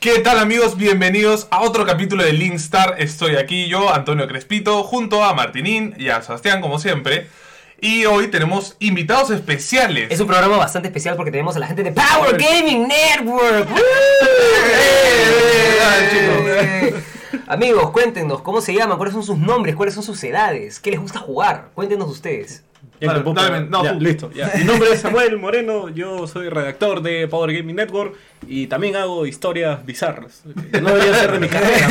¿Qué tal amigos? Bienvenidos a otro capítulo de Linkstar. Estoy aquí yo, Antonio Crespito, junto a Martinín y a Sebastián, como siempre. Y hoy tenemos invitados especiales. Es un programa bastante especial porque tenemos a la gente de Power Gaming Network. Amigos, cuéntenos cómo se llaman, cuáles son sus nombres, cuáles son sus edades, qué les gusta jugar. Cuéntenos ustedes. Ya, Dale, dale, no, Ya, tú. listo. ya. Mi nombre es Samuel Moreno, yo soy redactor de Power Gaming Network y también hago historias bizarras. que No debería ser de mi carrera.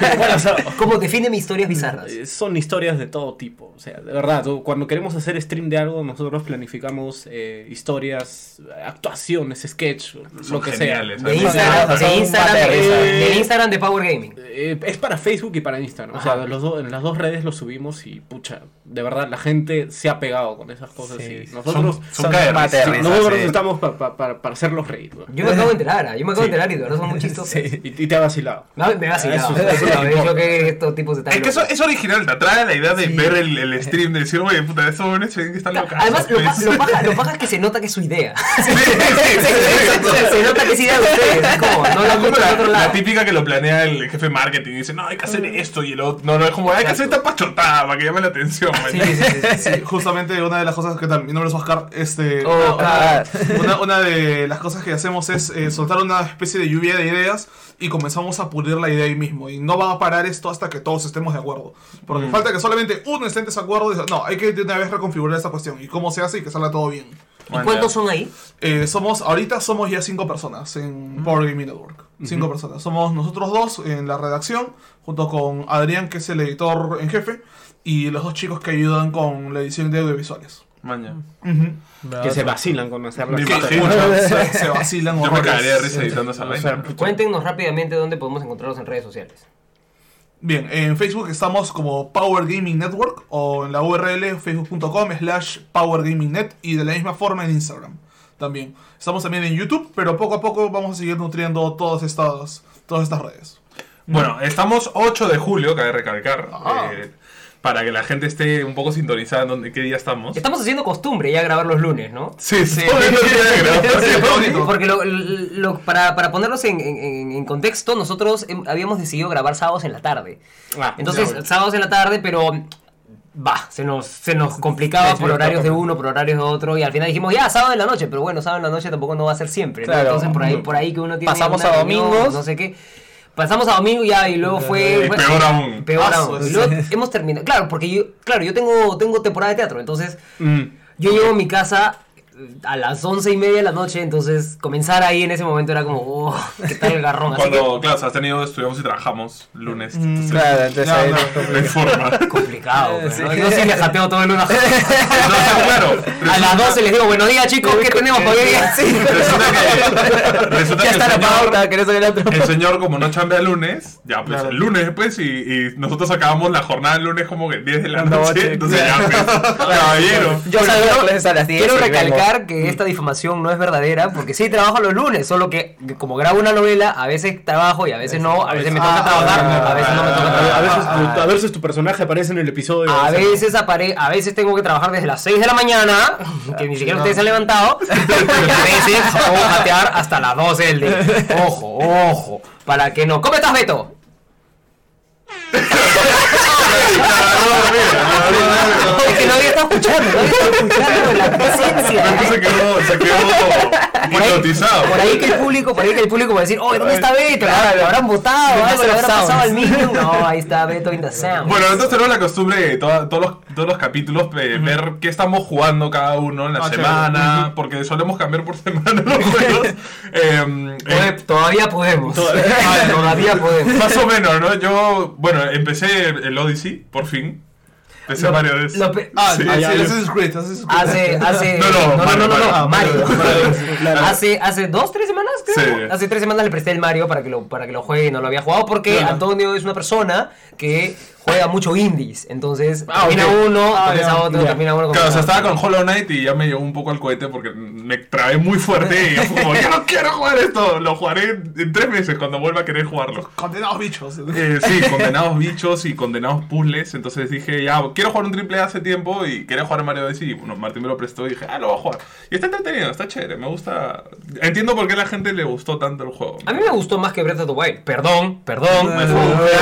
pero bueno, o sea, ¿Cómo define mis historias bizarras? eh, son historias de todo tipo. O sea, de verdad, cuando queremos hacer stream de algo, nosotros planificamos eh, historias, actuaciones, sketch, Son lo que geniales, De Son Instagram, de son Instagram, mate de de, Instagram de Power Gaming. sea. Eh, es para Facebook y para Instagram. O sea, Ajá. de los dos- en las dos redes lo subimos y pucha, de verdad la gente se ha pegado con esas cosas Sí. y nosotros Son Son mate de sí, Nosotros sí. estamos pa- pa- pa- para hacerlos reír. ¿no? Yo acabo de enterar, ah, yo me acabo Sí. de enterar y de verdad son muy chistosos. Sí, y, y te ha vacilado. No, me va a Eso- seguir. eso es lo que estos tipos están Es que eso es original, te atrae la idea de Sí. ver el, el stream, de decir, oye, puta, estos jóvenes se ven que están locos. Además, lo, pa- pues". lo paja, lo paja es que se nota que es su idea. Se nota que es idea de ustedes. No la como la, típica que lo planea el jefe de marketing y dice, no, hay que hacer esto y el otro. No, no, es como, hay que hacer esta pachotada para que llame la atención. man". Sí, sí, sí, sí, justamente una de las cosas que tal, mi nombre es Oscar, este, Oh, una- una de las cosas que hacemos es eh, soltar una especie de lluvia de ideas y comenzamos a pulir la idea ahí mismo. Y no va a parar esto hasta que todos estemos de acuerdo. Porque falta que solamente uno esté en desacuerdo y dice, no, hay que de una vez reconfigurar esta cuestión. ¿Y cómo se hace y que salga todo bien? ¿Y cuántos son ahí? Eh, somos, ahorita somos ya cinco personas en Power Gaming Network. Cinco personas. Somos nosotros dos en la redacción, junto con Adrián, que es el editor en jefe, y los dos chicos que ayudan con la edición de audiovisuales. Maña. Que se vacilan con hacer las se, se vacilan Yo me cagaría de risa editando esa O vaina. sea, Cuéntenos rápidamente dónde podemos encontrarlos en redes sociales. Bien, en Facebook estamos como Power Gaming Network o en la URL facebook.com slash Power Gaming Net y de la misma forma en Instagram también. Estamos también en YouTube, pero poco a poco vamos a seguir nutriendo todas estas, todas estas redes. Bueno, estamos 8 de julio, cabe recalcar. Ah. eh, para que la gente esté un poco sintonizada en dónde- qué día estamos. Estamos haciendo costumbre ya grabar los lunes, ¿no? Sí, sí. Porque lo- lo- para, para ponerlos en, en- en contexto, nosotros em- habíamos decidido grabar sábados en la tarde. Ah, Entonces, sábados en la tarde, pero va, se nos, se nos complicaba Sí, por horarios de uno, por horarios de otro, y al final dijimos, ya, sábado en la noche, pero bueno, sábado en la noche tampoco no va a ser siempre. Entonces por ahí, por ahí que uno tiene Pasamos a reunión, domingos. no sé qué. Pasamos a domingo ya y luego fue... Y fue- peor aún. Peor aún. Y luego hemos terminado. Claro, porque yo, claro, yo tengo, tengo temporada de teatro, entonces Mm. yo llego a mi casa eh, a las once y media de la noche, entonces comenzar ahí en ese momento era como, oh, qué tal el garrón. Así Cuando, claro, has tenido, estudiamos y trabajamos lunes. entonces, Claro, entonces Ya, ahí no. No hay forma. que complicado. Sí. ¿no? Yo sí me jateo todo el lunes. No, claro. A las 12 les digo, buenos días chicos, ¿qué tenemos para hoy día? Resulta que, resulta Ya que está el, la señor, pauta, ¿querés saber el otro? el señor, como no chambea lunes, ya pues Claro. el lunes, pues, y, y nosotros acabamos la jornada el lunes como que 10 de la noche. Noche. Entonces ya, pues, caballero. Yo salgo a las 10. Quiero y que esta difamación no es verdadera, porque sí trabajo los lunes, solo que como grabo una novela, a veces trabajo y a veces no, a veces me toca Ah, trabajar, ah, a veces no me toca A, a trabajar. veces tu, a veces tu personaje aparece en el episodio. A veces apare a veces tengo que trabajar desde las 6 de la mañana, que ni siquiera ustedes se han levantado, y a veces puedo jatear hasta las 12 del día. Ojo, ojo, para que no. ¿Cómo estás, Beto? Es que no había estado escuchando, no había estado escuchando la presencia. Entonces se quedó, se quedó Por ahí, hipnotizado. por ahí que el público, por ahí que el público va a decir, oye, ¿dónde está Beto? ¿Lo habrán- ¿Lo habrán votado? ¿Algo le habrá pasado al Minion? No, ahí está Beto in the sound. Bueno, nosotros tenemos la costumbre de toda- todos, los, todos los capítulos de ver qué estamos jugando cada uno en la Ah, semana, porque solemos cambiar por semana los juegos. Em, eh, todavía podemos. Ah, todavía podemos. más o menos, ¿no? Yo, bueno, empecé el Odyssey, por fin. Veces. lo pe- Ah, Sí. sí, Ah, ya, sí, ya. Assassin's Creed, Assassin's Creed. Hace, hace. No, no, no, no, no, no, Mario, no, Mario. Mario. Hace, hace dos, tres semanas, creo. Sí. Hace tres semanas le presté el Mario para que lo, para que lo juegue y no lo había jugado porque Claro. Antonio es una persona que juega mucho indies. Entonces, Ah, termina uno, Ah, ya, otro, termina uno. Claro, o sea, estaba con Hollow Knight y ya me llegó un poco al cohete porque me trabé muy fuerte y fue como, ya no quiero jugar esto, lo jugaré en tres meses cuando vuelva a querer jugarlo. Condenados bichos. Eh, sí, condenados bichos y condenados puzzles. Entonces dije, ya, quiero jugar un triple A hace tiempo y quería jugar Mario Odyssey. Y bueno, Martín me lo prestó y dije, ah, lo voy a jugar. Y está entretenido, está chévere, me gusta. Entiendo por qué a la gente le gustó tanto el juego. A mí me gustó más que Breath of the Wild. Perdón, perdón.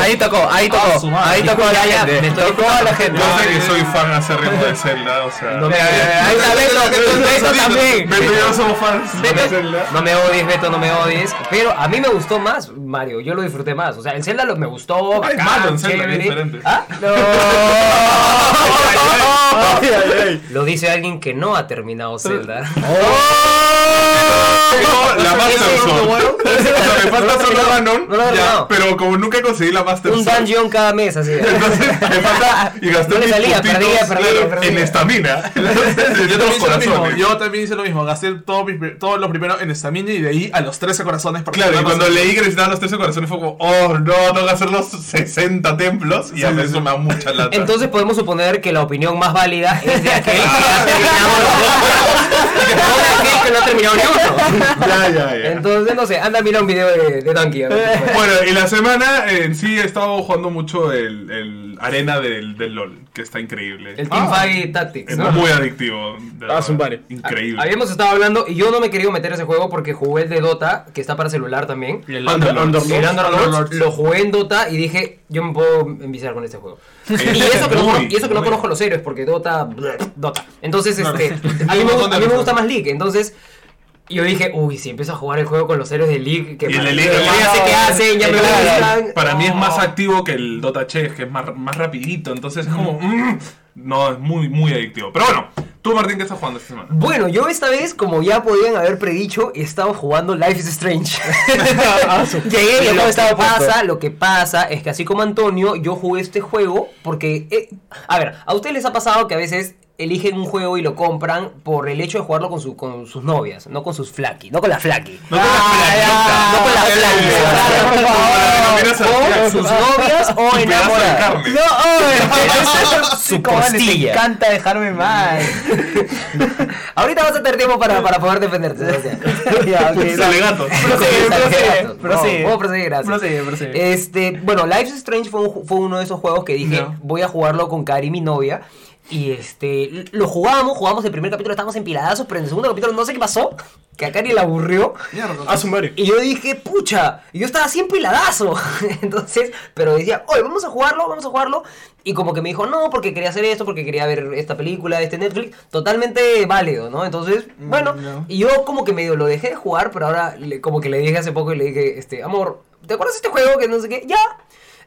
Ahí tocó, ahí Ah, tocó. madre. Ahí tocó a la gente. Tocó a la gente. Yo sé que soy fan acérrimo de Zelda, o sea. No me- Ahí está Beto, Beto también. Beto y yo somos fans de Zelda. no me odies, Beto, no me odies. Pero a mí me gustó más Mario. Yo lo disfruté más. O sea, el Zelda lo, me gustó. Ah, es malo en Zelda, es diferente. ¿Ah? Ay. Lo dice alguien que no ha terminado Zelda. Tengo la Master Sword. O sea, me falta solo Ganon, ya, pero como nunca conseguí la Master Un dungeon cada mes, así. Entonces me falta y gasté No le mis salía, puntitos perdía, perdía, perdía. en estamina. Yo también hice lo mismo. corazones. Yo también hice lo mismo. Gasté todo, lo primero en estamina y de ahí a los 13 corazones. para Claro, y cuando leí que necesitaban los 13 corazones fue como, oh no, tengo que hacer los 60 templos y a mí eso me da mucha lata. Entonces podemos suponer que la opinión más válida es de aquel que que no ya, ya, ya. Entonces, no sé, anda a mirar un video de, de Donkey. Bueno, y la semana en sí he estado jugando mucho el, el arena del, del LOL, que está increíble. El Teamfight Tactics, Es ¿no? muy adictivo. Ah, verdad. Zumbare. Increíble. Habíamos estado hablando y yo no me he querido meter a ese juego porque jugué el de Dota, que está para celular también. El Underlords. Underlords. El Underlords, Underlords. lo jugué en Dota y dije, yo me puedo enviciar con este juego. Y eso que no, Muy, conozco- y eso que no muy. conozco los héroes, porque Dota, Dota. Entonces, este, a mí, un me, a mí me gusta más League. Entonces, yo dije, uy, si empiezo a jugar el juego con los héroes de League, que Y el de League, que ya sé qué hacen, ya me gustan. Para mí es más activo que el Dota Chess, que es más, más rapidito. Entonces es como... mm, no, es muy, muy adictivo. Pero bueno, tú Martín, ¿qué estás jugando esta semana? Bueno, yo esta vez, como ya podían haber predicho, estaba jugando Life is Strange. Llegué y el lo que pasa, lo que pasa es que así como Antonio, yo jugué este juego porque, eh, a ver, a ustedes les ha pasado que a veces eligen un juego y lo compran por el hecho de jugarlo con, su, con sus novias, no con sus flaky, no con la flaky. No con la no con la flaquita. flaky. Como la denominas O sus novias o enamoradas. No, oye. Su ¿Cómo les costilla. encanta dejarme mal. Ahorita vas a tener tiempo para, para poder defenderte. Ya, Sale gato. Prosigue, prosigue. Puedo proseguir, gracias. Prosigue, prosigue. Este, bueno, Life is Strange fue, un fue uno de esos juegos que dije, voy a jugarlo con Cari, mi novia. Y este, lo jugamos, jugamos el primer capítulo, estábamos empiladazos, pero en el segundo capítulo no sé qué pasó, que a Cari le aburrió. Mierda. Ah, Zumbare. Y yo dije, pucha, y yo estaba así empiladazo. Entonces, pero decía, oye, vamos a jugarlo, vamos a jugarlo. Y como que me dijo, no, porque quería hacer esto, porque quería ver esta película, este Netflix. Totalmente válido, ¿no? Entonces, bueno, ya. y yo como que medio lo dejé de jugar, pero ahora le- como que le dije hace poco y le dije, este, amor, ¿te acuerdas de este juego que no sé qué? Ya.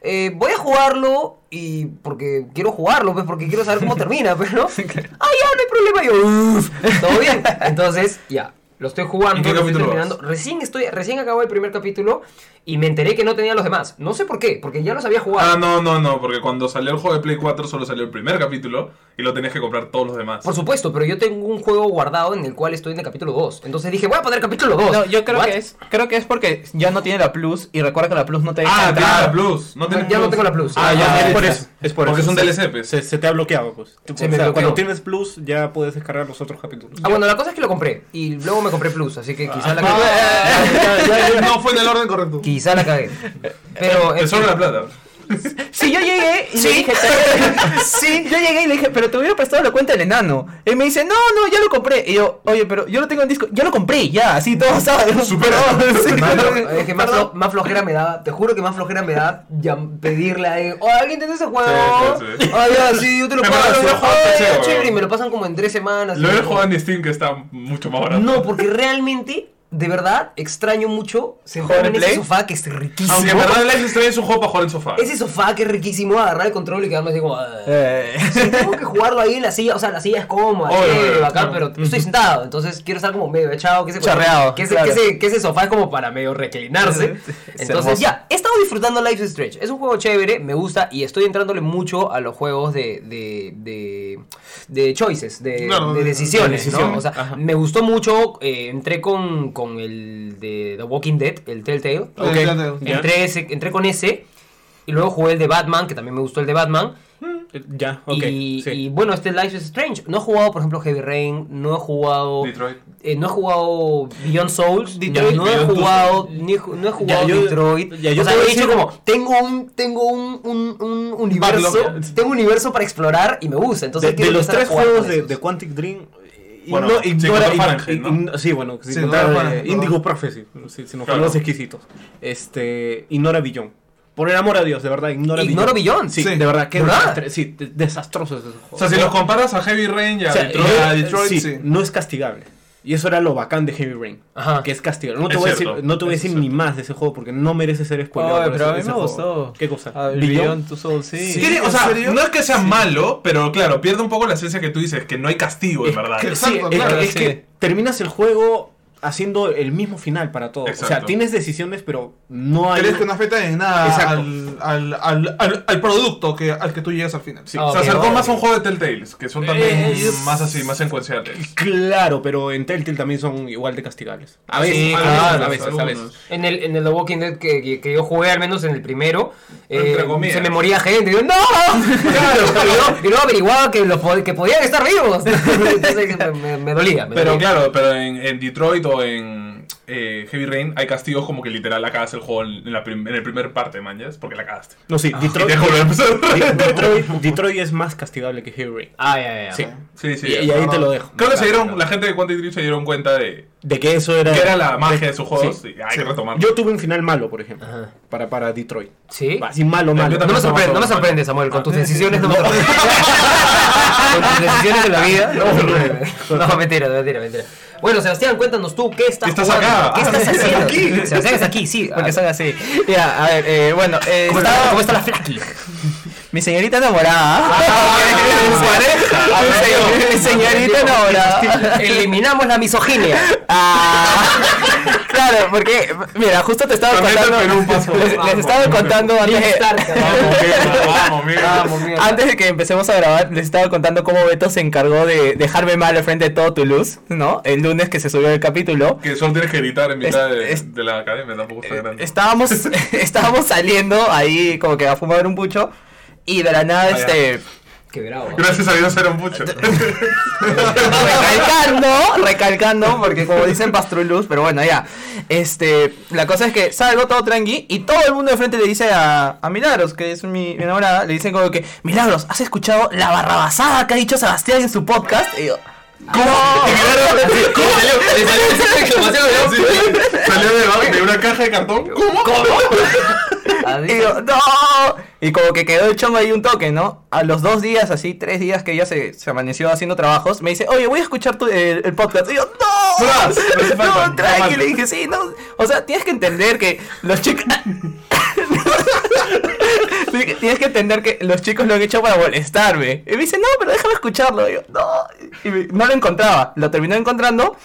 Eh, voy a jugarlo y porque quiero jugarlo, pues porque quiero saber cómo termina, pues, ¿no? Ah, ya, no hay problema. Yo, "Uf, todo bien. Entonces, ya, lo estoy jugando, ¿En qué lo estoy capítulo terminando. Recién estoy, recién acabo el primer capítulo y me enteré que no tenía los demás. No sé por qué, porque ya los había jugado. Ah, no, no, no, porque cuando salió el juego de Play 4 solo salió el primer capítulo y lo tenías que comprar todos los demás. Por supuesto, pero yo tengo un juego guardado en el cual estoy en el capítulo 2. Entonces dije, voy a poner capítulo 2. No, yo creo What? que es creo que es porque ya no tiene la plus y recuerda que la plus no te deja Ah, entrar. tiene la Plus. No, No, tienes ya no Plus. tengo la Plus. Ah, ya, Ah, es por eso. Es por Porque eso. es un DLC, pues. Se, se te ha bloqueado, pues. Se o me sea, bloqueó. cuando tienes Plus ya puedes descargar los otros capítulos. Ah, bueno, la cosa es que lo compré. Y luego me compré Plus, así que quizá la Ah, cagué. no fue en el orden correcto. Quizá la cagué. Pero. Te en sobra la plata. Sí, yo llegué y le Sí. dije, sí, yo llegué y le dije, pero te hubiera prestado la cuenta del enano. Y me dice, no, no, ya lo compré. Y yo, oye, pero yo lo tengo en disco, ya lo compré, ya, así todo sabe. Supera. Sí, es que más, perdón. flo- más flojera me da, te juro que más flojera me da llam- pedirle a alguien, oh, ¿alguien tiene ese juego? Sí, sí, sí. Ah, ya, sí, yo te lo yo, un juego "Ah, PC, ya, weón". chévere, y me lo pasan como en tres semanas. Lo yo- jugado en Steam que está mucho más barato. No, porque realmente, de verdad, extraño mucho sentarme en ¿Jugar en ese Play? sofá que es riquísimo. Aunque en verdad Life is Strange es un juego para jugar en sofá. Ese sofá que es riquísimo, agarrar el control y quedarme así como... "Ah". Eh, tengo que jugarlo ahí en la silla, o sea, la silla es cómoda, bacán, claro. pero estoy sentado, entonces quiero estar como medio echado, que ese, Charreado, que ese, claro. que ese- que ese sofá es como para medio reclinarse. Es Entonces ya, he estado disfrutando Life is Strange. Es un juego chévere, me gusta y estoy entrándole mucho a los juegos de, de, de, de choices, de, Claro, de de- decisiones, de ¿no? decisiones, O sea, ajá. me gustó mucho, eh, entré con, con el de The Walking Dead, el Telltale. Ok, ya te- Ya. Entré, ese- entré con ese. Y luego jugué el de Batman, que también me gustó el de Batman. Eh, Ya, ok. y, sí. y bueno, este Life is Strange. No he jugado, por ejemplo, Heavy Rain. No he jugado. Detroit. eh, no he jugado Beyond Souls. Detroit, no he Beyond jugado. Ni, no he jugado yo- Detroit. ya, yo o sea, he dicho como. Tengo un, tengo un, un, un universo. Backlog. Tengo un universo para explorar y me gusta. Entonces de, quiero de los tres juegos de Quantic Dream. Eh, Bueno, sin ignora- ig- ¿no? Sí, bueno, sin contar eh, Indigo ¿no? Prophecy, si, si nos Claro. los exquisitos. Este, ignora Billón. Por el amor a Dios, de verdad, ignora Billón. Beyond. Sí, Sí. de verdad, ¿Verdad? desastre- sí, de- desastroso es ese juego. O sea, si los comparas a Heavy Rain y a O sea, Detroit, yo- a Detroit, sí, sí. no es castigable. Y eso era lo bacán de Heavy Rain. Ajá. Que es castigable. No te Es voy a cierto, decir, no te voy a decir ni más de ese juego porque no merece ser spoiler. Oye, pero a mí me gustó. ¿Qué cosa? Ah, ¿Beyond? Two Souls, sí. Sí. Tiene- o ¿En sea, serio? no es que sea malo, pero claro, pierde un poco la esencia que tú dices, que no hay castigo, en Es verdad. que- Exacto, es- claro, es, sí. que terminas el juego haciendo el mismo final para todo. O sea, tienes decisiones, pero no hay. ¿Crees que no afecta en nada al, al, al, al, al producto que, al que tú llegas al final? Sí. Ah, Se ok, acercó más a un juego de Telltales, que son también Es- más así, más secuenciales. Claro, pero en Telltale también son igual de castigables. A veces, Sí, a, claro, veces a algunos, veces, a algunos. veces. En el, en el The Walking Dead que, que, que yo jugué, al menos en el primero, eh, se me moría gente. Y yo, ¡No! Claro, y, luego, y luego averiguaba que, lo, que podían estar vivos. Entonces me, me- me dolía. me Pero dolía. claro, pero en, en Detroit en eh, Heavy Rain hay castigos como que literal acabas el juego en, la prim- en el primer parte, manjas, porque la cagaste. No, sí, Y Detroit, Detroit, Detroit es más castigable que Heavy Rain. Ah, ya, ya. Sí. Sí, sí. y, y ahí te lo dejo. Creo que se dieron, la gente de Quantic Dream se dieron cuenta de De que eso era. que era la magia de sus juegos Sí. y hay que retomarlo. Yo tuve un final malo, por ejemplo. Ajá. Para, para Detroit. ¿Sí? Así malo, malo. Yo No me sorprende, no me sorprende, Samuel, con tus decisiones no me sorprende. Con tus decisiones en la vida, no me sorprende. No, mentira, mentira, mentira. Bueno, Sebastián, cuéntanos tú, ¿qué estás Estás jugando? acá. ¿Qué Ah, estás haciendo? aquí. Sebastián está aquí, sí. Porque Ah, son así. Ya, a ver, eh, bueno, eh, ¿Cómo está, cómo está la Flaky? Mi señorita enamorada. Ah, Mi señor- mi señorita enamorada. Eliminamos la misoginia. Ah, claro, porque, mira, justo te estaba contando. Les, les estaba contando antes de, Vamos, mierda, vamos, mierda. Vamos, mierda. antes de que empecemos a grabar, les estaba contando cómo Beto se encargó de dejarme mal al frente de todo Toulouse, ¿no? El lunes que se subió el capítulo. Que solo tienes que editar en mitad Es- de, de la academia, tampoco está grande. Estábamos, estábamos saliendo ahí como que a fumar un pucho y de la nada, este, Qué bravo. Gracias a Dios era mucho. recalcando, recalcando, porque como dicen Pastruluz, pero bueno, ya. Este, la cosa es que salgo todo tranqui y todo el mundo de frente le dice a, a Milagros, que es mi, mi enamorada, le dicen como que, Milagros, ¿has escuchado la barrabasada que ha dicho Sebastián en su podcast? Y yo, ¿cómo? ¿Cómo salió? Le salió esa exclamación. Salió de, de una caja de cartón. ¿Cómo? Y yo, no. Y como que quedó el chongo ahí un toque, ¿no? A los dos días, así, tres días que ya se, se amaneció haciendo trabajos, me dice, oye, voy a escuchar tu, el, el podcast. Y yo, no. No hace falta, No, tranqui. Le dije, sí, no. O sea, tienes que entender que los chicos. Tienes que entender que los chicos lo han hecho para molestarme. Y me dice, no, pero déjame escucharlo. Y yo, no. Y me- no lo encontraba. Lo terminó encontrando.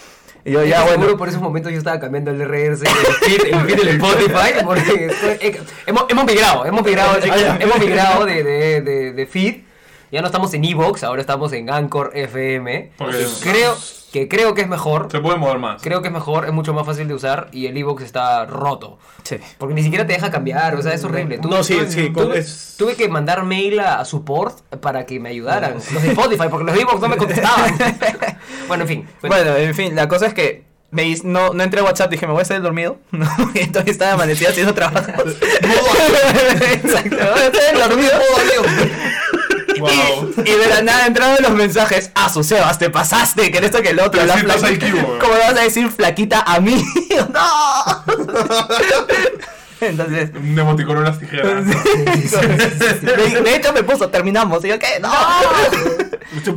Y yo, ya, bueno. seguro por esos momentos yo estaba cambiando el RS, el feed, el feed del Spotify, porque estoy- eh, hemos, hemos migrado, hemos migrado, chicos, hemos migrado de, de, de, de feed. Ya no estamos en Evox, ahora estamos en Anchor FM. Porque- que creo que creo que es mejor. Se puede mover más. Creo que es mejor, es mucho más fácil de usar y el Evox está roto. Sí. Porque ni siquiera te deja cambiar, o sea, es horrible. Tuve- No, sí, sí, Tuve, es- tuve que mandar mail a, a support para que me ayudaran. Los de Spotify, porque los Evox no me contestaban. bueno, en fin. Bueno, en fin, la cosa es que me dis- no, no entré a WhatsApp, dije, me voy a el dormido. No, entonces estaba amanecida haciendo trabajos. Exacto, voy a el dormido. Wow. Y, y de la nada entraron los mensajes, ah, su Sebas, te pasaste, que esto que el otro. La 300 flaquita- IQ, weón. ¿Cómo le vas a decir flaquita a mí? ¡No! Entonces, Un emoticono en las tijeras. de, de hecho me puso, terminamos. Y yo, ¿qué? ¡No!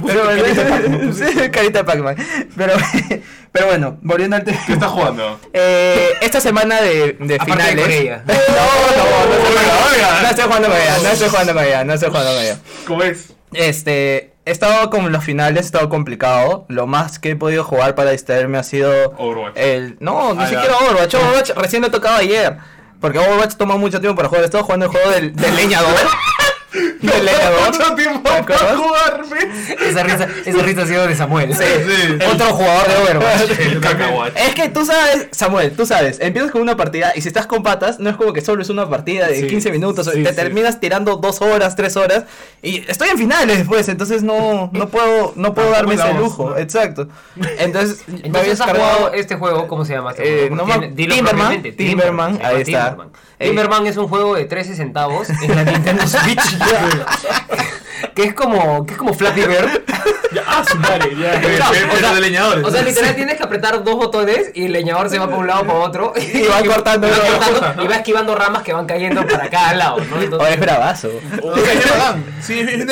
Pero, sí, carita de Pac-Man. Pero, pero bueno, volviendo al tema. ¿Qué estás jugando? Eh, esta semana de, de de finales. con ella. No, no, no, estoy Oiga, jugando- oiga. no estoy jugando con ella, no estoy jugando con ella, no estoy jugando con ella. ¿Cómo es? Este, he estado con los finales, he estado complicado. Lo más que he podido jugar para distraerme ha sido Overwatch. el. No, ni Ah, siquiera Overwatch. Overwatch recién lo he tocado ayer. Porque Overwatch toma mucho tiempo para jugar. He estado jugando el juego del, del leñador. Mucho tiempo ¿Te para jugarme. Esa risa, esa risa ha sido de Samuel. sí. Otro jugador de Overwatch. El cacahuate. Es que tú sabes, Samuel, tú sabes, empiezas con una partida y si estás con patas, no es como que solo es una partida de Sí, 15 minutos, sí, te sí. terminas tirando dos horas, tres horas y estoy en finales después, entonces no, no puedo, no puedo darme ese lujo, ¿no? exacto. Entonces, me Entonces has jugado este juego, ¿cómo se llama? Este Eh, no Timberman, Timberman, llama ahí está. Timberman. Eh, Timberman es un juego de 13 centavos en la Nintendo Switch. que es como, que es como Flappy Bird. Ya, ah, su madre, ya. Pero o sea, de leñadores. O sea, literal tienes que apretar dos botones y el leñador se va para un lado para otro. Y va cortando, y va ¿no? cortando, y va esquivando ramas que van cayendo para cada lado, ¿no? Entonces, es bravazo. Sí, no, viene-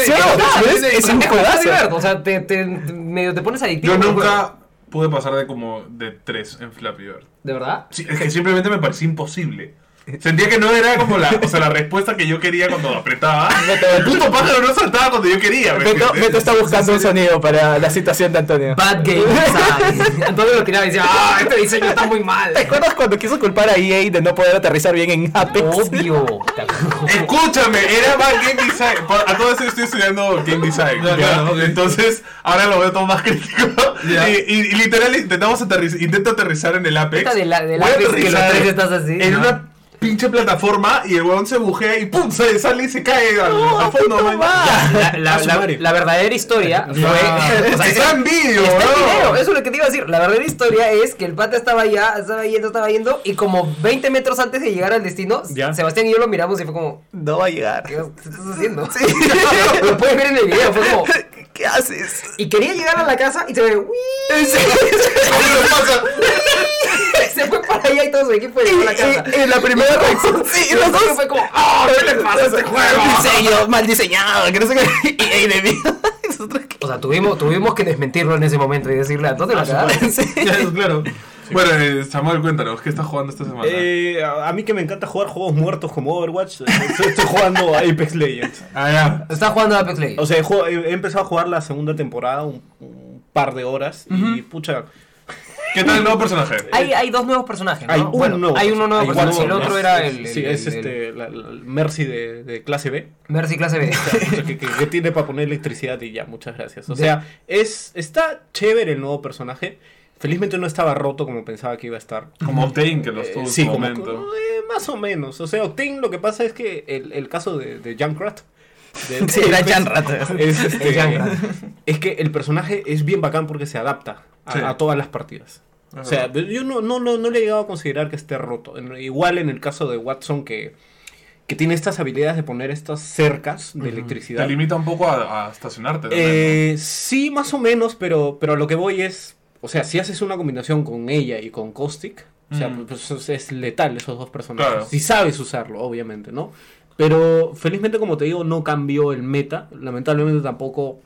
es- es un juegazo. O sea, te, te- medio te pones adictivo. Yo nunca pude pasar de como de 3 en Flappy Bird. ¿De verdad? Sí, es que simplemente me parecía imposible. Sentía que no era como la, o sea, la respuesta que yo quería cuando apretaba. El puto pájaro no saltaba cuando yo quería. ¿me Beto? Beto está buscando un sonido para la situación de Antonio. Bad Game Design. Antonio lo tiraba y decía, ah, este diseño está muy mal. ¿Te acuerdas cuando quiso culpar a EA de no poder aterrizar bien en Apex? Obvio. Escúchame, era más game design. A todo eso estoy estudiando game design. Entonces, ahora lo veo todo más crítico. Y, y- y literal intentamos aterrizar, intento aterrizar en el Apex. De la- del Apex que los tres estás así, En ¿no? una pinche plataforma y el huevón se bujea y pum, se sale y se cae al, al fondo. La, la- A su la- madre. la verdadera historia fue. o sea, Está en vídeo, eso es lo que te iba a decir. La verdadera historia es que el pata estaba allá, estaba yendo, estaba yendo, y como 20 metros antes de llegar al destino, Ya. Sebastián y yo lo miramos y fue como, No va a llegar. ¿qué, qué estás haciendo? lo puedes ver en el video, fue como. ¿Qué haces? Y quería llegar a la casa y se ve, "Uy", se fue para allá y todo su equipo llegó a la casa. Y- y la primera reacción, sí, Y los dos. fue como, ¡ah! ¿Qué le pasa a este juego? Diseño mal diseñado, que no sé qué. Y de mí. O sea, tuvimos, tuvimos que desmentirlo en ese momento y decirle, ¿dónde la cagaste? Ya, claro. Bueno, eh, Samuel, cuéntanos, ¿qué estás jugando esta semana? Eh, a a mí que me encanta jugar juegos muertos como Overwatch, eh, estoy, estoy jugando a Apex Legends. ah, ya. Está jugando a Apex Legends. O sea, he, empezado a jugar la segunda temporada un, un par de horas y pucha, ¿Qué tal el nuevo personaje? Hay, hay dos nuevos personajes, ¿no? hay un bueno, nuevo. hay uno nuevo hay personaje. uno El otro era el, Sí, el- es el- este, la, la- el Mercy de, de clase B. Mercy clase B. O sea, que, que- que tiene para poner electricidad y ya, muchas gracias. O sea, es está chévere el nuevo personaje. Felizmente no estaba roto como pensaba que iba a estar. Como Octane, que lo Eh, estuvo en sí, su como, momento. eh, más o menos. O sea, Octane lo que pasa es que el, el caso de, de Junkrat. de- Sí, era es- Junkrat. Es, este, Junkrat. es que el personaje es bien bacán porque se adapta a, Sí. a todas las partidas. O sea, yo no, no, no, no le he llegado a considerar que esté roto. Igual en el caso de Watson que, que tiene estas habilidades de poner estas cercas de Te electricidad. limita un poco a, a estacionarte. ¿no? Eh, sí, más o menos, pero, pero a lo que voy es, o sea, si haces una combinación con ella y con Caustic, o sea, Mm. pues es- es letal esos dos personajes. Claro. Si sabes usarlo, obviamente, ¿no? Pero felizmente, como te digo, no cambió el meta. Lamentablemente tampoco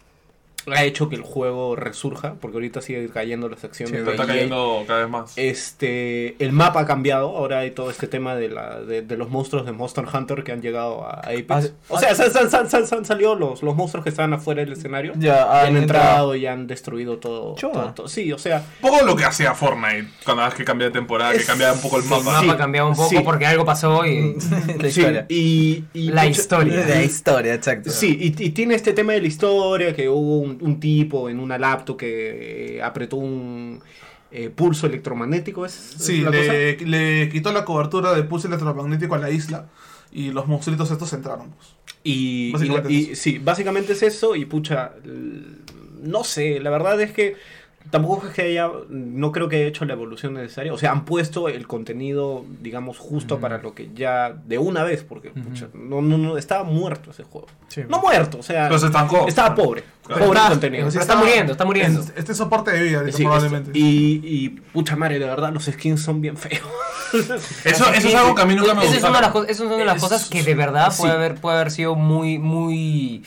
ha hecho que el juego resurja, porque ahorita sigue cayendo las acciones. Sí, de está cayendo cada vez más. Este, el mapa ha cambiado, ahora hay todo este tema de, la, de, de los monstruos de Monster Hunter que han llegado a Apex. Ah, o sea, se, se- se- se- se han salido los, los monstruos que estaban afuera del escenario. Ya, y han han entrado. y han destruido todo, todo- todo. Sí, o sea, Un poco lo que hacía Fortnite cuando vez que cambia de temporada, que Es- cambia un poco el El mapa. mapa cambiaba un poco sí. porque algo pasó y... La sí, historia. y, y La mucha- historia. La historia, exacto. Sí, y, y tiene este tema de la historia, que hubo un, un tipo en una laptop que eh, apretó un eh, pulso electromagnético, ¿es, es Sí, cosa? le, le quitó la cobertura de pulso electromagnético a la isla y los monstruitos estos entraron. pues. Y, Básicamente y- es y- sí, básicamente es eso y pucha, no sé, la verdad es que tampoco es que haya, no creo que haya hecho la evolución necesaria, o sea, han puesto el contenido, digamos, justo para lo que ya de una vez, porque pucha, no, no, no, estaba muerto ese juego. Sí. No muerto, o sea, Pero se estancó. estaba pobre, Claro. pobre Está- contenido. pero está muriendo, está muriendo. Es- Este es soporte de vida, Sí, probablemente. y, y pucha madre, de verdad, los skins son bien feos. Eso, eso es algo que a mí nunca me Esa es gustó. una de las, co- esa es una de las Es- cosas que de verdad sí. puede, haber, puede haber sido muy, muy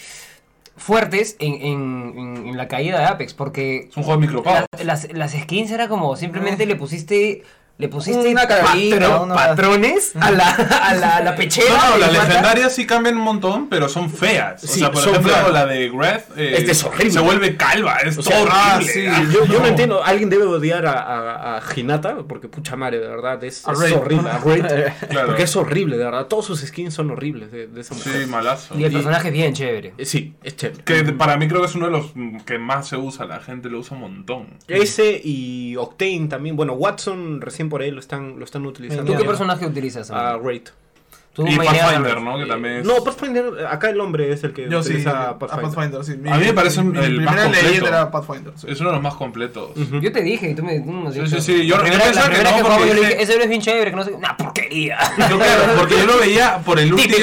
fuertes en, en- en- en la caída de Apex, porque Es un juego de micropago. las, las, las skins era como simplemente le pusiste Le pusiste Una carabina, patro- una- patrones a la, a la, a la pechera. No, las legendarias sí cambian un montón, pero son feas. O Sí, sea, por son ejemplo, feas. la de Wrath eh, es se vuelve calva, es O sea, todo ah, horrible. sí, Ah, Yo, yo no entiendo, alguien debe odiar a, a, a Hinata, porque pucha madre, de verdad, es, A es Raid. horrible. A Raid, Claro. Porque es horrible, de verdad. Todos sus skins son horribles de, de esa mujer. Sí, malazo. Y el personaje es bien chévere. Eh, Sí, es chévere. Que para mí creo que es uno de los que más se usa, la gente lo usa un montón. Ese y Octane también. Bueno, Watson recién por ahí lo están, lo están utilizando. ¿Tú qué personaje utilizas? A amigo? Tú Y a Pathfinder. ¿no? Que también es... No, Pathfinder, acá el hombre es el que Yo sí, utiliza a Pathfinder. Pathfinder, sí. Mi- A mí me parece mi, el mi más primera completo. leyenda era Pathfinder. sí. Es uno de los más completos. Yo te dije y tú me, tú me has Sí, sí, sí, yo- la que no, que yo le dije- dije, ese héroe es bien chévere, que no sé qué. Una porquería. Yo, claro, porque yo lo veía por el último.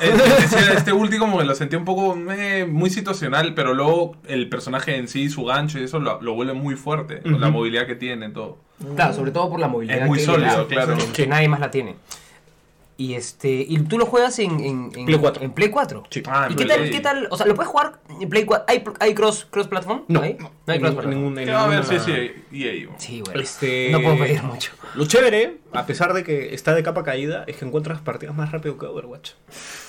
Eh, decía, este último como que lo sentía un poco eh, muy situacional, pero luego el personaje en sí, su gancho y eso lo, lo vuelve muy fuerte. La movilidad que tiene, todo. Claro, sobre todo por la movilidad. Es muy que sólido, claro. Que, que nadie más la tiene. Y este. Y tú lo juegas en, en, en Play 4. En Play 4. Sí. Ah, ¿Y qué tal, Play. qué tal? O sea, ¿lo puedes jugar en Play 4? ¿Hay, hay cross, cross platform? No, ¿Hay? no, hay cross ningún- platform. ningún- en a ver, sí, sí. Y ahí. Sí, bueno. Este- No puedo pedir mucho. Lo chévere, a pesar de que está de capa caída, es que encuentras partidas más rápido que Overwatch.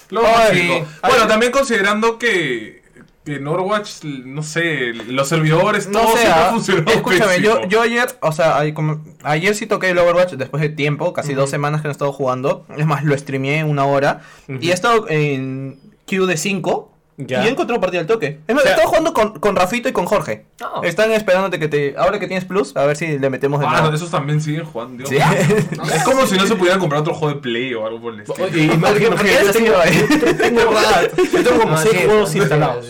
Lo Ay, básico. ay. Bueno, también considerando que, que en Overwatch, no sé, los servidores, todo No sé, siempre ah, funcionó escúchame, yo, yo ayer, o sea, ayer sí toqué el Overwatch después de tiempo, casi dos semanas que no he estado jugando. Es más, lo streameé una hora. Y he estado en Q de 5. Ya. Y yo encontré una partida al toque. Es más, O sea- he estado jugando con, con Rafito y con Jorge. Oh. Están esperándote que te. Ahora que tienes plus, a ver si le metemos de Ah, nuevo. esos también siguen jugando. Dios. Sí. Es como si no se pudieran comprar otro juego de Play o algo por el estilo. Oye, imagínate, ¿Por qué eres yo tengo, yo tengo, como No, seis sí, juegos instalados.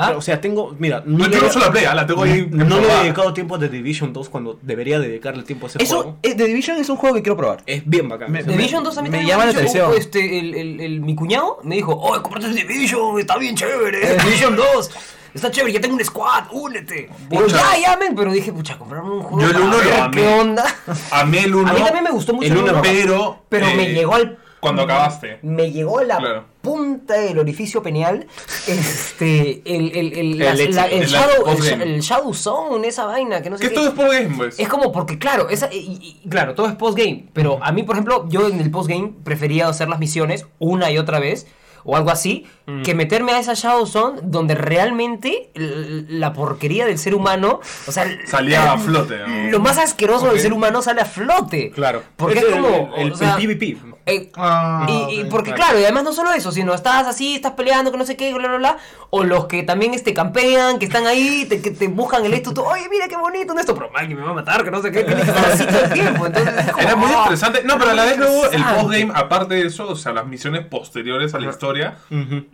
¿Ah? O sea, tengo, mira, No, no, la Play, ah, la tengo ahí. no le he dedicado tiempo a The Division 2 cuando debería dedicarle tiempo a ese Eso, juego. eh, The Division es un juego que quiero probar. Es bien bacán. Me- sea, Division 2 a mí me llama la atención. este, el, el, el- mi cuñado me dijo, oh, comprate el Division, está bien chévere, Division 2, está chévere, ya tengo un squad, únete. Yo, Pucha. ya, ya, men, pero dije, pucha, comprarme un juego Yo el para uno lo ver amé. ¿Qué onda? A mí el 1. A mí también me gustó mucho el el uno, uno, pero. pero eh, me llegó al... Cuando acabaste. Me llegó la Claro. Punta del orificio peneal este, el, el, el, la- El la- el el shadow, el, Shadow Zone, esa vaina, que no sé Que qué. todo es pues. Es como porque, claro, esa, y claro, todo es postgame. Pero a mí, por ejemplo, yo en el postgame prefería hacer las misiones una y otra vez. O algo así, que meterme a esa Shadow Zone donde realmente la porquería del ser humano, o sea, Salía a flote. ¿no? lo más asqueroso del ser humano sale a flote. Claro. Porque es, el, como. el, o sea, el PvP. eh, Ah, y, porque claro. claro, y además no solo eso, sino estás así, estás peleando, que no sé qué, bla, bla, bla. O los que también este, campean, que están ahí, te, que te buscan el esto, tú, oye, mira qué bonito esto, pero mal que me va a matar, que no sé qué, que así todo el tiempo. Entonces, es como, Era muy ah, interesante. No, pero a la vez luego el postgame, aparte de eso, o sea, las misiones posteriores a la historia,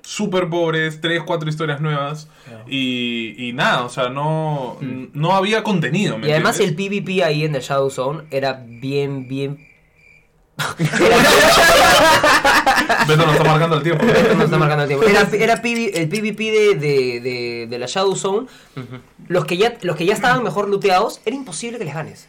súper pobres, tres, cuatro historias nuevas. Y, y nada, o sea, no, no había contenido. ¿me Y además el? PvP ahí en el Shadow Zone era bien, bien. Beto nos está marcando el tiempo. Esto nos está marcando el tiempo. Era, era PV el PvP de, de, de, de la Shadow Zone. los, que ya, los que ya estaban mejor looteados, era imposible que les ganes.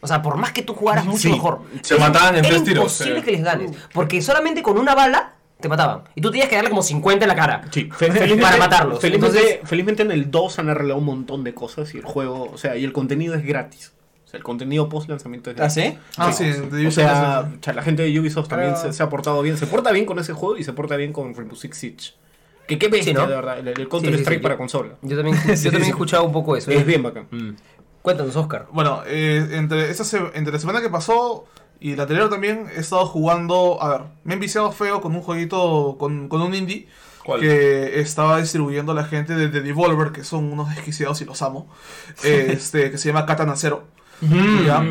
O sea, por más que tú jugaras mucho Sí, mejor. se era- mataban en tres tiros, imposible sí. que les ganes. Porque solamente con una bala te mataban. Y tú tenías que darle como 50 en la cara. Sí, fe- felizmente, Para matarlos. Felizmente, Entonces- felizmente en el 2 han arreglado un montón de cosas y el juego, o sea, y el contenido es gratis. O sea, el contenido post lanzamiento es ¿Ah, gratis. sí? Ah, sí, O sea, la gente de Ubisoft también Pero- se, se ha portado bien. Se porta bien con ese juego y se porta bien con Rainbow Six Siege. Que qué bestia, Sí, ¿no? de verdad. El, el Counter Sí, sí, Strike sí. para consola. Yo también, yo también he escuchado un poco eso. ¿eh? Es bien bacán. Cuéntanos, Oscar. Bueno, eh, entre, esta se- entre la semana que pasó y la anterior también he estado jugando. A ver, me he enviciado feo con un jueguito, con, con un indie. ¿Cuál? Que estaba distribuyendo la gente de, de Devolver, que son unos desquiciados y los amo. este, que se llama Katana Zero. ¿ya?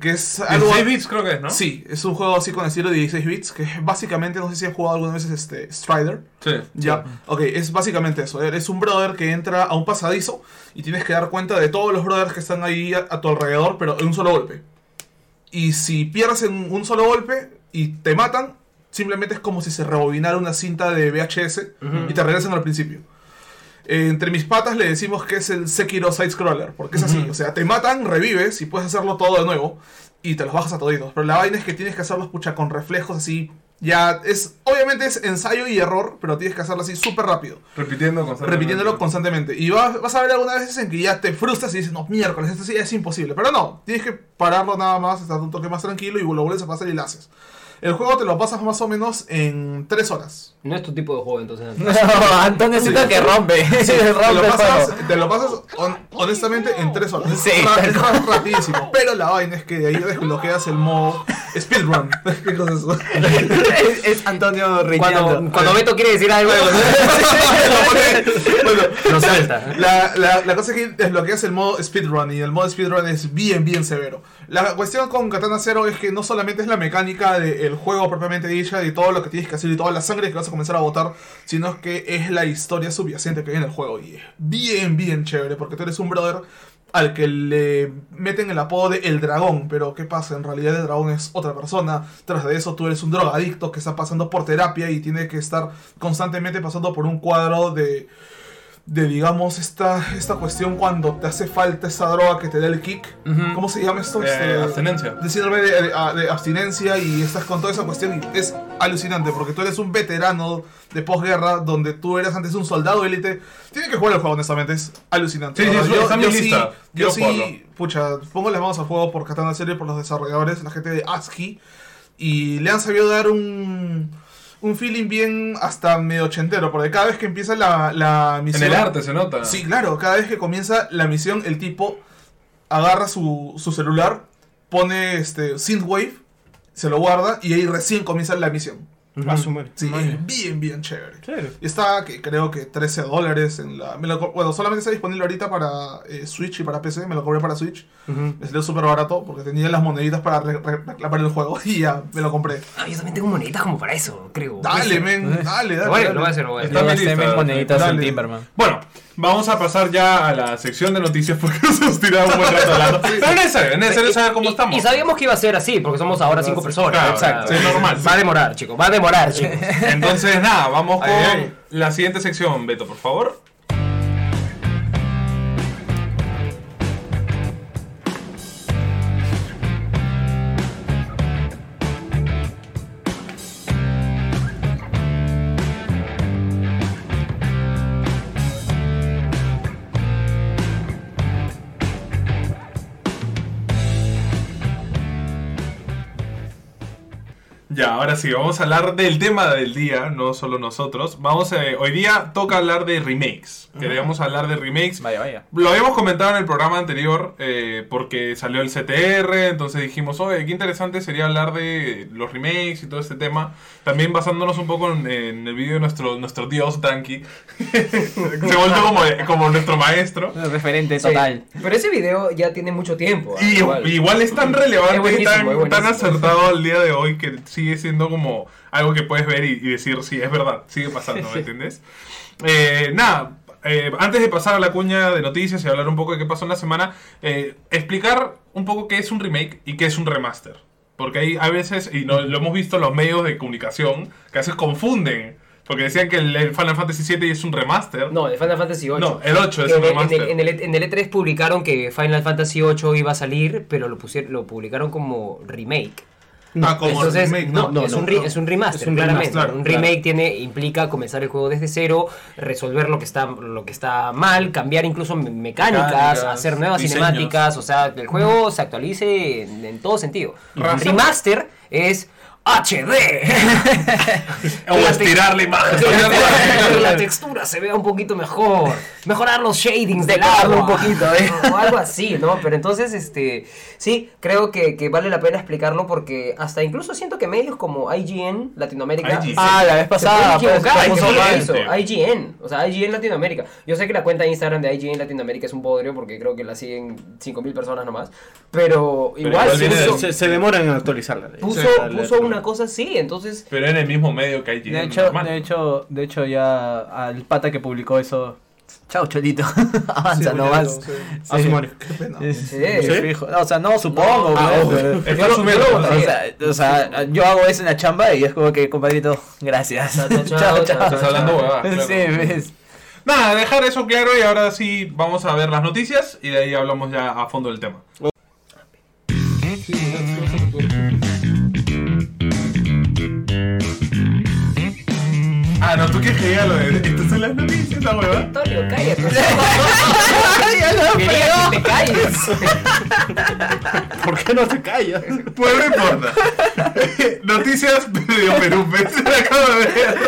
Que, es algo. 16 bits creo que es, ¿no? Sí, es un juego así con estilo de 16 bits. Que es básicamente, no sé si han jugado alguna vez este, Strider. Sí. Ya, ok, es básicamente eso. Eres un brother que entra a un pasadizo y tienes que dar cuenta de todos los brothers que están ahí a, a tu alrededor, pero en un solo golpe. Y si pierdes en un solo golpe y te matan, simplemente es como si se rebobinara una cinta de VHS y te regresan al principio. Eh, entre mis patas le decimos que es el Sekiro Side Scroller, porque es así, o sea, te matan, revives y puedes hacerlo todo de nuevo y te los bajas a toditos. Pero la vaina es que tienes que hacerlos pucha con reflejos así Ya es, obviamente es ensayo y error, pero tienes que hacerlo así súper rápido. Repitiendo constantemente. repitiéndolo constantemente. Y vas, vas a ver algunas veces en que ya te frustras y dices, no, miércoles, esto sí es imposible. Pero no, tienes que pararlo nada más, estar un toque más tranquilo y lo vuelves a pasar y lo haces. El juego te lo pasas más o menos en 3 horas. No es tu tipo de juego, entonces. No, Antonio siento que rompe. Te rompe lo pasas, te lo pasas hon- honestamente en 3 horas. Sí, es ra- rapidísimo. Pero la vaina es que de ahí desbloqueas el modo speedrun. ¿Qué cosa es eso? es, es Antonio riñando. Cuando, cuando Beto quiere decir algo, bueno, lo salta. La, la, la cosa es que desbloqueas el modo speedrun y el modo speedrun es bien, bien severo. La cuestión con Katana Zero es que no solamente es la mecánica del juego propiamente dicha, de todo lo que tienes que hacer y toda la sangre que vas a comenzar a botar, sino que es la historia subyacente que hay en el juego. Y es bien, bien chévere, porque tú eres un brother al que le meten el apodo de El Dragón, pero ¿qué pasa? En realidad el dragón es otra persona. Tras de eso tú eres un drogadicto que está pasando por terapia y tiene que estar constantemente pasando por un cuadro de de digamos esta, esta cuestión cuando te hace falta esa droga que te da el kick. ¿Cómo se llama esto? Eh, Este, abstinencia. De síndrome de, de- de abstinencia y estás con toda esa cuestión y es alucinante porque tú eres un veterano de posguerra donde tú eras antes un soldado élite. Tiene que jugar el juego honestamente, es alucinante. Sí, sí, O sea, sí, está en mi. Sí, yo sí, pucha, pongo las manos al juego por Katana Serie, por los desarrolladores, la gente de ASCII y le han sabido dar un un feeling bien hasta medio ochentero, porque cada vez que empieza la, la En misión... el arte se nota. Sí, claro, cada vez que comienza la misión, el tipo agarra su, su celular, pone este synthwave, se lo guarda y ahí recién comienza la misión. A su madre. Sí, Madre. es bien, bien chévere. Chévere. Y está, que creo que 13 dólares en la... me lo bueno, solamente está disponible ahorita para eh, Switch y para PC, me lo cobré para Switch. Me salió súper barato porque tenía las moneditas para re- re- reclamar el juego y ya, me lo compré. Ah, yo también tengo moneditas como para eso, creo. Dale, men, dale, dale. Bueno, dale. lo voy a hacer, lo voy a hacer. Yo en moneditas en Dale. Timberman. Bueno, vamos a pasar ya a la sección de noticias porque nos hemos tirado un buen rato hablando. Pero es necesario, es necesario saber cómo Y- estamos. Y sabíamos que iba a ser así, porque somos ahora cinco personas. Claro, exacto, es normal. Va a demorar, chicos. Va a demorar, chicos. Entonces, nada, vamos con Ay, ay. la siguiente sección, Beto, por favor. Ya, ahora sí, vamos a hablar del tema del día, no solo nosotros. Vamos a, hoy día toca hablar de remakes. Queríamos hablar de remakes. Vaya, vaya. Lo habíamos comentado en el programa anterior eh, porque salió el CTR, entonces dijimos, oye, qué interesante sería hablar de los remakes y todo este tema. También basándonos un poco en, en el vídeo de nuestro, nuestro dios Danky. Se volvió como, como nuestro maestro. Referente Sí. total. Pero ese video ya tiene mucho tiempo. ah, Y igual. igual. es tan relevante Es tan, es tan acertado al día de hoy que sigue siendo como algo que puedes ver y, y decir, sí, es verdad, sigue pasando, ¿me entiendes? Eh, nada, eh, antes de pasar a la cuña de noticias y hablar un poco de qué pasó en la semana, eh, explicar un poco qué es un remake y qué es un remaster. Porque hay a veces, y no- lo hemos visto en los medios de comunicación, que a veces confunden. Porque decían que el, el Final Fantasy VII es un remaster. No, de Final Fantasy VIII. No, el 8 es Que un en, el, remaster. en, el, en el E3 publicaron que Final Fantasy VIII iba a salir, pero lo, pusieron, lo publicaron como remake. Ah, como Entonces, remake, no, no, es, no, un re- no. es un remaster, Es un claramente. remaster, claro, un claro. remake tiene, implica comenzar el juego desde cero, resolver lo que está, lo que está mal, cambiar incluso me- mecánicas, Mecánicas, hacer nuevas diseños. cinemáticas, o sea, que el juego se actualice en, en todo sentido. Remaster es HD. O estirar la imagen. que la textura se vea un poquito mejor. Mejorar los shadings del agua. un poquito, ¿eh? O algo así, ¿no? Pero entonces, este. Sí, creo que, que vale la pena explicarlo porque hasta incluso siento que medios como IGN Latinoamérica. IGN. Ah, la vez Se pasada. equivocar, pues, puso. IGN, o sea, IGN Latinoamérica. Yo sé que la cuenta de Instagram de IGN Latinoamérica es un podrio porque creo que la siguen 5000 personas nomás, pero igual, igual puso, del- Se, se demoran en actualizarla. puso, Sí, puso una cosa así, entonces Pero en el mismo medio que hay De hecho, de hecho, de hecho ya al pata que publicó eso. Chao, Cholito. Avanza Sí, nomás. sí. A su madre. Qué pena. Sí, Sí. sí, fijo. No, o sea, no, supongo. Ah, o, sea, o sea, yo hago eso en la chamba y es como que, compadrito, gracias. Chao, chao, Estás hablando huevadas. Sí, ves. Nada, dejar eso claro y ahora sí vamos a ver las noticias y de ahí hablamos ya a fondo del tema. Qué genial lo de estas son las noticias, la hueva? Antonio, cállate. Ya lo que te calles. ¿Por qué no te callas? Pues no importa. Noticias medio Perú. Se la acabo de ver.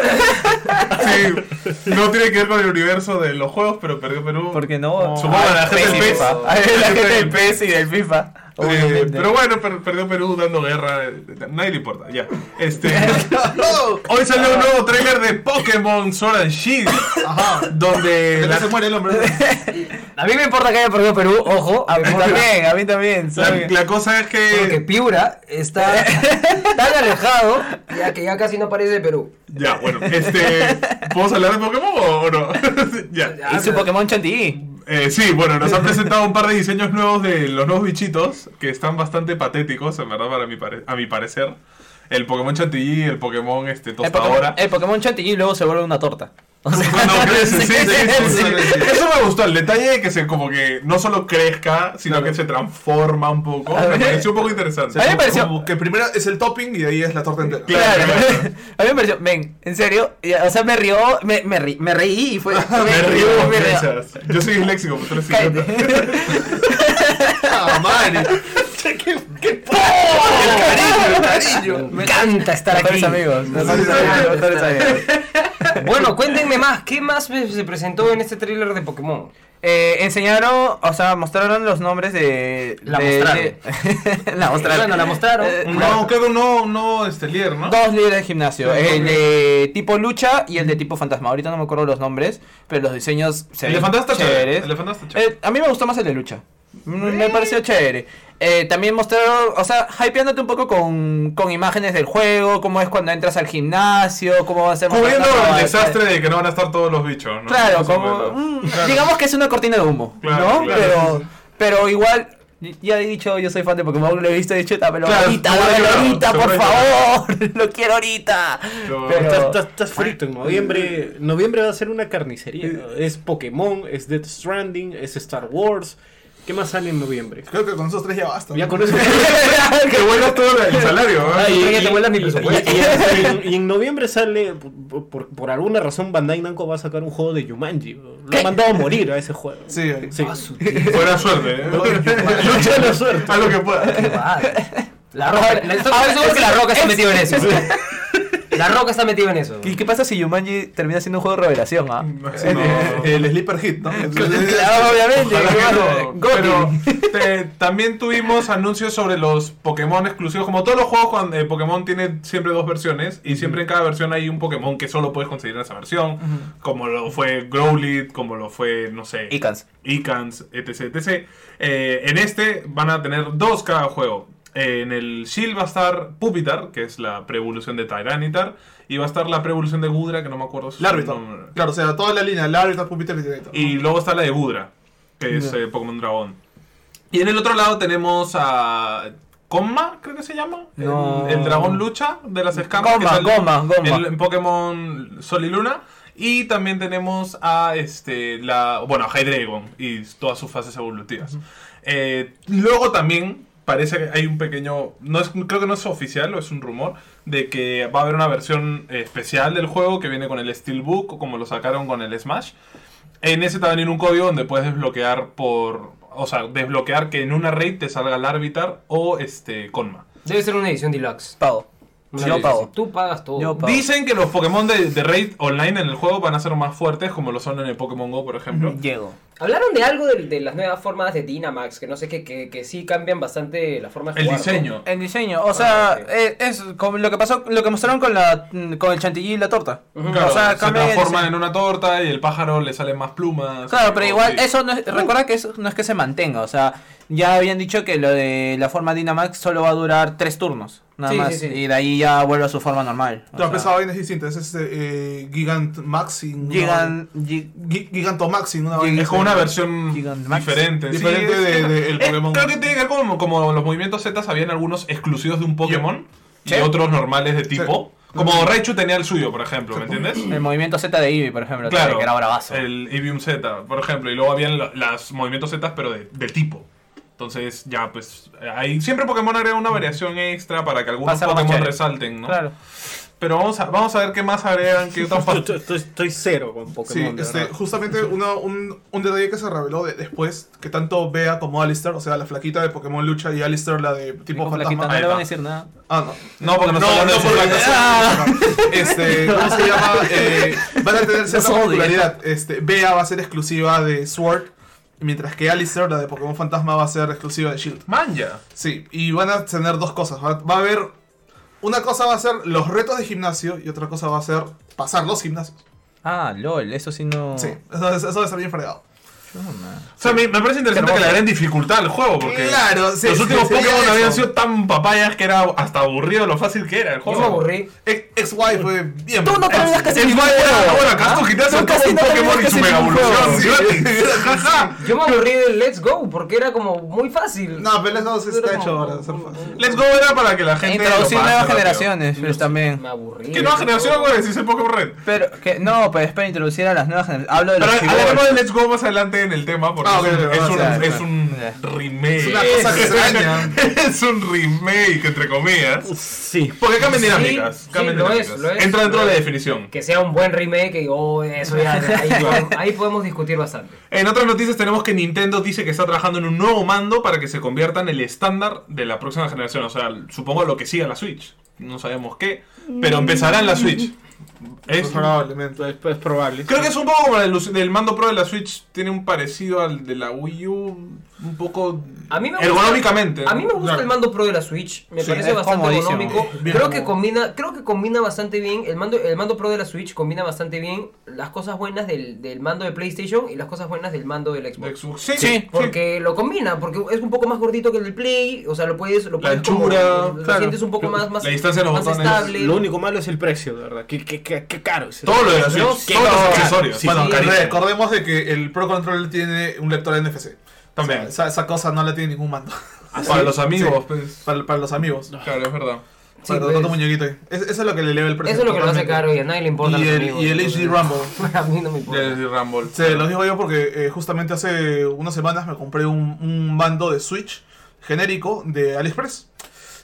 Sí, no tiene que ver con el universo de los juegos, pero perdió Perú. Porque no. Supongo a la gente del PES. La gente del PES y del FIFA. Eh, pero bueno, per- perdió Perú dando guerra. eh, Nadie le importa, ya. Este. Hoy salió un nuevo trailer de Pokémon Sword and Shield. Ajá. Donde la, no se muere el hombre. A mí me importa que haya perdido Perú, ojo. A mí también, a mí también. la, la cosa es Porque que. Piura está tan alejado ya que ya casi no parece de Perú. Ya, bueno, este. ¿Podemos hablar de Pokémon o, o no? ya. Ya. Y su Pokémon Chantilly. Eh, sí, bueno, nos han presentado un par de diseños nuevos de los nuevos bichitos que están bastante patéticos, en verdad, para mi pare- a mi parecer. El Pokémon Chantilly, el Pokémon este, El Pokémon, tostadora. el Pokémon Chantilly luego se vuelve una torta. O sea, Cuando crece, sí, sí, sí, sí. sí. Eso me gustó, el detalle de que se como que no solo crezca, sino que se transforma un poco. A Me pareció un poco interesante. A mí me pareció- Como que primero es el topping y de ahí es la torta entera. Claro. A mí me pareció, ven, en serio, o sea, me rió, me, me, ri- me reí y fue... Me río, me. Yo soy disléxico, pero tú eres Cállate. Idiota. Ah, madre. El cariño, el cariño. Me encanta estar Mejores aquí. amigos, mejores sí, amigos, sí. mejores amigos. Bueno, cuéntenme más. ¿Qué más se presentó en este tráiler de Pokémon? Eh, enseñaron, o sea, mostraron los nombres de... La de- mostraron. de- la mostraron. Bueno, la mostraron. Eh, No, creo que no, no, este líder, ¿no? Dos líderes de gimnasio, el de tipo lucha y el de tipo fantasma. Ahorita no me acuerdo los nombres, pero los diseños se El de ven Fantasma está chévere. chéveres. El de Fantasma está chévere. Eh, a mí me gustó más el de lucha. Me pareció chévere. Eh, también mostraron, o sea, hypeándote un poco con, con imágenes del juego, cómo es cuando entras al gimnasio, cómo va a ser más Cubriendo el eh, desastre de que no van a estar todos los bichos, ¿no? Claro, como mm, Claro. digamos que es una cortina de humo, Claro, ¿no? claro. Pero, pero igual, ya he dicho, yo soy fan de Pokémon, lo he visto, he dicho, dámelo Claro, ahorita, dámelo ahorita, por favor, lo quiero ahorita. Pero- Pero- Estás, estás- estás frito en noviembre. Noviembre va a ser una carnicería. Es Pokémon, es Death Stranding, es Star Wars. ¿Qué más sale en noviembre? Creo que con esos tres ya basta. Ya con eso. Que vuelas todo el salario, ¿no? Ay, y, ya te vuelas mi presupuesto. y- y en, y en noviembre sale, por, por- por alguna razón, Bandai Namco va a sacar un juego de Jumanji. Lo ha mandado a morir a ese juego. Sí, Sí. Buena suerte, ¿eh? Lucha la suerte. A lo que pueda. Qué. La roca. Es- que la roca está es- metido en eso. La roca está metido en eso. ¿Y qué pasa si Yumanji termina siendo un juego de revelación? ¿ah? No. El Sleeper Hit, ¿no? Claro, obviamente. Gotti. Pero te- también tuvimos anuncios sobre los Pokémon exclusivos. Como todos los juegos, cuando, eh, Pokémon tiene siempre dos versiones. Y siempre en cada versión hay un Pokémon que solo puedes conseguir en esa versión. Como lo fue Growlithe, como lo fue, no sé. Icans. Icans, etc, etc. Eh, en este van a tener dos cada juego. Eh, en el Shield va a estar Pupitar, que es la pre-evolución de Tyranitar. Y va a estar la pre-evolución de Gudra, que no me acuerdo su Larvitar. Claro, o sea, toda la línea, Larvitar, Pupitar y Tyranitar. Y luego está la de Gudra, que es eh, Pokémon Dragón. Y en el otro lado tenemos a. Comma, creo que se llama. El- No. El, dragón lucha de las escamas. Goma, Goma, Goma. En, en Pokémon Sol y Luna. Y también tenemos a este la bueno a Hydreigon y todas sus fases evolutivas. Eh, luego también parece que hay un pequeño no es creo que no es oficial o es un rumor de que va a haber una versión eh, especial del juego que viene con el Steelbook como lo sacaron con el Smash. En ese te va a venir un código donde puedes desbloquear por o sea, desbloquear que en una raid te salga el Arbitar o este Conma. Debe ser una edición deluxe. Pago. Una Yo pago. Tú pagas todo. Yo pago. Dicen que los Pokémon de, de raid online en el juego van a ser más fuertes como lo son en el Pokémon Go, por ejemplo. Llego. Hablaron de algo de, de las nuevas formas de Dynamax, que no sé qué, que, que sí cambian bastante la forma de El jugar, ¿no? diseño. El diseño, o sea, Ah, ok. eh, es como lo que pasó, lo que mostraron con la con el chantilly y la torta. Ujú. Claro, o sea, se transforman diseño. en una torta y el pájaro le salen más plumas. Claro, pero igual eso no es, recuerda que eso no es que se mantenga, o sea, ya habían dicho que lo de la forma Dynamax solo va a durar tres turnos, nada Sí, más, sí, sí. y de ahí ya vuelve a su forma normal. o No, sea, pensaba vainas distintas. Es este eh, Gigant Maxing. una Gigan, gi- vaina- Gi- Gigantomaxing, una Gig- vaina Es como. Una versión diferente. Sí, Diferente es- de- de el Pokémon. Creo que tiene que ver como, como los movimientos Z habían algunos exclusivos de un Pokémon y otros normales de tipo. Sí. Como Raichu tenía el suyo, por ejemplo, ¿me entiendes? el movimiento Z de Eevee, por ejemplo, Claro, que era bravazo. el Evium Z, por ejemplo, y luego habían lo- los movimientos Z, pero de, de tipo. Entonces, ya, pues, ahí siempre Pokémon agrega una variación extra para que algunos Pokémon resalten, ¿no? Claro. Pero vamos a, vamos a ver qué más agregan, qué otras Estoy, estoy- estoy cero con Sí, Pokémon. de este, justamente uno- un, un detalle que se reveló de- después, que tanto Bea como Alistair, o sea, la flaquita de Pokémon Lucha y Alistair, la de tipo fantasma. Flaquita, no le van a decir nada. Ah, no. No, porque no, No, no, no flaca. son- Este, ¿cómo se llama? Eh, van a tener cierta particularidad. Este, Bea va a ser exclusiva de Sword, mientras que Alistair, la de Pokémon Fantasma, va a ser exclusiva de Shield. Manja. Sí, y van a tener dos cosas. Va, va a haber. Una cosa va a ser los retos de gimnasio y otra cosa va a ser pasar los gimnasios. Ah, lol, eso sí no. Sí, eso, eso a estar bien fregado. O sea, me, me parece interesante que le den dificultad al juego, porque Claro, sí, los últimos sería Pokémon eso. habían sido tan papayas que era hasta aburrido lo fácil que era el Yo juego. me aburrí. Ex- XY fue bien. Tú no terminas casi Es ningún más, juego. ah, bueno, acá tú quitas Tú el casi un no Pokémon terminas y su casi mega ningún evolución. ¿sí? Jaja. Yo me aburrí del Let's Go porque era como muy fácil. No, pero eso sí está Era hecho para fácil. Let's Go era para que la gente. Introducir lo nuevas generaciones, pues también. Me aburrí. ¿Qué nueva generación, güey? Si es el Pokémon Red. Pero, que, no, pues espera introducir a las nuevas generaciones. Hablo de los Pero chibos. hablaremos de Let's Go más adelante en el tema porque Ah, es, un, ok, es, un, es remake. Es una cosa extraña. es un remake, entre comillas. Sí. Porque cambian Sí, dinámicas. sí, cambian lo dinámicas. es, lo es, Entra dentro lo de la definición. Que sea un buen remake y oh, eso ya, ahí, podemos, ahí podemos discutir bastante. En otras noticias tenemos que Nintendo dice que está trabajando en un nuevo mando para que se convierta en el estándar de la próxima generación. O sea, supongo lo que siga la Switch. No sabemos qué, pero empezará en la Switch. Es- Probablemente. Pues probable. creo que es un poco como el del mando Pro de la Switch. Tiene un parecido al de la Wii U. Un poco A mí me gusta, ergonómicamente. A mí me gusta Claro. el mando Pro de la Switch, me Sí, parece es bastante. Es bien Creo que combina, creo que combina bastante bien el mando, el mando Pro de la Switch combina bastante bien las cosas buenas del, del mando de PlayStation y las cosas buenas del mando del Xbox. Xbox. Sí, Sí, sí. Porque lo combina, porque es un poco más gordito que el del Play, o sea, lo puedes, lo La como- anchura, lo claro. sientes un poco más, más, La distancia de los más botones. estable. Lo único malo es el precio, de verdad. Qué, qué, qué caro es. Todo lo de la Pero Switch. Todos los accesorios. Sí, bueno, sí. carísimo. recordemos de que el Pro Controller tiene un lector NFC. También. O sea, esa, esa cosa no la tiene ningún mando. Para los amigos, Sí. pues. Para, para los amigos. Claro, es verdad. Sí, para pues. tu muñequito ahí. Es- eso es lo que le eleva el precio. Eso es lo que lo hace caro y a nadie le importa. Y los el, amigos, y el HD Rumble. a mí no me importa. De Rumble. Se los digo yo porque eh, justamente hace unas semanas me compré un, un mando de Switch genérico de AliExpress.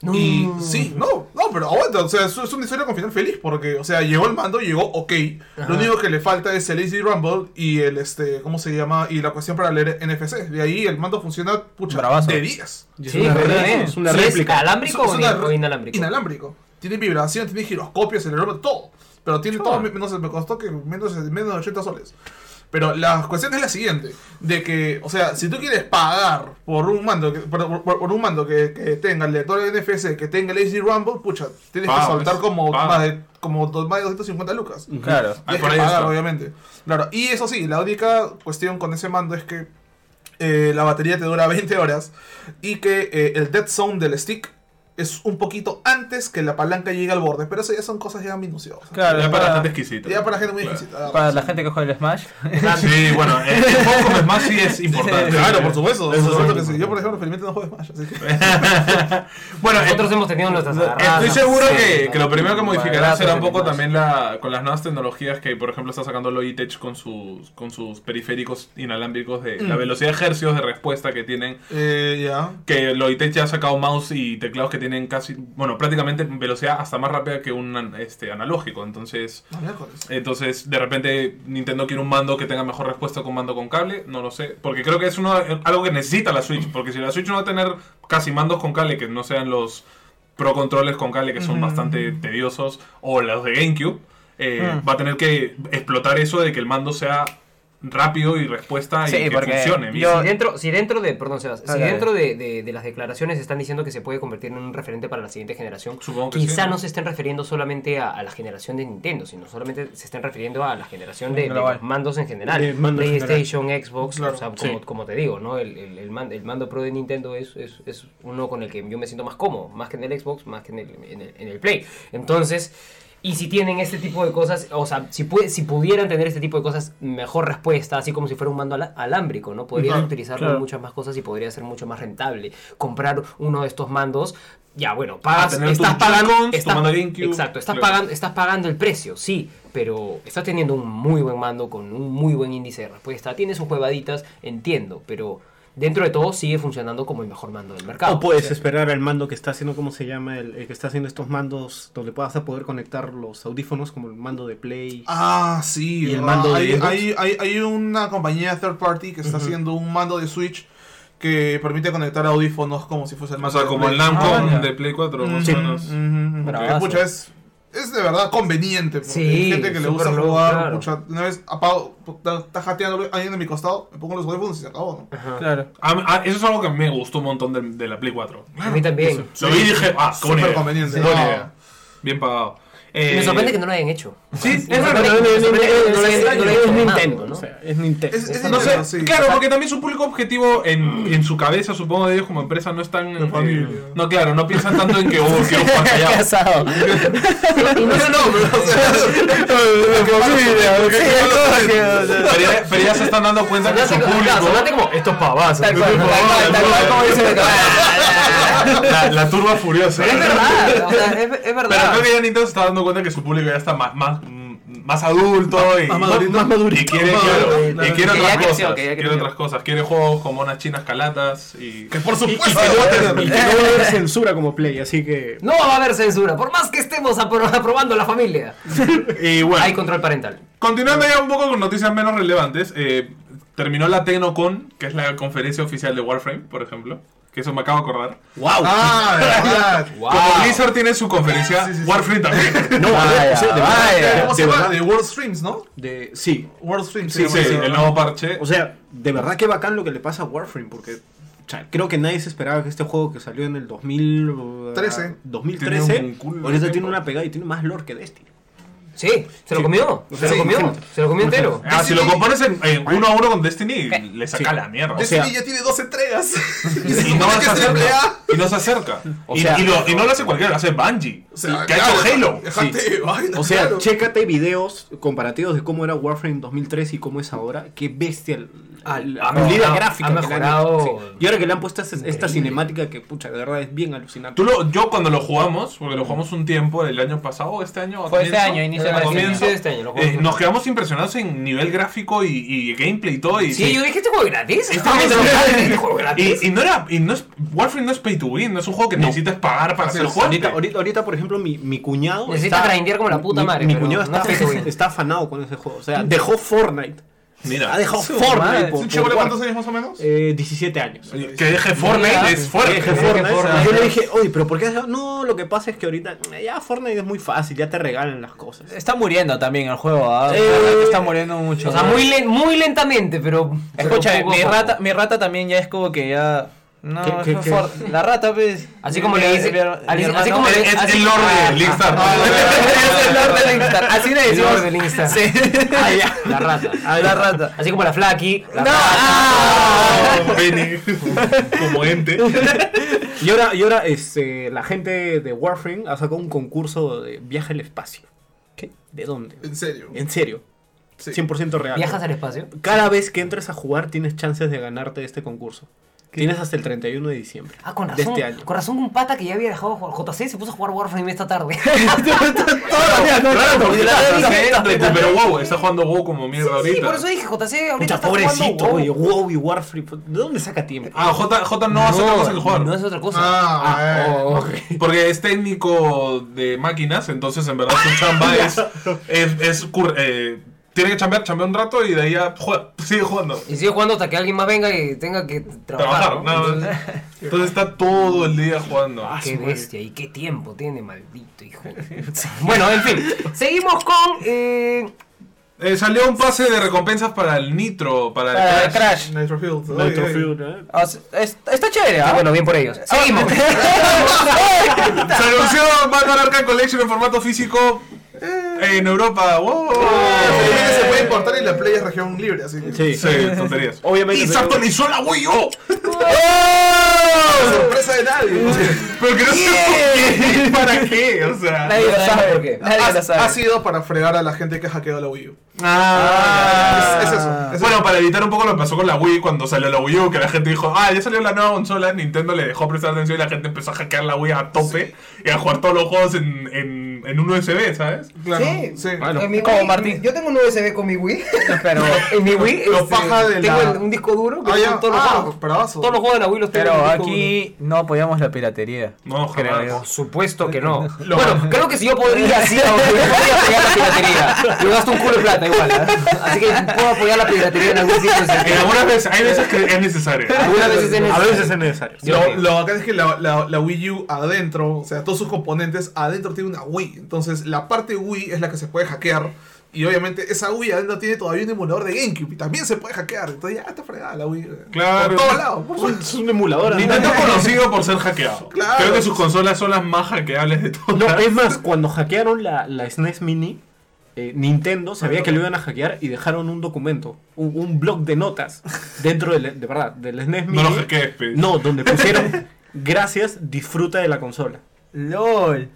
No. Y sí, no, no, pero aguanta, o sea, es, es una historia con final feliz porque, o sea, llegó el mando, llegó ok. Ajá. Lo único que le falta es el HD Rumble y el, este, ¿cómo se llama? Y la cuestión para leer NFC. De ahí el mando funciona, pucha, Bravazo. de 10. Y es Sí, es una Sí, es réplica. ¿Alámbrico Es o, una ni- o inalámbrico? Inalámbrico. Tiene vibración, tiene giroscopio, acelerador, todo. Pero tiene todo, no sé, me costó que menos, menos de 80 soles. Pero la cuestión es la siguiente, de que, o sea, si tú quieres pagar por un mando que, por, por- por un mando que, que tenga el lector de NFC, que tenga el HD Rumble, pucha, tienes que soltar como más de, como dos- más de 250 lucas. Claro. Ah, Tienes por que ahí pagar, está. obviamente. Claro, y eso sí, la única cuestión con ese mando es que eh, la batería te dura 20 horas y que eh, el dead zone del stick es un poquito antes que la palanca llegue al borde, pero eso ya son cosas ya minuciosas. Claro, Ya para para, gente exquisita. Ya para gente muy Claro. exquisita. para la gente que juega el Smash. Sí, bueno, el Smash sí es importante. Claro, por supuesto. Eso por supuesto sí. que sí. Yo, por ejemplo, felizmente no juego Smash, así que... bueno, Nosotros eh, hemos tenido nuestras Estoy seguro Sí, que, que lo primero que modificarán barato será un poco también la, con las nuevas tecnologías que, por ejemplo, está sacando Logitech con sus, con sus periféricos inalámbricos de la Mm. velocidad de hercios de respuesta que tienen. Eh, ya. Que Logitech ya ha sacado mouse y teclados que tienen casi, bueno, prácticamente velocidad hasta más rápida que un este, analógico. Entonces, entonces, de repente Nintendo quiere un mando que tenga mejor respuesta con mando con cable, no lo sé, porque creo que es uno, algo que necesita la Switch, porque si la Switch no va a tener casi mandos con cable que no sean los Pro Controles con cable que son bastante tediosos o los de GameCube, eh, Mm. va a tener que explotar eso de que el mando sea rápido y respuesta y Sí, que porque funcione. yo- Si dentro, si dentro de, perdón, Sebas, si dentro de, de- de las declaraciones están diciendo que se puede convertir en un referente para la siguiente generación, Supongo que quizá sí, no ¿no? se estén refiriendo solamente a, a la generación de Nintendo, sino solamente se estén refiriendo a la generación de, los mandos en general. PlayStation, Xbox, Claro, o sea, sí. como, como te digo, ¿no? El, el, el man- el mando Pro de Nintendo es, es, es uno con el que yo me siento más cómodo, más que en el Xbox, más que en el, en el, en el Play. Entonces... Y si tienen este tipo de cosas, o sea, si, pu- si pudieran tener este tipo de cosas, mejor respuesta, así como si fuera un mando alámbrico, ¿no? Podrían utilizarlo claro. en muchas más cosas y podría ser mucho más rentable. Comprar uno de estos mandos, ya bueno, pagas, estás pagando, estás- GameCube, exacto, estás claro. pagando, estás pagando el precio, sí, pero estás teniendo un muy buen mando con un muy buen índice de respuesta, tienes sus juegaditas, entiendo, pero dentro de todo sigue funcionando como el mejor mando del mercado. O puedes esperar al mando que está haciendo, ¿cómo se llama? El, el que está haciendo estos mandos donde puedas a poder conectar los audífonos como el mando de Play. Ah, sí. Y el ah, mando de hay, hay, hay, hay una compañía third party que está haciendo un mando de Switch que permite conectar audífonos como si fuese el O mando sea, de como el Play. Namco Ah, ya. de Play 4, más Ujú, o menos. ujú, ujú. Bravazo. Que, pucha, es, es de verdad conveniente. Porque Sí, hay gente que le gusta loco, jugar. claro. pucha, una vez apago, está, jateando alguien de mi costado, me pongo los audífonos y se acabó. ¿no? Ajá. Claro. A mí- a- eso es algo que me gustó un montón de, de la Play 4. A mí también. Lo vi y dije, ah, Súper conveniente. No. idea. Bien pagado. Me Eh, sorprende que no lo hayan hecho. Sí, es Me me que no no Nintendo, ¿no? o sea, es Nintendo. Es- es No sé, sí. claro, porque también su público objetivo en, en su cabeza, supongo de ellos como empresa, no están. Familia. eh, no, claro, no piensan tanto en que, oh, quiero jugar Qué callado. asado. No, no, pero ya, pero ya se están dando cuenta que su público. sonaste como estos pavazos. Tal cual, tal cual, tal cual como dice La, la turba furiosa. Es verdad, o sea, es, es Pero verdad. creo que ya Nintendo se está dando cuenta que su público ya está más, más, más adulto y, Más madurito. Y quiere, claro, y otras cosas. quiere otras cosas. Quiere juegos como unas chinas calatas y. que por Y, y supuesto. que no va a tener- y que no va a haber censura como Play, así que. No va a haber censura, por más que estemos apro- aprobando la familia. Y bueno, Hay control parental. continuando ya un poco con noticias menos relevantes. eh, terminó la Tecnocon, que es la conferencia oficial de Warframe, por ejemplo. Que eso me acabo de acordar. ¡Wow! Ah, de verdad. Como Blizzard tiene su conferencia, Sí, sí, sí. Warframe también. no, a ver, o sea, de verdad, vaya. ¿Cómo se de llama? verdad, De World Streams, ¿no? de- sí. World Streams. Sí, sí, el nuevo parche. O sea, de verdad que bacán lo que le pasa a Warframe, porque o sea, creo que nadie se esperaba que este juego que salió en el 2000, uh, 13. 2013 Tiene un culo de ahorita tiene una pegada y tiene más lore que Destiny. Sí, se lo Sí. comió. Se lo comió. Se lo comió entero. Ah, si lo compones en, en uno a uno con Destiny, le saca Sí. la mierda. Destiny sea- ya tiene dos entregas. y no que se es triple acerca. A. Y no se acerca. O y, sea- y lo, y no lo hace cualquiera, lo hace Bungie. O sea, que ha hecho Halo. Vaina, O sea, claro. chécate videos comparativos de cómo era Warframe 2003 y cómo es ahora. Qué bestia Ah, la habilidad gráfica. ha que le han mejorado. sí. Y ahora que le han puesto esta, cinemática que, pucha, de verdad es bien alucinante. Tú lo, yo cuando lo jugamos, porque lo jugamos un tiempo, el año pasado este año. a Fue este año, inicio a de este comienzo, año. Este año, lo jugamos. eh, nos quedamos impresionados en nivel gráfico y, y gameplay y todo. Y, Sí, yo dije este juego es gratis. Este juego gratis. y, y no era. Y no es, Warframe no es pay to win, no es un juego que necesitas pagar para hacer es. juego. Ahorita, ahorita, ahorita, por ejemplo, mi, mi cuñado. Necesitas está- grindear como la puta madre, Mi, cuñado no está, está afanado con ese juego. O sea, dejó Fortnite. Mira, Ha dejado Fortnite. por- ¿Un chico de cuántos años más o menos? Eh, 17 años. que deje Fortnite Mira, es fuerte. Deje Fortnite. Fortnite. Yo le dije, oye, pero ¿por qué? has dejado?" No, lo que pasa es que ahorita eh, ya Fortnite es muy fácil, ya te regalan las cosas. Está muriendo también el juego, ¿ah? Eh, está muriendo mucho. O sea, muy, muy lentamente, pero. Escucha, pero poco a mi poco. rata, mi rata también ya es como que ya. No, ¿Qué- qué- fue qué? for- la rata, pues. Así como le dice- así como le- Es así- el lord Ah, de Linkstar. es el Lord del Instar. Así le El decimos. lord Instar. Sí. Ah, ya, la rata. La rata. Así como la Flaky. La No, rata. ah. Penny, como ente. Y ahora, y ahora este, la gente de Warframe ha sacado un concurso de viaje al espacio. ¿Qué? ¿De dónde? En serio. En serio. Sí. 100% real. ¿Viajas al espacio? Cada vez que entres a jugar tienes chances de ganarte este concurso. Tienes hasta el 31 de diciembre. Ah, con De razón. este año. Con razón, un pata que ya había dejado de jugar JC se puso a jugar Warframe esta tarde. Recuperó WoW, está jugando WoW como mierda sí, ahorita. por eso dije, JC ahorita está pobrecito, jugando WoW. WoW y Warframe. ¿De dónde saca tiempo? Ah, J, J no hace otra cosa que jugar. No es otra cosa. Ah, eh. oh, ok. Porque es técnico de máquinas, entonces en verdad su chamba es. es, es cur- eh, tiene que chambear, chambea un rato y de ahí ya juega, sigue jugando. Y sigue jugando hasta que alguien más venga y tenga que trabajar. Entonces, Entonces está todo el día jugando. Qué bestia y qué tiempo tiene, maldito hijo. bueno, en fin. Seguimos con. Eh, Eh, salió un pase de recompensas para el Nitro, para el Para el Crash. Crash. Nitro Field. Nitro Oye, Field, ¿eh? Es- está chévere, ¿ah? bueno, bien por ellos. Seguimos. Se anunció Batman Arkham Collection en formato físico en Europa. ¡Wow! Y la Play es región libre, así que. Sí. Sí, tonterías. Obviamente. Y se actualizó la Wii U. sorpresa de nadie. Pero que no sé por qué, para qué, o sea. Nadie lo sabe. por qué. Nadie ha, lo sabe. ha sido para fregar a la gente que ha hackeado la Wii U. Ah, es- es eso, es bueno, eso. para evitar un poco lo que pasó con la Wii cuando salió la Wii U, que la gente dijo, ah, ya salió la nueva consola, Nintendo le dejó prestar atención y la gente empezó a hackear la Wii a tope y a jugar todos los juegos en, en, en un USB, ¿sabes? Claro, Sí. sí. Bueno, mi como Martín. Yo tengo un USB con mi Wii. Pero, en mi Wii Lo este, paja de tengo la- un disco duro que Ah, ya. todos los Ah, juegos. bravazo. Todos los juegos de la Wii los tengo en pero disco duro. aquí no apoyamos la piratería. No, creo jamás. Por supuesto que no. Lo- bueno, creo que si yo podría, sí, yo podría apoyar la piratería. Yo gasto un culo de plata igual. ¿eh? Así que puedo apoyar la piratería en algún sitio. En algunas veces, hay veces que es necesario. Algunas veces es A necesario. veces es necesario. Lo, lo bacán es que la, la, la Wii U adentro, o sea, todos sus componentes adentro tiene una Wii. Entonces, la parte Wii es la que se puede hackear. Y obviamente esa Wii adentro tiene todavía un emulador de GameCube y también se puede hackear. Entonces ya está fregada la Wii. Claro. Por todos lados. por Es un- supuesto. es un emulador. ¿no? Nintendo es conocido por ser hackeado. Claro. Creo que sus consolas son las más hackeables de todas. No, es más, cuando hackearon la, la SNES Mini, eh, Nintendo sabía que lo iban a hackear y dejaron un documento, un, un blog de notas dentro del, de verdad, del SNES Mini. No lo hackees. No, donde pusieron gracias, disfruta de la consola. LOL.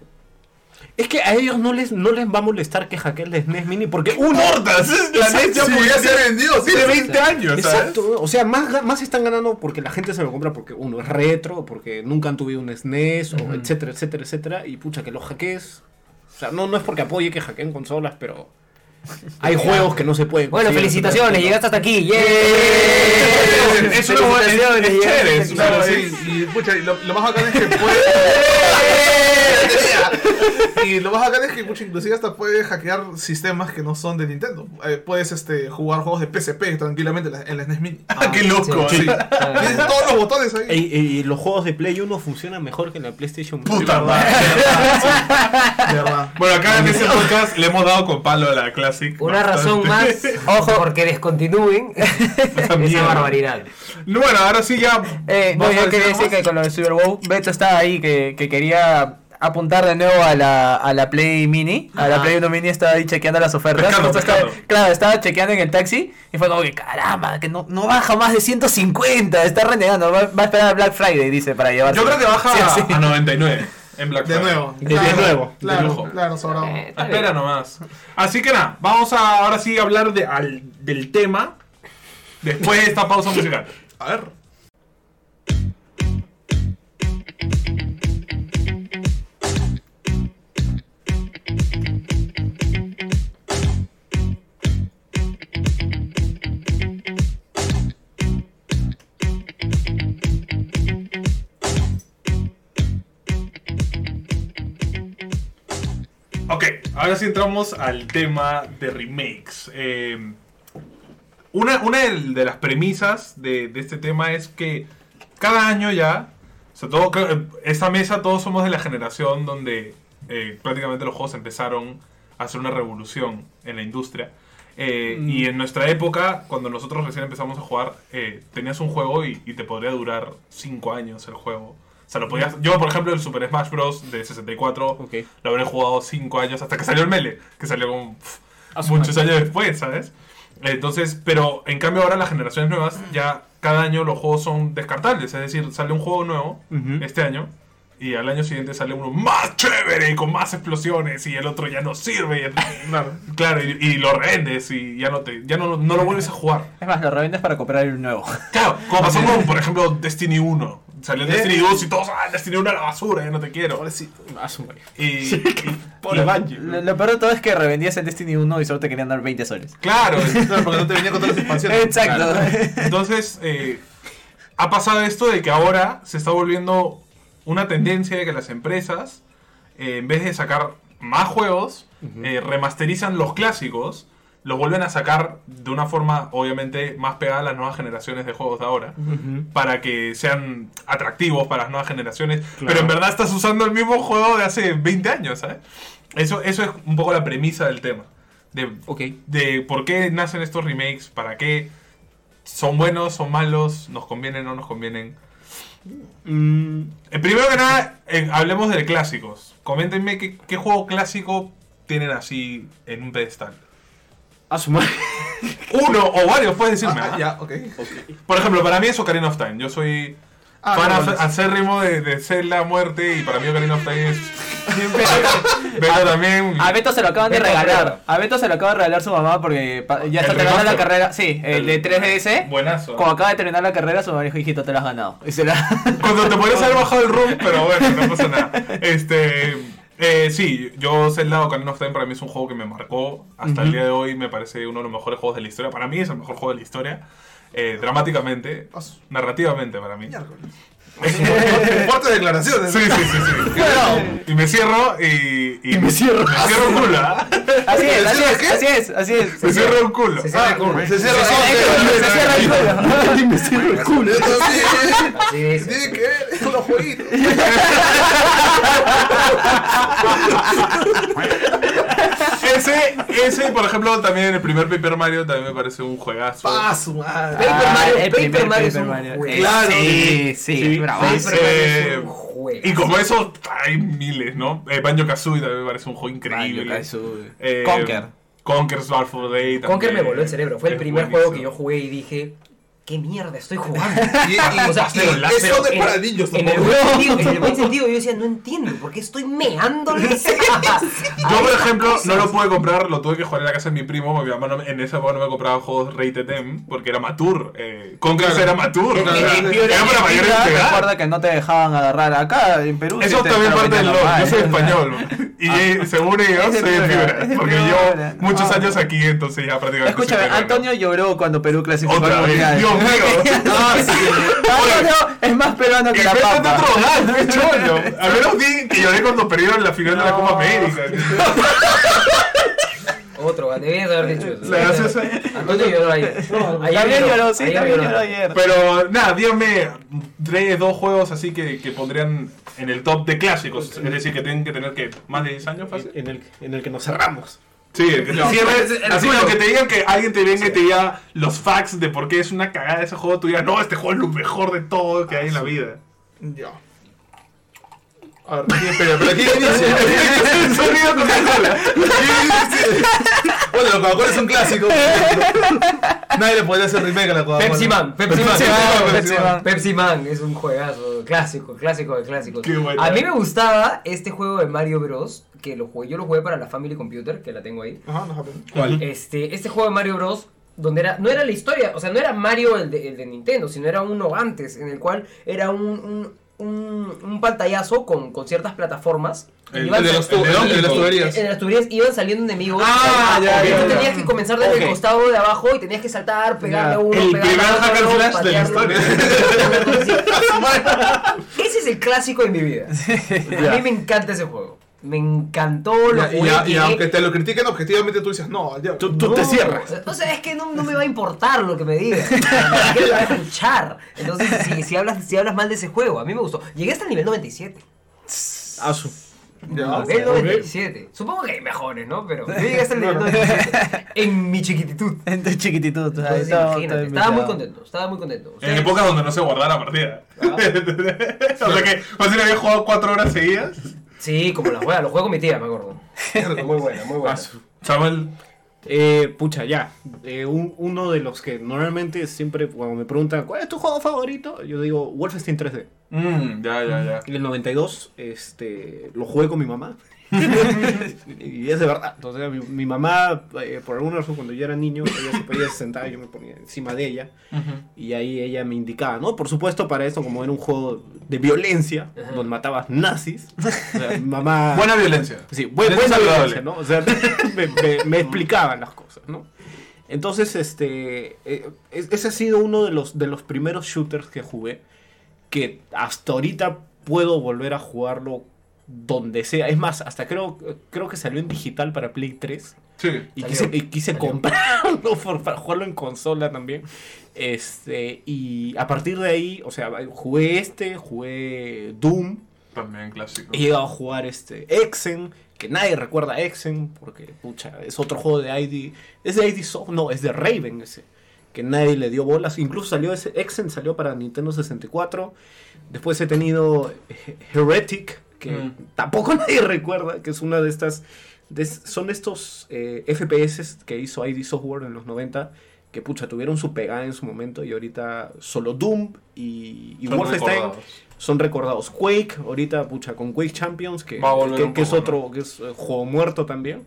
Es que a ellos no les, no les va a molestar que hackeen la SNES Mini porque uno... importa? La NES ya sí, podía ser Tiene sí. 20 años, ¿sabes? Exacto, o sea, más, más están ganando porque la gente se lo compra porque uno es retro, porque nunca han tuvido un SNES, o etcétera, etcétera, etcétera, y pucha, que los hackees. O sea, no, no es porque apoye que hackeen consolas, pero hay juegos que no se pueden. Bueno, felicitaciones, llegaste hasta aquí. ¡Yeah! Es una buena idea, es chévere, lo, lo más bacán es que puede. y lo más bacán es que pucha, inclusive hasta puede hackear sistemas que no son de Nintendo. Eh, puedes este, jugar juegos de PSP tranquilamente en la, SNES Mini. Ah, qué loco. Sí. sí. Tienes todos los botones ahí. Y, y- y los juegos de Play 1 funcionan mejor que en la PlayStation Puta madre. De verdad. Bueno, acá en este podcast le hemos dado con palo a la Classic. Una bastante. razón más, ojo, porque descontinúen esa barbaridad. No, Bueno, ahora sí ya. Eh, no, ¿vas a yo quería decir más? que con lo de Super Bowl, Beto estaba ahí que, que quería apuntar de nuevo a la, a la Play Mini. A la. Play 1 Mini estaba ahí chequeando las ofertas. Pescando, estaba- claro, estaba chequeando en el taxi y fue como que caramba, que no, no baja más de 150, está renegando, va, va a esperar a Black Friday, dice, para llevarse. Yo creo que baja Sí, sí. a 99 en Black De Friday. nuevo. De- de nuevo, de Claro, lujo. claro, sobrado. Eh, Espera bien. nomás. Así que nada, vamos a ahora sí hablar de, al- del tema después de esta pausa musical. A ver. Ahora sí entramos al tema de remakes. Eh, una una de, las premisas de, de este tema es que cada año ya, o sea, todo, creo- esta mesa todos somos de la generación donde eh, prácticamente los juegos empezaron a hacer una revolución en la industria. Eh, Y en nuestra época, cuando nosotros recién empezamos a jugar, eh, tenías un juego y, y te podría durar 5 años el juego. O sea, lo podías, yo, por ejemplo, el Super Smash Bros. de 64 Ok. lo habré jugado 5 años hasta que salió el Mele, que salió como, pf, A su muchos años después, ¿sabes? Entonces, pero en cambio ahora las generaciones nuevas ya cada año los juegos son descartables, es decir, sale un juego nuevo Ujú. este año y al año siguiente sale uno más chévere y con más explosiones y el otro ya no sirve y el- claro, y, y lo revendes y ya no te ya no, no lo vuelves a jugar. Es más, lo revendes para comprar el nuevo. Claro, como pasó con por ejemplo Destiny 1. Salió Destiny 2 y todos, ah, Destiny 1 a la basura, ya no te quiero. A su madre. Y, y- y- Bungie. Lo, lo peor de todo es que revendías el Destiny 1 y solo te querían dar 20 soles. Claro, porque no te venía con todas las expansiones. Exacto. Claro. Entonces, eh, ha pasado esto de que ahora se está volviendo una tendencia de que las empresas, eh, en vez de sacar más juegos, eh, remasterizan los clásicos, los vuelven a sacar de una forma, obviamente, más pegada a las nuevas generaciones de juegos de ahora, para que sean atractivos para las nuevas generaciones. Pero en verdad estás usando el mismo juego de hace 20 años, ¿sabes? Eso, eso es un poco la premisa del tema. De, Ok. de por qué nacen estos remakes, para qué son buenos, son malos, nos convienen, no nos convienen. Mm, Eh, primero que nada, eh, hablemos de clásicos. Coméntenme qué, qué juego clásico tienen así en un pedestal. A su madre. Uno o varios, puedes decirme. Ah, ¿ah? ya, ok. Por ejemplo, para mí es Ocarina of Time. Yo soy Ah, fan no, no, no. acérrimo de, de Zelda Muerte y para mí Ocarina of Time es... Beto también. A Beto se lo acaban de regalar. A Beto se lo acaba de regalar su mamá porque ya está ¿El terminando la carrera. Sí, el de 3DS. Buenazo. Como acaba de terminar la carrera, su mamá dijo, hijito, te lo has ganado. Y se la... Cuando te podrías haber bajado el room, pero bueno, no pasa nada. Este. Eh, sí, yo Zelda Ocarina of Time para mí es un juego que me marcó hasta el día de hoy, me parece uno de los mejores juegos de la historia. Para mí es el mejor juego de la historia. Eh, dramáticamente, narrativamente para mí. Fuertes declaraciones. Sí, sí, sí, sí. Y me cierro y. Y, me cierro. Me cierro un culo. ¿ah? Así es, así es, así es, así es. Me cierro un culo. Se cierra el culo. Se cierra Se cierra el culo. Y me cierro el culo. Así dice. Tiene que ver, es unos jueguitos. Ese, ese, por ejemplo, también el primer Paper Mario también me parece un juegazo. Paso, madre. Paper Mario, Ah, el Paper primer Mario es Paper un Mario. juego. Eh, Claro. Sí, sí, Sí. Mario Eh, es un juego. Y como eso, hay miles, ¿no? Eh, Banjo Kazooie también me parece un juego increíble. Banjo-Kazooie. Eh, Conker. Conker Sword for Day. Conker me también. voló el cerebro. Fue el primer buenísimo. juego que yo jugué y dije, ¿qué mierda estoy jugando? Y, y, O sea, y pero- eso pero de en- para niños En el, buen sentido, en el buen sentido, yo decía, no entiendo, ¿por qué estoy meándoles? Yo, por ejemplo, no lo pude comprar, lo tuve que jugar en la casa de mi primo, porque mi mamá no- en esa época no me compraba juegos Rated M, porque era Mature. Eh, Claro. era sea, en- en- era para mayores. Recuerda que no te dejaban agarrar acá en Perú. Eso sí también parte del LOL. Yo soy español. Y eh, según ellos, Es soy fibra, es Porque yo, muchos Ah. años aquí, entonces ya prácticamente. Escúchame. Antonio lloró cuando Perú clasificó Otra al vez. mundial. Mío. Ah, sí. Antonio es más peruano Y que la papa. otro cholo. Al menos di que lloré cuando perdieron la final de la No. Copa América. Otro, debías haber dicho eso. La graciosa- Antonio lloró ayer. Ayer También lloró, sí, también lloró ayer. Pero nada, díganme tres, dos juegos así que, que pondrían en el top de clásicos. Es decir, que tienen que tener que más de 10 años fácil. En el, en el que nos cerramos. Sí, el así que te digan que alguien te venga y te diga los facts de por qué es una cagada ese juego, tú digas, no, este juego es lo mejor de todo que hay en la vida. Ya. A ver, ¿quién- espera, pero ¿quién inicia? El sonido Coca-Cola. Bueno, la Coca-Cola es un clásico. Nadie le podría hacer remake a la Coca-Cola. Pepsi Man, Pepsi Man, Pepsi Man, Pepsi Man. Pepsi Man es un juegazo, clásico, clásico de clásicos. Qué bueno. A mí me gustaba este juego de Mario Bros. Que lo jugué, yo lo jugué para la Family Computer, que la tengo ahí. Ajá, no. ¿Cuál? Este, este juego de Mario Bros. Donde era, no era la historia, o sea, no era Mario el de, el de Nintendo, sino era uno antes, en el cual era un, un, un, un pantallazo con, con ciertas plataformas. El- Iban el de sal- los tu- el de las tuberías. En las tuberías iban saliendo enemigos. Ah, y ya, tú ya, ya. tenías que comenzar desde el costado de abajo y tenías que saltar, pegarle a uno, El pegarle primer hack and slash de la patearlo. Ese es el clásico de mi vida. A mí me encanta ese juego. Me encantó lo y, ya- y aunque te lo critiquen objetivamente, tú dices, no, ya. Tú, tú te no, cierras. O sea, es que no, no me va a importar lo que me digas. ¿Qué me va a escuchar? Entonces, si, si, hablas, si hablas mal de ese juego, a mí me gustó. Llegué hasta el nivel 97. A su. Ya. Nivel 97. Supongo que hay mejores, ¿no? Pero yo llegué hasta el nivel 97. En mi chiquititud. En tu chiquititud. Entonces, imagínate, todo estaba muy contento. Estaba muy contento. En épocas donde no se guardaba la partida. o sea que fácil había jugado cuatro horas seguidas. Sí, como las juega, los juego con mi tía, me acuerdo. Muy buena, muy buena. A su. Samuel, Eh, pucha, ya. Eh, un- uno de los que normalmente siempre cuando me preguntan ¿cuál es tu juego favorito? Yo digo Wolfenstein 3D. mm, ya, ya, ya. En el 92 este, lo jugué con mi mamá. y es de verdad. Entonces, mi, mi mamá, eh, por alguna razón, cuando yo era niño, ella se podía sentar y yo me ponía encima de ella. Y ahí ella me indicaba, ¿no? Por supuesto, para eso, como era un juego de violencia, donde matabas nazis, o sea, mi mamá... Buena violencia. Sí, bu- buena, Violencia. ¿no? O sea, me, me- me explicaban las cosas, ¿no? Entonces, este, eh, es- ese ha sido uno de los, de los primeros shooters que jugué, que hasta ahorita puedo volver a jugarlo donde sea. Es más, hasta creo, creo que salió en digital para Play 3. Sí. Y Salió. quise, y quise Salió. comprarlo por- para jugarlo en consola también. Este, y a partir de ahí, o sea, jugué este, jugué Doom, También clásico. He llegado a jugar este Exen, que nadie recuerda Exen, porque pucha, es otro juego de ID. Es de ID Soft, no, es de Raven ese. Que nadie le dio bolas. Incluso salió ese Exen, salió para Nintendo 64. Después he tenido eh, Heretic, que Mm. tampoco nadie recuerda, que es una de estas des- son estos eh, FPS que hizo ID Software en los 90 que pucha tuvieron su pegada en su momento y ahorita solo Doom y, y Son Wolfenstein recordados. son recordados. Quake, ahorita pucha con Quake Champions, que, que- es otro, que es eh, juego muerto también.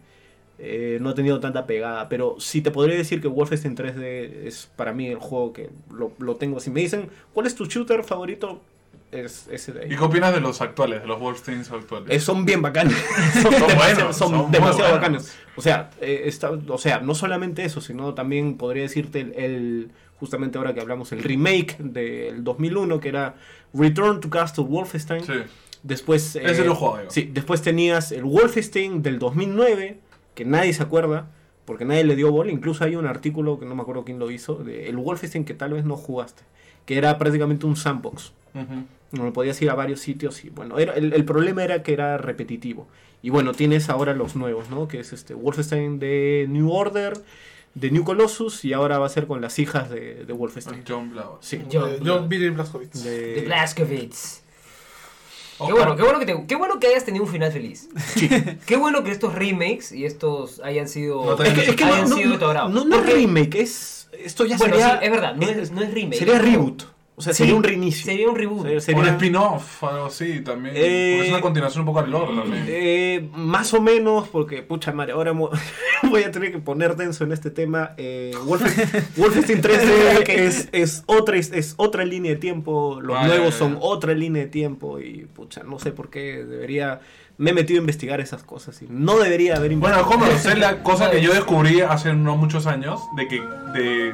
eh, no ha tenido tanta pegada, pero sí te podría decir que Wolfenstein 3D es para mí el juego que lo, lo tengo. Si me dicen, ¿cuál es tu shooter favorito? Es ese de ahí. ¿Y qué opinas de los actuales, de los Wolfensteins actuales? Eh, son bien bacanes. son buenos, son demasiado bacanes. O sea, eh, está, o sea, no solamente eso, sino también podría decirte el, el- justamente ahora que hablamos, el remake del 2001, que era Return to Castle Wolfenstein. Sí. Después, eh, Ese lo juego yo. sí, después tenías el Wolfenstein del 2009, que nadie se acuerda, porque nadie le dio bola. Incluso hay un artículo que no me acuerdo quién lo hizo, de el Wolfenstein que tal vez no jugaste, que era prácticamente un sandbox. Ujú. No podías ir a varios sitios y bueno, era, el, el problema era que era repetitivo. Y bueno, tienes ahora los nuevos, ¿no? Que es este Wolfenstein de New Order, de New Colossus y ahora va a ser con las hijas de, de Wolfenstein. John Blau. Sí. Yo- Eh, John Billy Blazkowicz. De- De Blazkowicz. Qué bueno, qué bueno, que te- qué bueno que hayas tenido un final feliz. Qué bueno que estos remakes y estos hayan sido, No te- Es que, es que no, hayan no- sido de no, no, no remake, es esto ya Bueno, sería sí, es verdad, no es, no es remake. sería reboot. O sea, Sí, sería un reinicio. Sería un reboot. Sería- un spin-off, algo así también. Eh, Porque es una continuación un poco al lore también. Eh, más o menos, porque, pucha madre, ahora voy a tener que poner denso en este tema. Eh, Wolfen- Wolfenstein 3D es, es, otra, es, es otra línea de tiempo, los Ah, ya, nuevos ya, son otra línea de tiempo y, pucha, no sé por qué debería... Me he metido a investigar esas cosas y no debería haber Bueno, investigado. como sé la cosa que yo descubrí hace no muchos años, de que... De...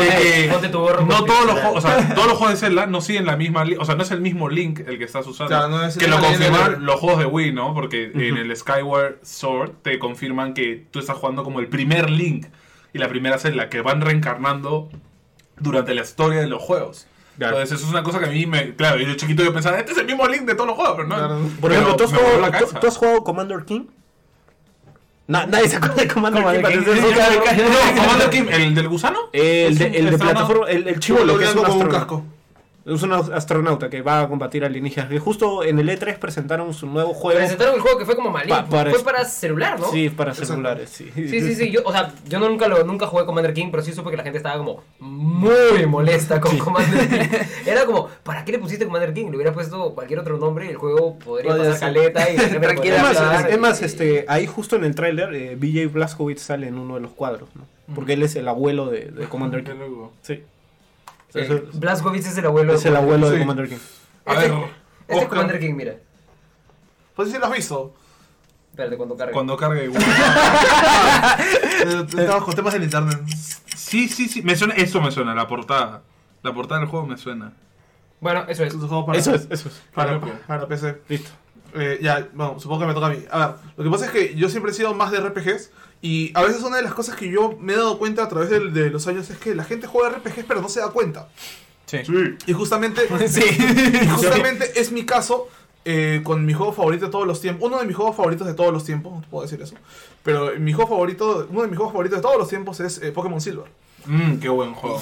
de que no todos los juegos, o sea, todos los juegos de Zelda no siguen la misma, o sea, no es el mismo link el que estás usando. Claro, no es el que lo confirman los juegos de Wii, ¿no? Porque en el Skyward Sword te confirman que tú estás jugando como el primer Link y la primera Zelda que van reencarnando durante la historia de los juegos. Claro. Entonces, eso es una cosa que a mí me. Claro, yo de chiquito yo pensaba, este es el mismo Link de todos los juegos, pero no. Claro. Por Pero ejemplo, ¿tú has, jugado, la tú- cabeza. tú has jugado Commander King? Na- nadie se acuerda de Commander, King. No, Commander King, ¿el del gusano? El de, el plataforma, el, el chivolo que es un con un astronauta. casco. Es un astronauta que va a combatir alienígenas. Que justo en el E3 presentaron su nuevo juego. Presentaron el juego que fue como malito. Pa- para- fue para celular, ¿no? Sí, para Exacto. celulares, sí. Sí, sí, sí. Yo, o sea, yo nunca, lo, nunca jugué Commander King, pero sí supe que la gente estaba como muy molesta con Commander King. Era como, ¿para qué le pusiste Commander King? Le hubieras puesto cualquier otro nombre y el juego podría Podría pasar ser. caleta y Tranquila, Es más, es, es más, este, ahí justo en el tráiler, eh, BJ Blazkowicz sale en uno de los cuadros, ¿no? Porque él es el abuelo de, de Commander King. loco. Sí. Eh, Blazkowicz es el abuelo. es el abuelo de Sí. Commander King. A Este, ver, este es Oscar, Commander King, mira. Pues sí lo has visto. Espérate, cuando cargue. cuando cargue igual. Eh, Estamos con temas del internet. Sí, sí, sí. Me suena, eso me suena, la portada. La portada del juego me suena. Bueno, eso es. Es un juego para, Eso es, eso es. para, Loco. para PC. Listo. Eh, ya, bueno, supongo que me toca a mí. A ver, lo que pasa es que yo siempre he sido más de RPGs y a veces una de las cosas que yo me he dado cuenta a través de, los años es que la gente juega RPGs pero no se da cuenta. Sí. Y justamente, Sí. y justamente es mi caso eh, con mi juego favorito de todos los tiempos. Uno de mis juegos favoritos de todos los tiempos, no te puedo decir eso. Pero mi juego favorito, uno de mis juegos favoritos de todos los tiempos es eh, Pokémon Silver. Mmm, qué buen juego.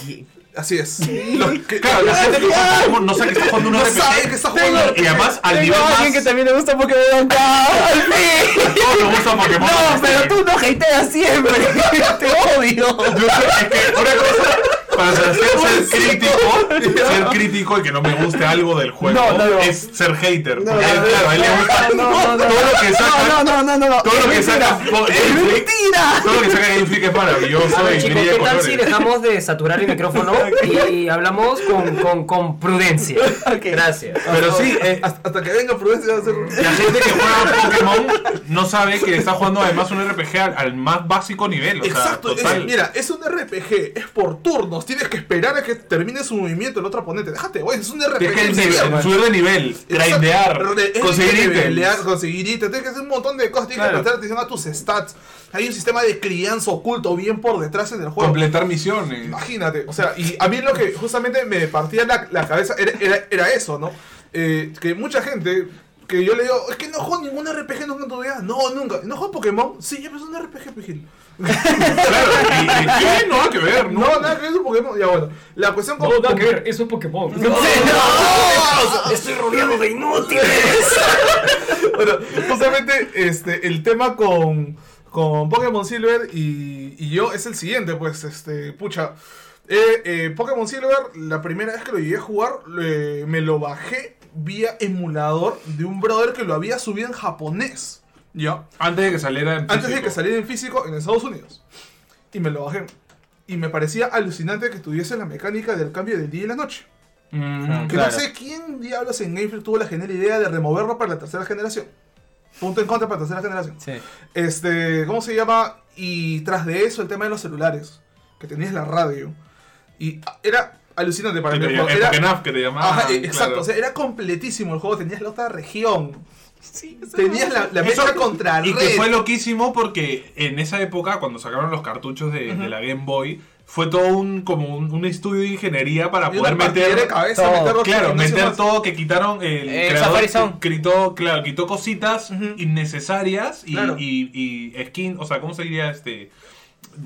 Así es. Lo que- Claro, la gente que Pokémon no sabe que está jugando un No RPG. sabe que está jugando y, y además, al Tengo nivel a más... alguien que también le gusta Pokémon Go. ¡Al fin! Todos nos gusta Pokémon. No, pero tú no hateas siempre. Te odio. Yo sé, es que una cosa, para ser, ser crítico, ser crítico y que no me guste algo del juego, No, no, no. es ser hater. No, porque, no, no, claro, a él le gusta todo lo que saca. No, no, no, no, no. Todo lo que Es saca ¡Es mentira! todo lo que saca Game Freak es maravilloso ver, chicos, ¿qué tal si dejamos de saturar el micrófono y hablamos con, con, con prudencia? Gracias. Pero sí, eh, hasta, que venga Prudencia va a ser... la gente que juega Pokémon no sabe que está jugando además un RPG al, al más básico nivel. O sea, Exacto, es- mira, es un RPG, es por turnos, tienes que esperar a que termine su movimiento el otro oponente. Déjate, güey, es un RPG. Tienes que en nivel- serio. subir de nivel, grindear, conseguir ítems. conseguir ítems, tienes que hacer un montón de cosas, tienes Claro. que prestar atención a tus stats. Hay un sistema de crianza oculto bien por detrás en el juego. completar misiones. Imagínate, o sea, y a mí lo que justamente me partía la, la cabeza era, era, era eso, ¿no? Eh, que mucha gente que yo le digo, es que no juego ningún RPG nunca en tu vida. No, nunca. ¿No juego Pokémon? Sí, ya empezó un RPG, Pigil. Claro, y, y ¿qué? No, nada que ver, ¿no? No, nada que ver con Pokémon. Ya bueno. La cuestión con. No, nada que ver, eso es Pokémon. Estoy rodeado de inútiles. bueno, justamente este, el tema con, con Pokémon Silver y, y yo es el siguiente, pues, este, pucha. eh, eh, Pokémon Silver, la primera vez que lo llegué a jugar, eh, me lo bajé vía emulador de un brother que lo había subido en japonés. ¿Ya? Antes de que saliera en Antes de físico. que saliera en físico en Estados Unidos. Y me lo bajé. Y me parecía alucinante que tuviese la mecánica del cambio del día y la noche. Mm, Que Claro. no sé quién diablos en Game Freak tuvo la genial idea de removerlo para la tercera generación. Punto en contra para la tercera generación. Sí. Este, ¿cómo se llama? Y tras de eso el tema de los celulares, que tenías la radio. Y era alucinante para que mí. juego. el Era, que te llamaba. Ajá, eh, exacto, claro. o sea, era completísimo el juego, tenías la otra región. tenías la, la mecha contra Y que fue loquísimo porque en esa época, cuando sacaron los cartuchos de, de la Game Boy, fue todo un como un, un estudio de ingeniería para Y poder meter de cabeza, todo. meterlo Claro, meter todo, que quitaron el Eh, creador quitó, claro, quitó cositas innecesarias y, Claro. y, y skin, o sea, ¿cómo se diría este?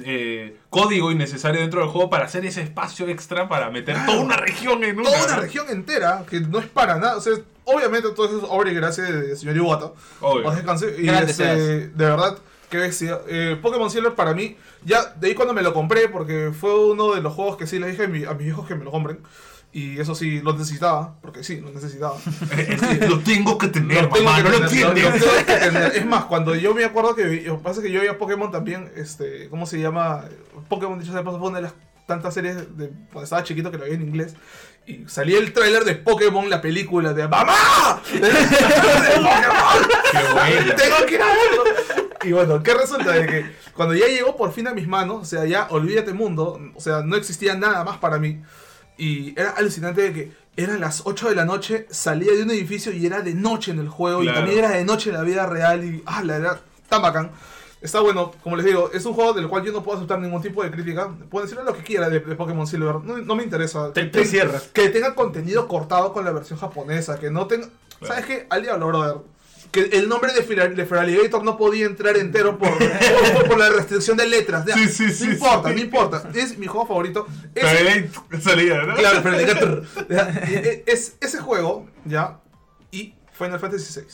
Eh, código innecesario dentro del juego para hacer ese espacio extra para meter Claro. toda una región en una. Toda una ¿no? región entera, que no es para nada. O sea, obviamente todo eso es obra y gracia de señor Iwata. Obvio. Os descanse. Y de verdad, qué bestia. Eh, Pokémon Silver para mí, ya de ahí cuando me lo compré, porque fue uno de los juegos que sí les dije a, mi- a mis hijos que me lo compren. Y eso sí, lo necesitaba, porque sí, lo necesitaba. lo tengo que tener, Lo tengo mamá, que no lo tener, lo- lo entiendes. tengo que tener. Es más, cuando yo me acuerdo que lo que pasa es que yo veía Pokémon también, este, ¿cómo se llama? Pokémon, dicho sea de paso, fue una de las tantas series de cuando estaba chiquito que lo veía en inglés. Y salía el tráiler de Pokémon, la película de ¡Mamá! ¡De Pokémon! ¡Tengo que ir a verlo! Y bueno, ¿qué resulta? De que cuando ya llegó por fin a mis manos, o sea, ya olvídate mundo, o sea, no existía nada más para mí. Y era alucinante de que eran las 8 de la noche, salía de un edificio y era de noche en el juego. Claro. Y también era de noche en la vida real. Y ah, la verdad, tan bacán. Está bueno, como les digo, es un juego del cual yo no puedo aceptar ningún tipo de crítica. Pueden decirle lo que quiera de, de Pokémon Silver, no, no me interesa. Te- te ten- cierras. Que tenga contenido cortado con la versión japonesa, que no tenga... Claro. ¿Sabes qué? Al diablo, brother. Que el nombre de, de Feraligator no podía entrar entero por, por, por- la restricción de letras. Ya, Sí, sí, sí, No importa, sí. no importa. Es mi juego favorito. Es, salía, ¿no? Claro, pero es, es ese juego, ya, y Final Fantasy VI.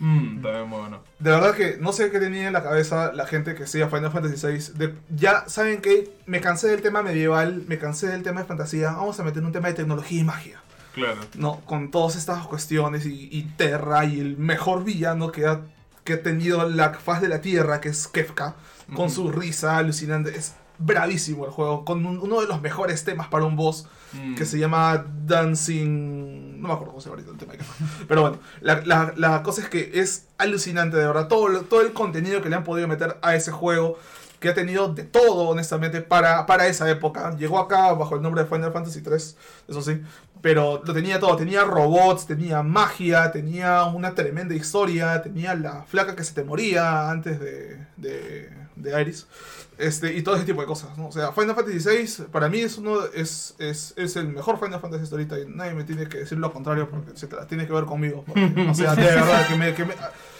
Mm, también muy bueno. De verdad que no sé qué tenía en la cabeza la gente que siga Final Fantasy VI. De, ya saben que me cansé del tema medieval, me cansé del tema de fantasía. Vamos a meter un tema de tecnología y magia. Claro. No, con todas estas cuestiones y, y Terra y el mejor villano que ha, que ha tenido la faz de la Tierra, que es Kefka, con su risa alucinante. Es bravísimo el juego, con un- uno de los mejores temas para un boss Mm. que se llama Dancing. No me acuerdo cómo se llama ahorita el tema. Pero bueno, la, la- la cosa es que es alucinante, de verdad. Todo, todo el contenido que le han podido meter a ese juego, que ha tenido de todo, honestamente, para, para esa época. Llegó acá bajo el nombre de Final Fantasy 3, eso sí. Pero lo tenía todo, tenía robots, tenía magia, tenía una tremenda historia, tenía la flaca que se te moría antes de, de, de Iris. Este, y todo ese tipo de cosas, ¿no? O sea, Final Fantasy VI para mí es uno es, es, es el mejor Final Fantasy hasta ahorita y nadie me tiene que decir lo contrario porque se te la tiene que ver conmigo. porque, o sea, de verdad, que me, que me,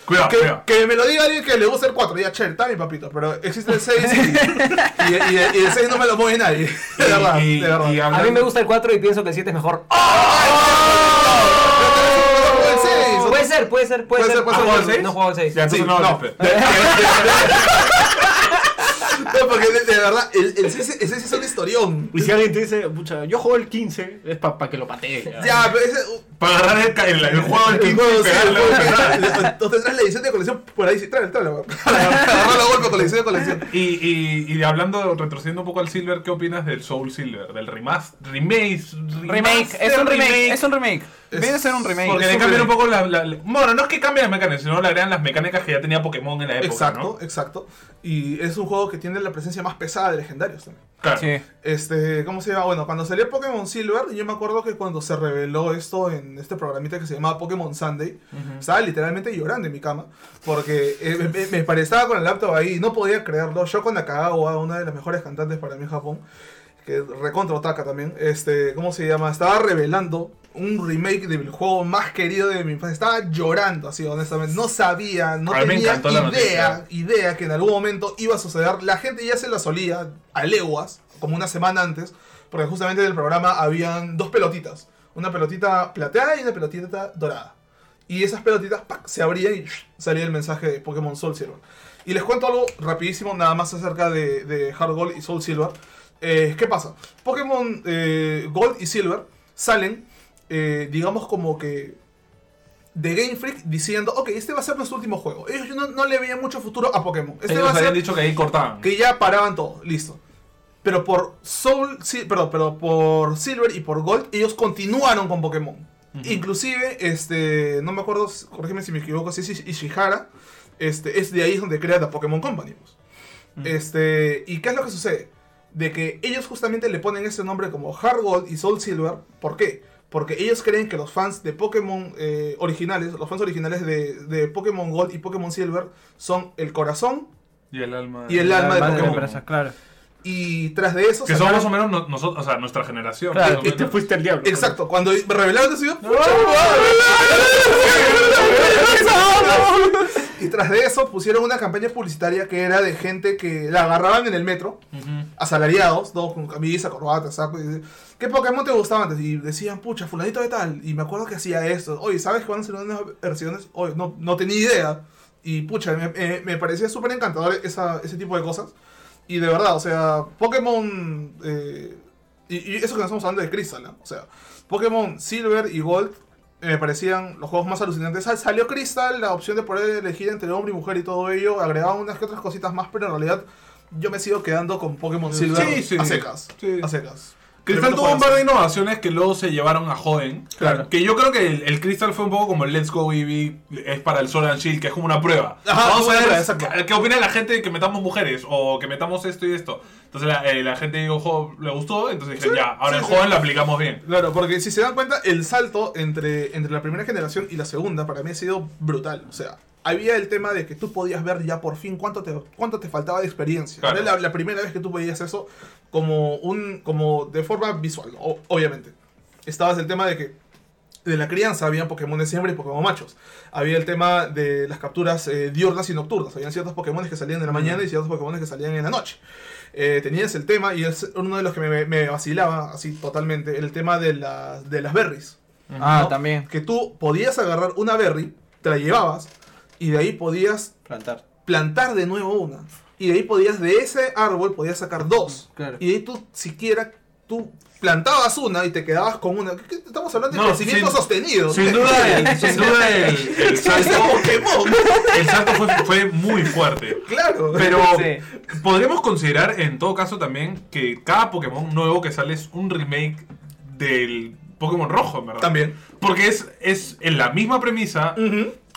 Cuidado, que, cuidado. que me lo diga alguien que le gusta el 4, ya chévere, está bien papito, pero existe el 6 y, y, y- y el 6 no me lo mueve nadie. De Y- verdad, y- de verdad. y A mí me gusta el 4 y pienso que el 7 es mejor. El 6, Puede ser, puede ser, puede, Puede ser, puede Ah, ser, no, puede ser. No juego al 6. Ya, entonces Sí, no, no. no. Porque de, verdad, el, el 6 el 6 es un historión. Y si alguien te dice, pucha, yo juego el 15, es para que lo patee. ya. Ya, pero ese. Para agarrar el, el, el juego del El 15 juego, y sí, el pegarle. juego, que- Entonces traes la edición de colección por ahí, sí, tráela. weón. Agarra la golpe con la edición de colección. Y, y, y hablando, retrocediendo un poco al Silver, ¿qué opinas del Soul Silver? Del remaster, remake, Remake, es un remake, es un remake. Viene a ser un remake. Porque le un cambian un remake. poco la, la- la- Bueno, no es que cambien las mecánicas, sino le agregan las mecánicas que ya tenía Pokémon en la época, Exacto, ¿no? exacto. Y es un juego que tiene la presencia más pesada de legendarios también. Claro. Sí. Este, ¿cómo se llama? Bueno, cuando salió Pokémon Silver, yo me acuerdo que cuando se reveló esto en este programita que se llamaba Pokémon Sunday, estaba literalmente llorando en mi cama, porque eh, me, me, me pare- estaba con el laptop ahí y no podía creerlo. Yo con Nakagawa, una de las mejores cantantes para mí en Japón, que recontra Otaka también, este, ¿cómo se llama? Estaba revelando un remake del juego más querido de mi infancia. Estaba llorando, así, honestamente. No sabía, no A tenía idea, idea que en algún momento iba a suceder. La gente ya se la solía a leguas, como una semana antes, porque justamente en el programa habían dos pelotitas. Una pelotita plateada y una pelotita dorada. Y esas pelotitas ¡pac! se abrían y salía el mensaje de Pokémon Soul Silver. Y les cuento algo rapidísimo, nada más acerca de, de Hard Gold y Soul Silver. Eh, ¿Qué pasa? Pokémon eh, Gold y Silver salen, eh, digamos como que de Game Freak diciendo, ok, este va a ser nuestro último juego. Ellos no, no le veían mucho futuro a Pokémon. Este Ellos va a habían ser dicho que ahí cortaban. que ya paraban todo, listo. Pero por Soul, sí, perdón, pero por Silver y por Gold, ellos continuaron con Pokémon. Inclusive, este, no me acuerdo, corrígeme si me equivoco, si es Ishihara, este, es de ahí donde crea la Pokémon Company. pues. Este, ¿y qué es lo que sucede? De que ellos justamente le ponen ese nombre como Hard Gold y Soul Silver, ¿por qué? Porque ellos creen que los fans de Pokémon eh, originales, los fans originales de, de Pokémon Gold y Pokémon Silver, son el corazón Y el alma. y el alma de Pokémon. empresa, claro. Y tras de eso Que son sacaron- más o menos no- nosotros, o sea, nuestra generación. Claro, Y te fuiste al diablo. Exacto, cuando revelaron eso, yo, Y tras de eso pusieron una campaña publicitaria que era de gente que la agarraban en el metro, asalariados, todos con camisa, corbata, saco. Y ¿Qué Pokémon te gustaba antes? Y decían, pucha, fulanito de tal. Y me acuerdo que hacía esto. Oye, ¿sabes a ser unas versiones? Oye, no, no tenía idea. Y pucha, me, me- me parecía súper encantador esa, ese tipo de cosas. Y de verdad, o sea, Pokémon... eh, y, y eso que no estamos hablando de Crystal, ¿no? O sea, Pokémon Silver y Gold eh, me parecían los juegos más alucinantes. Sal- Salió Crystal, la opción de poder elegir entre hombre y mujer y todo ello. Agregaban unas que otras cositas más, pero en realidad yo me sigo quedando con Pokémon Silver Sí, sí. a secas. Sí. A secas. Crystal Tremendo tuvo un par de innovaciones que luego se llevaron a Joden. Claro. Que yo creo que el, el Crystal fue un poco como el Let's Go Eevee, es para el Sword and Shield, que es como una prueba. Ajá, Vamos a ver prueba, qué, opina la gente de que metamos mujeres o que metamos esto y esto. Entonces la, eh, la gente dijo, "Jo, le gustó, entonces dije, Sí, ya, ahora sí, en sí. Joden lo aplicamos bien. Claro, porque si se dan cuenta, el salto entre, entre la primera generación y la segunda para mí ha sido brutal. O sea, había el tema de que tú podías ver ya por fin cuánto te, cuánto te faltaba de experiencia. Claro. Era la, la primera vez que tú veías eso como un como de forma visual. O- obviamente. Estabas el tema de que de la crianza había Pokémon de siempre y Pokémon machos. Había el tema de las capturas eh, diurnas y nocturnas. Habían ciertos Pokémon que salían en la mañana y ciertos Pokémon que salían en la noche. Eh, tenías el tema, y es uno de los que me, me vacilaba así totalmente, el tema de, las de las berries. Ah, ¿no? también. Que tú podías agarrar una berry, te la llevabas, y de ahí podías Plantar. plantar de nuevo una. Y de ahí podías, de ese árbol, podías sacar dos. Claro. Y de ahí tú, siquiera, tú plantabas una y te quedabas con una. ¿Qué- qué- Estamos hablando de No, crecimiento sin- sostenido. Sin duda, el, sin duda el, el salto, el salto fue, fue muy fuerte. Claro. Pero Sí. podríamos considerar en todo caso también que cada Pokémon nuevo que sale es un remake del Pokémon rojo, en verdad. También. Porque es, es en la misma premisa.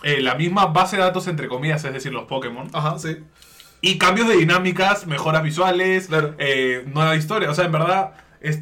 Eh, la misma base de datos entre comillas, es decir, los Pokémon. Ajá, sí. Y cambios de dinámicas, mejoras visuales, Claro. eh, nueva historia. O sea, en verdad, es,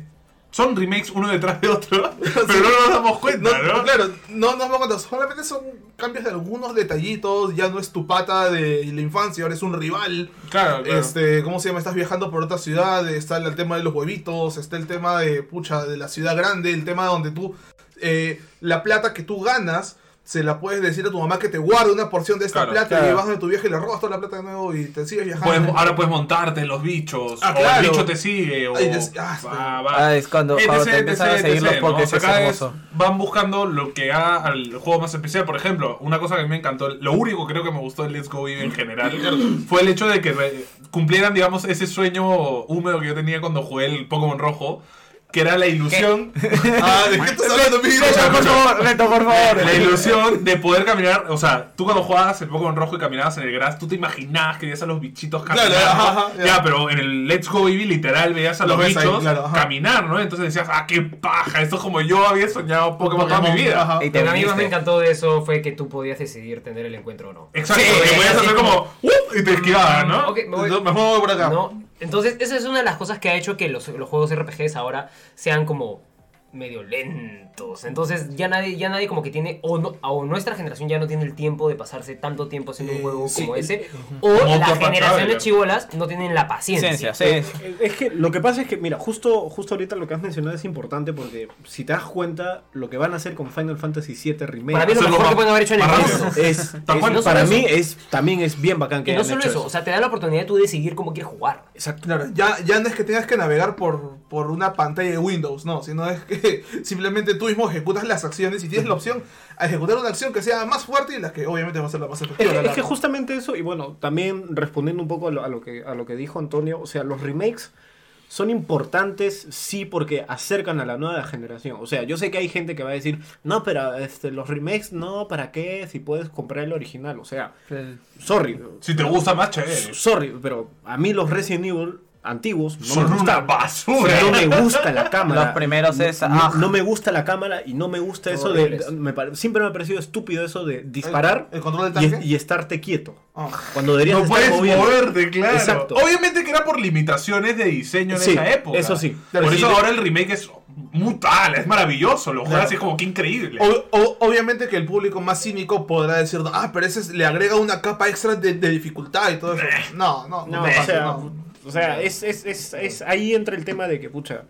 son remakes uno detrás de otro, pero no nos damos cuenta, No, ¿no? Claro, no nos vamos a contar. Solamente son cambios de algunos detallitos. Ya no es tu pata de la infancia, ahora es un rival. Claro, claro. Este, ¿cómo se llama? Estás viajando por otra ciudad, está el tema de los huevitos, está el tema de, pucha, de la ciudad grande, el tema donde tú, eh, la plata que tú ganas, se la puedes decir a tu mamá que te guarde una porción de esta Claro, plata claro. y vas de tu viaje y le robas toda la plata de nuevo y te sigues viajando. Puedes- ahora puedes montarte en los bichos, Ah, o claro. el bicho te sigue, o Ay, des- ah, va, sí. va. Ah, es cuando, cuando te etc, empiezan a etc, seguir los ¿no? O sea, es van buscando lo que haga al juego más especial. Por ejemplo, una cosa que me encantó, lo único que creo que me gustó de Let's Go Eevee en general, fue el hecho de que cumplieran, digamos, ese sueño húmedo que yo tenía cuando jugué el Pokémon rojo, que era la ilusión... Ah, ¿de qué estás hablando, Miguel? Escucha, Por favor, Neto, por favor. La ilusión de poder caminar, o sea, tú cuando jugabas el Pokémon rojo y caminabas en el grass, tú te imaginabas que veías a los bichitos caminar. Claro, ¿no? ajá, ajá, ya. ya. pero en el Let's Go Eevee literal veías a Lo los ahí, bichos claro, caminar, ¿no? Entonces decías, ah, qué paja, esto es como yo había soñado Pokémon toda mi vida. Ajá. Y a mí más me encantó de eso fue que tú podías decidir tener el encuentro o no. Exacto, Sí, que podías hacer como- como, ¡up! y te esquivabas, ¿no? Ok, me voy. No, Mejor me voy por acá. ¿no? Entonces, esa es una de las cosas que ha hecho que los, los juegos RPGs ahora sean como medio lentos. Entonces ya nadie, ya nadie como que tiene, o, no, o nuestra generación ya no tiene el tiempo de pasarse tanto tiempo haciendo un Eh, juego sí, como ese, o Como la Octopath generación de Traveler. chivolas no tienen la paciencia. Ciencia, sí. Eh, Es que lo que pasa es que, mira, justo, justo ahorita lo que has mencionado es importante porque si te das cuenta, lo que van a hacer con Final Fantasy VII Remake Para mí es lo mejor que pueden haber hecho en el mundo. es. No para eso. mí es también es bien bacán que Y no hayan solo hecho eso, o sea, te da la oportunidad tú de decidir cómo quieres jugar. Exacto. Claro, ya, ya no es que tengas que navegar por, por una pantalla de Windows, no, sino es que simplemente tú mismo ejecutas las acciones y tienes la opción a ejecutar una acción que sea más fuerte y la que obviamente va a ser la más Es efectiva. es que justamente eso, y bueno, también respondiendo un poco a lo, a lo que, a lo que dijo Antonio, o sea, los remakes son importantes, sí, porque acercan a la nueva generación. O sea, yo sé que hay gente que va a decir, no, pero este, los remakes, no, ¿para qué? Si puedes comprar el original. O sea, sorry. Si te gusta más, chévere. Sorry, pero a mí los Resident Evil antiguos no Son me una gustan. basura. No me gusta la cámara. Los primeros es- No, ah. no me gusta la cámara y no me gusta eso de. Me siempre me ha parecido estúpido eso de disparar ¿El control del y, tanque? y estarte quieto. Ah. Cuando deberías No estar puedes moviendo. moverte, claro. Exacto. Obviamente que era por limitaciones de diseño en Sí, esa época. eso sí. Por Claro, eso sí, ahora el remake es muy tal, es maravilloso. Lo juegas Claro. así como que increíble. O- o- obviamente que el público más cínico podrá decir, ah, pero ese es- le agrega una capa extra de, de dificultad y todo eso. No, no, No, no, o sea, no. O sea es, es, es, es ahí entra el tema de que, pucha,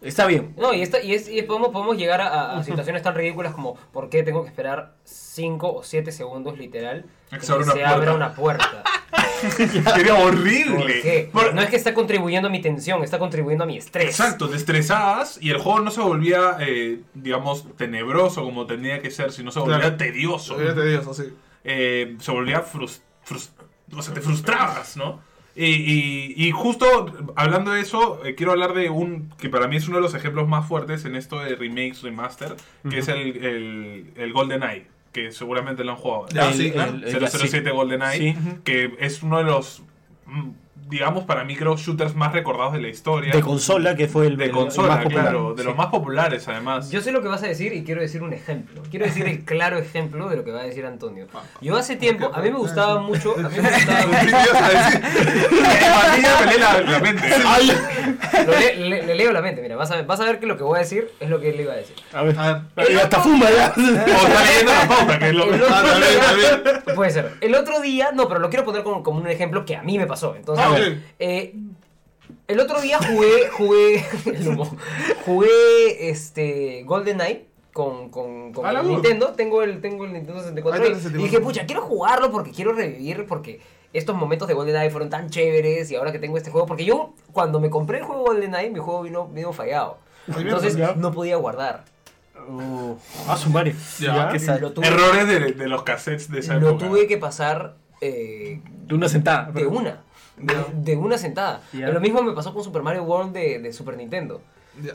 está bien. No, y, esta, y, es, y podemos, podemos llegar a, a situaciones tan ridículas como ¿por qué tengo que esperar 5 o 7 segundos literal Que se abra se, una puerta. abra una puerta? Sería horrible. ¿Por qué? Por- No es que está contribuyendo a mi tensión, está contribuyendo a mi estrés. Exacto, te estresabas y el juego no se volvía, eh, digamos, tenebroso como tenía que ser, sino se volvía Claro. tedioso. Ya te digo eso, sí. eh, se volvía frus- frus- o sea, te frustrabas, ¿no? Y, y- y justo hablando de eso, eh, quiero hablar de un que para mí es uno de los ejemplos más fuertes en esto de remakes, remaster, que es el, el, el Golden Eye, que seguramente lo han jugado. El- sí, claro. el- el- 007 Golden Eye, Sí. que es uno de los, mm, digamos, para mí creo, shooters más recordados de la historia. De consola, que fue el, De el- el consola, más popular. claro, de Sí. los más populares además. Yo sé lo que vas a decir y quiero decir un ejemplo. Quiero decir el claro ejemplo de lo que va a decir Antonio. Ah. Yo hace tiempo, a mí me gustaba mucho, a mí me gustaba. Lo le, le- le leo la mente, mira, vas a, vas a ver que lo que voy a decir es lo que él iba a decir. A ver, A ver. y hasta fuma ya. O está leyendo la pauta, que es lo El que... otro también, día- Puede ser. El otro día, no, pero lo quiero poner como, como un ejemplo que a mí me pasó. Entonces, Ah. Eh, el otro día jugué, jugué, el humo. jugué este GoldenEye con, con, con Ah, el. Nintendo. Tengo el, tengo el Nintendo 64 Ahí y, dije, pucha, quiero jugarlo porque quiero revivir, porque estos momentos de GoldenEye fueron tan chéveres y ahora que tengo este juego, porque yo cuando me compré el juego GoldenEye, mi juego vino, vino fallado. Entonces no podía guardar. Ah, su madre. Ya. Errores de, de los cassettes de esa lo época. tuve que pasar eh, De una sentada. de una. De, de una sentada. Lo mismo me pasó con Super Mario World de, de Super Nintendo.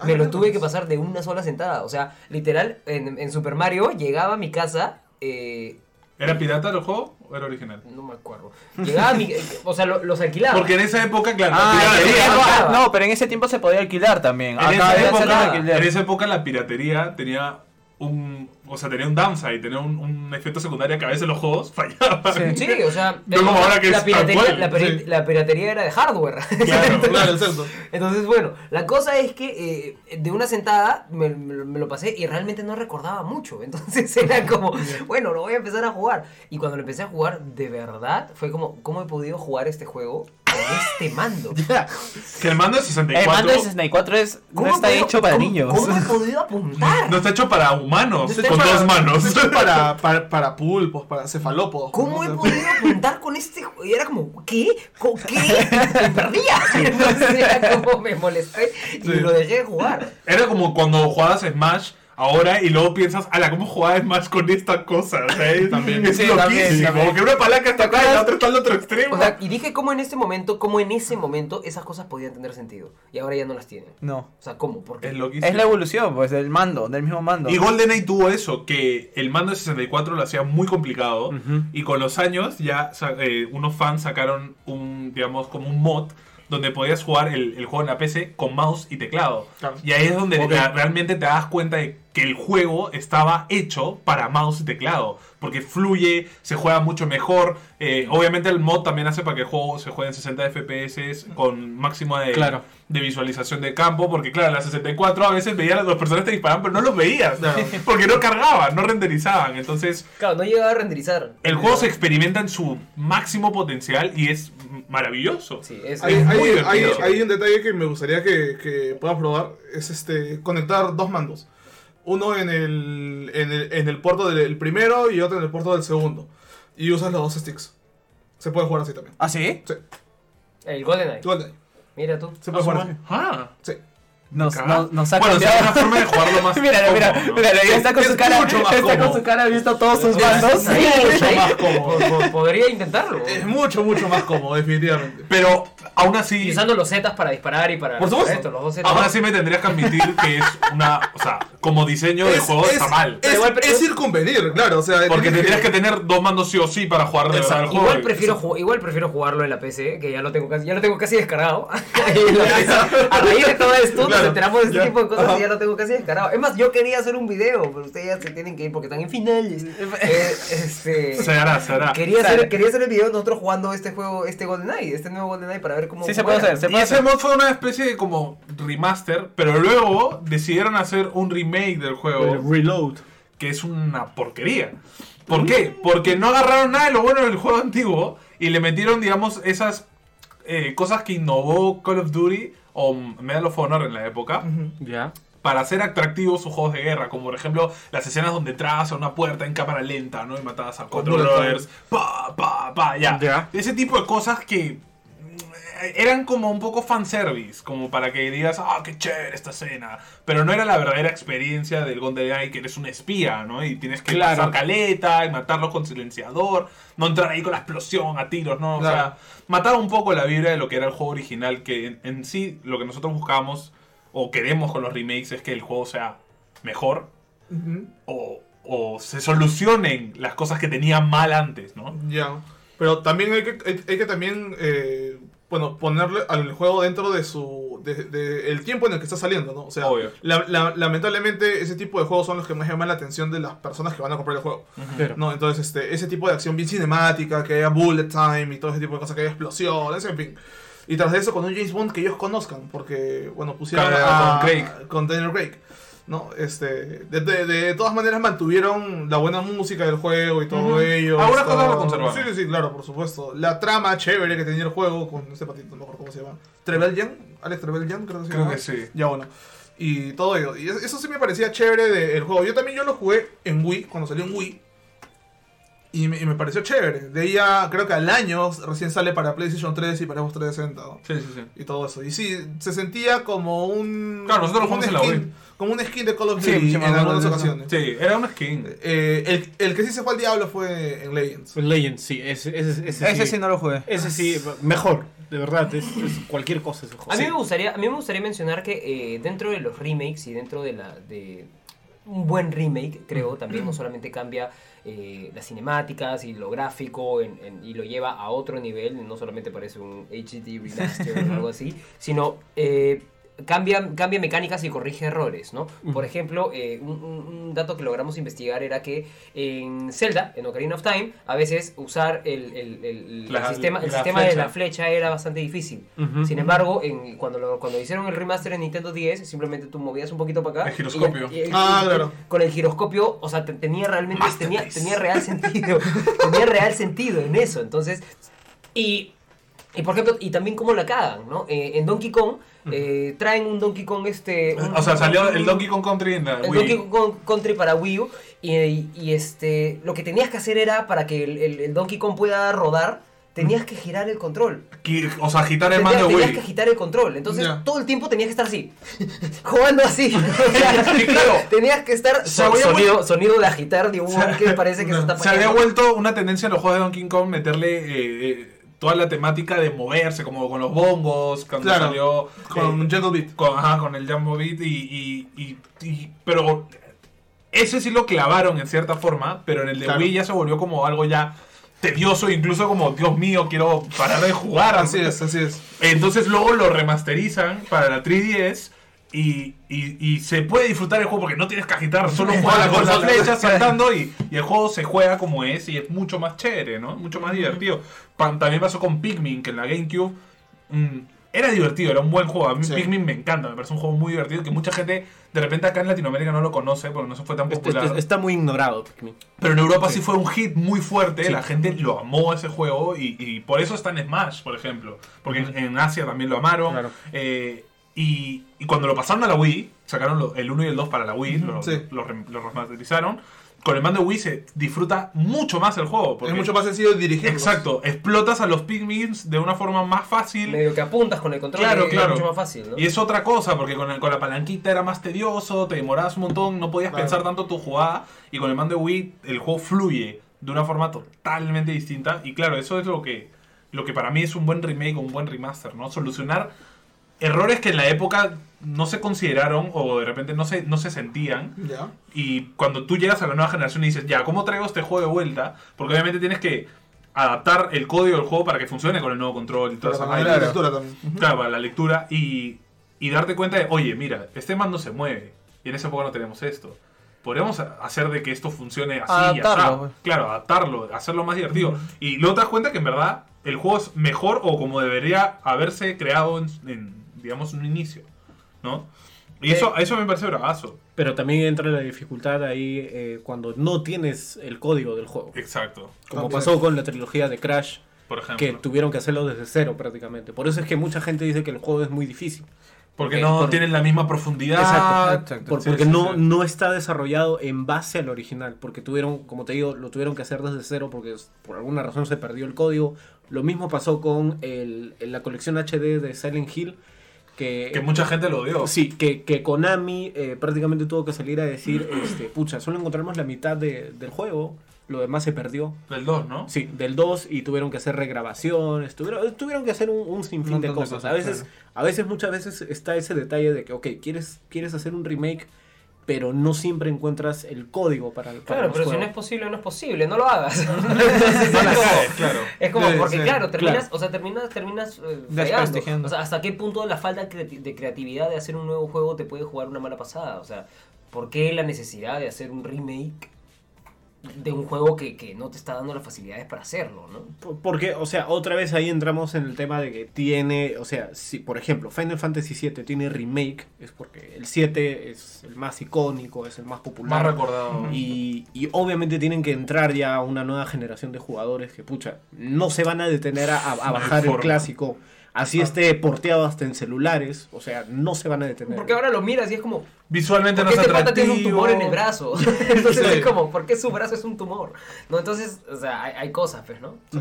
Me lo tuve que pasar de una sola sentada. O sea, literal, en, en Super Mario llegaba a mi casa. eh, ¿Era pirata el juego o era original? no me acuerdo. Llegaba a mi. O sea, lo- los alquilaba. Porque en esa época, claro, Ah, no, pero en ese tiempo se podía alquilar también. en, Acá esa época, en esa época la piratería tenía un... O sea, tenía un downside, tenía un, un efecto secundario que a veces los juegos fallaban. Sí, o sea, No como ahora que la, es piratería, cual, la, piri- sí. la piratería era de hardware. Claro, Claro, exacto. Entonces, bueno, la cosa es que eh, de una sentada me, me- me lo pasé y realmente no recordaba mucho. Entonces era como, bueno, lo voy a empezar a jugar. Y cuando lo empecé a jugar, de verdad, fue como, ¿cómo he podido jugar este juego este mando? Que el mando de 64 El mando de 64 es, no ¿Cómo he está podido- hecho para cómo- niños. ¿Cómo he podido apuntar? no está hecho para humanos, Está con dos manos. Esto es para, para, para pulpos, para cefalópodos. ¿Cómo he ¿no? podido apuntar con este juego? Y era como, ¿qué? ¿Con qué? Me perdía. Entonces era como me molesté y Sí. lo dejé de jugar. Era como cuando jugabas Smash ahora y luego piensas, ala, ¿cómo jugaba Smash con esta cosa? O sea, es, También. es Sí, loquísimo. también, también. Como que una palanca está acá y la otra está al otro extremo. O sea, y dije cómo en este momento, cómo en ese momento esas cosas podían tener sentido. Y ahora ya no las tienen. No. O sea, ¿cómo? ¿Por qué? es loquísimo. Es la evolución, pues, del mando, del mismo mando. Y GoldenEye tuvo eso, que el mando de 64 lo hacía muy complicado y con los años ya eh, unos fans sacaron un, digamos, como un mod donde podías jugar el, el juego en la PC con mouse y teclado. Claro. Y ahí es donde realmente te das cuenta de que el juego estaba hecho para mouse y teclado. Porque fluye, se juega mucho mejor. eh, obviamente el mod también hace para que el juego se juegue en 60 FPS con máximo de, Claro. de visualización de campo. Porque claro, en la 64 a veces veías a los personajes te disparaban, pero no los veías. Porque no cargaban, no renderizaban. Entonces Claro, no llegaba a renderizar. el juego se experimenta en su máximo potencial y es maravilloso. Sí, es, Hay, Es hay- muy hay- divertido. hay un detalle que me gustaría que, que puedas probar, es este conectar dos mandos. Uno en el, en el, en el puerto del primero y otro en el puerto del segundo. Y usas los dos sticks. Se puede jugar así también. ¿Ah, sí? Sí, El GoldenEye. GoldenEye. Mira tú. Se puede jugar así. Ah, Sí. Nos, nos, nos ha bueno, cambiado. es una forma de jugarlo más. Mira, mira, cómodo, ¿no? mira, ya está con Es su cara, mucho más está con su cara visto todos sus bandos. Es mucho más cómodo. Po- po- Podría intentarlo. Es mucho, mucho más cómodo, definitivamente. Pero aún así. Y usando los Zetas para disparar y para. Por supuesto. para esto, los dos Zetas. Aún así me tendrías que admitir que es una. O sea, como diseño de Es- juego es- está mal. Es, Igual, es circunvenir, claro. O sea, Porque tendrías que tener dos mandos sí o sí para jugar de verdad el juego. Igual prefiero, ju- igual prefiero jugarlo en la PC, que ya lo tengo casi, ya lo tengo casi descargado. A raíz de todo esto nos Claro, enteramos de este ya. tipo de cosas Ajá. y ya lo tengo casi descargado. Es más, yo quería hacer un video, pero ustedes ya se tienen que ir porque están en finales. Eh, este, Se hará, se hará. quería, hacer, quería hacer el video de nosotros jugando este juego, este GoldenEye, este nuevo GoldenEye para ver cómo Sí, se puede hacer, se Y puede ese hacer. mod fue una especie de como remaster, pero luego decidieron hacer un remake del juego. El Reload. que es una porquería. ¿Por qué? Porque no agarraron nada de lo bueno del juego antiguo y le metieron, digamos, esas eh, cosas que innovó Call of Duty o Medal of Honor en la época Ya. para hacer atractivos sus juegos de guerra, como por ejemplo las escenas donde entrabas a una puerta en cámara lenta, ¿no? Y matabas a cuatro brothers, pa, pa, pa, ya. Ese tipo de cosas que eran como un poco fanservice, como para que digas, ah, qué chévere esta escena. Pero no era la verdadera experiencia del GoldenEye, que eres un espía, ¿no? Y tienes que Claro. pasar caleta y matarlo con silenciador, no entrar ahí con la explosión a tiros, ¿no? O Claro. sea, matar un poco la vibra de lo que era el juego original, que en, en sí lo que nosotros buscábamos o queremos con los remakes es que el juego sea mejor o, o se solucionen las cosas que tenían mal antes, ¿no? Ya. Pero también hay que, hay, hay que también, eh, bueno, ponerle al juego dentro de su, de, de el tiempo en el que está saliendo, ¿no? O sea, Obvio. la- la- lamentablemente ese tipo de juegos son los que más llaman la atención de las personas que van a comprar el juego. Pero. No, entonces este, ese tipo de acción bien cinemática, que haya bullet time y todo ese tipo de cosas, que haya explosiones, en fin. Y tras de eso con un James Bond que ellos conozcan, porque, bueno, pusieron a, con Craig. con Daniel Craig. ¿No? Este, de, de- de todas maneras mantuvieron la buena música del juego y todo ello. Algunas cosas lo conservaron. Sí, sí, sí, claro, por supuesto. La trama chévere que tenía el juego con este patito, no me acuerdo cómo se llama. Trevelyan, Alex Trevelyan, creo que se Creo llama. que sí. Ya bueno. Y todo ello. Y eso sí me parecía chévere del juego. Yo también yo lo jugué en Wii, cuando salió en Wii. Y me, y me pareció chévere. De ahí ya, creo que al año recién sale para PlayStation 3 y para Xbox 360. ¿no? Sí, sí, sí. Y todo eso. Y sí, se sentía como un. Claro, nosotros lo jugamos en la Wii. Como un skin de Call of Duty sí en algunas ocasiones. Sí, era una skin. Eh, el, el que sí se fue al diablo fue en Legends. Legends, sí, ese, ese, ese, Ese sí no lo jugué. Ese sí, mejor, de verdad, es, es cualquier cosa ese juego. A mí, Sí. me gustaría, a mí me gustaría mencionar que eh, dentro de los remakes y dentro de la de un buen remake, creo, también no solamente cambia eh, las cinemáticas y lo gráfico en- en- y lo lleva a otro nivel, no solamente parece un HD remaster o algo así, sino eh, cambia, cambia mecánicas y corrige errores, ¿no? Por ejemplo, eh, un, dato que logramos investigar era que en Zelda, en Ocarina of Time, a veces usar el, el- el- sistema, el sistema de la flecha. era bastante difícil. Sin embargo, en, cuando, lo- cuando hicieron el remaster en Nintendo 10, simplemente tú movías un poquito para acá. El giroscopio. y- y- y- Ah, claro. Con el giroscopio, o sea, te- tenía realmente, tenía, tenía real sentido. tenía real sentido en eso. Entonces, y, y por ejemplo, y también cómo la cagan, ¿no? Eh, en Donkey Kong, eh, traen un Donkey Kong este... un- O sea, salió el Donkey Kong Country en la el Wii. Donkey Kong Country para Wii U y, y, este lo que tenías que hacer era para que el, el- el Donkey Kong pueda rodar tenías que girar el control O sea, agitar el Tenías, mando tenías Wii. que agitar el control entonces todo el tiempo tenías que estar así jugando así O sea, Sí, claro. tenías que estar sonido, sonido de agitar de un que parece que se está Se había vuelto una tendencia en los juegos de Donkey Kong meterle eh, eh, toda la temática de moverse, como con los bongos, cuando Claro, salió Con eh, Jungle Beat. con, ajá, con el Jumbo Beat y, y, y- y- pero ese sí lo clavaron en cierta forma, pero en el de Claro. Wii ya se volvió como algo ya tedioso, incluso como Dios mío, quiero parar de jugar. Así es, así es. Entonces luego lo remasterizan para la 3DS Y, y, y se puede disfrutar el juego porque no tienes que agitar, solo juegas con las flechas saltando y, y el juego se juega como es y es mucho más chévere, ¿no? Mucho más divertido. Pa- También pasó con Pikmin, que en la GameCube mm, era divertido, era un buen juego. A mí Sí. Pikmin me encanta, me parece un juego muy divertido que mucha gente de repente acá en Latinoamérica no lo conoce porque no se fue tan Este- popular. este- está muy ignorado, Pikmin. Pero en Europa sí. fue un hit muy fuerte, Sí. la gente lo amó ese juego y, y por eso está en Smash, por ejemplo. Porque en, en Asia también lo amaron. Claro. Eh, y, y cuando lo pasaron a la Wii, sacaron lo- el 1 y el 2 para la Wii, lo, Sí. lo rem- lo remasterizaron. Con el mando de Wii se disfruta mucho más el juego. Porque, Es mucho más sencillo dirigirlos. Exacto, explotas a los Pikmins de una forma más fácil. Medio que apuntas con el control Claro, claro. es mucho más fácil, ¿no? Y es otra cosa, porque con, el- con la palanquita era más tedioso, te demorabas un montón, no podías Claro. pensar tanto tu jugada. Y con el mando de Wii, el juego fluye de una forma totalmente distinta. Y claro, eso es lo que, lo que para mí es un buen remake un buen remaster, ¿no? Solucionar errores que en la época no se consideraron o de repente no se, no se sentían. Ya. Y cuando tú llegas a la nueva generación y dices, ya, ¿cómo traigo este juego de vuelta? Porque obviamente tienes que adaptar el código del juego para que funcione con el nuevo control y toda esa la lectura también. Claro, para la lectura y, y darte cuenta de, oye, mira, este mando se mueve y en esa época no tenemos esto. Podríamos hacer de que esto funcione así y así. pues. Claro, adaptarlo, hacerlo más divertido. Y luego te das cuenta que en verdad el juego es mejor o como debería haberse creado en, en, digamos, un inicio. ¿No? Y eso, eso me parece bravazo. Pero también entra la dificultad ahí eh, cuando no tienes el código del juego. Exacto. Como También. pasó con la trilogía de Crash, Por ejemplo. que tuvieron que hacerlo desde cero prácticamente. Por eso es que mucha gente dice que el juego es muy difícil. Porque Ok, no por- tienen la misma profundidad. Exacto, exacto. Por- Sí, porque sí, no, sí. no está desarrollado en base al original, porque tuvieron, como te digo, lo tuvieron que hacer desde cero porque por alguna razón se perdió el código. Lo mismo pasó con el, la colección HD de Silent Hill, que, Que mucha gente lo odió. sí, que, que Konami eh, prácticamente tuvo que salir a decir, este, pucha, solo encontramos la mitad de- del juego, lo demás se perdió. Del 2, ¿no? Sí, del 2 y tuvieron que hacer regrabaciones, tuvieron, tuvieron que hacer un, un sinfín Un de cosas. cosas, A veces, claro. a veces, muchas veces está ese detalle de que, ok, quieres, quieres hacer un remake, pero no siempre encuentras el código para, para Claro, pero si no es posible, no es posible, no lo hagas. Entonces, es, No la como, claro. es como, porque sí, claro, terminas, claro. o sea, terminas, terminas eh. O sea, hasta qué punto la falta de creatividad de hacer un nuevo juego te puede jugar una mala pasada. O sea, ¿por qué la necesidad de hacer un remake de un juego que, que no te está dando las facilidades para hacerlo, ¿no? Por- Porque, o sea, otra vez ahí entramos en el tema de que tiene, o sea, si por ejemplo Final Fantasy VII tiene remake, es porque el 7 es el más icónico, es el más popular. Más recordado. Y, y obviamente tienen que entrar ya una nueva generación de jugadores que, pucha, no se van a detener a, a- No bajar el forma. clásico. Así esté porteado hasta en celulares, o sea, no se van a detener. Porque ahora lo miras y es como, Visualmente ¿por no es este atractivo. tiene un tumor en el brazo? Entonces Sí. es como, ¿por qué su brazo es un tumor? No, entonces, o sea, hay, hay cosas, pues, ¿no? Sí.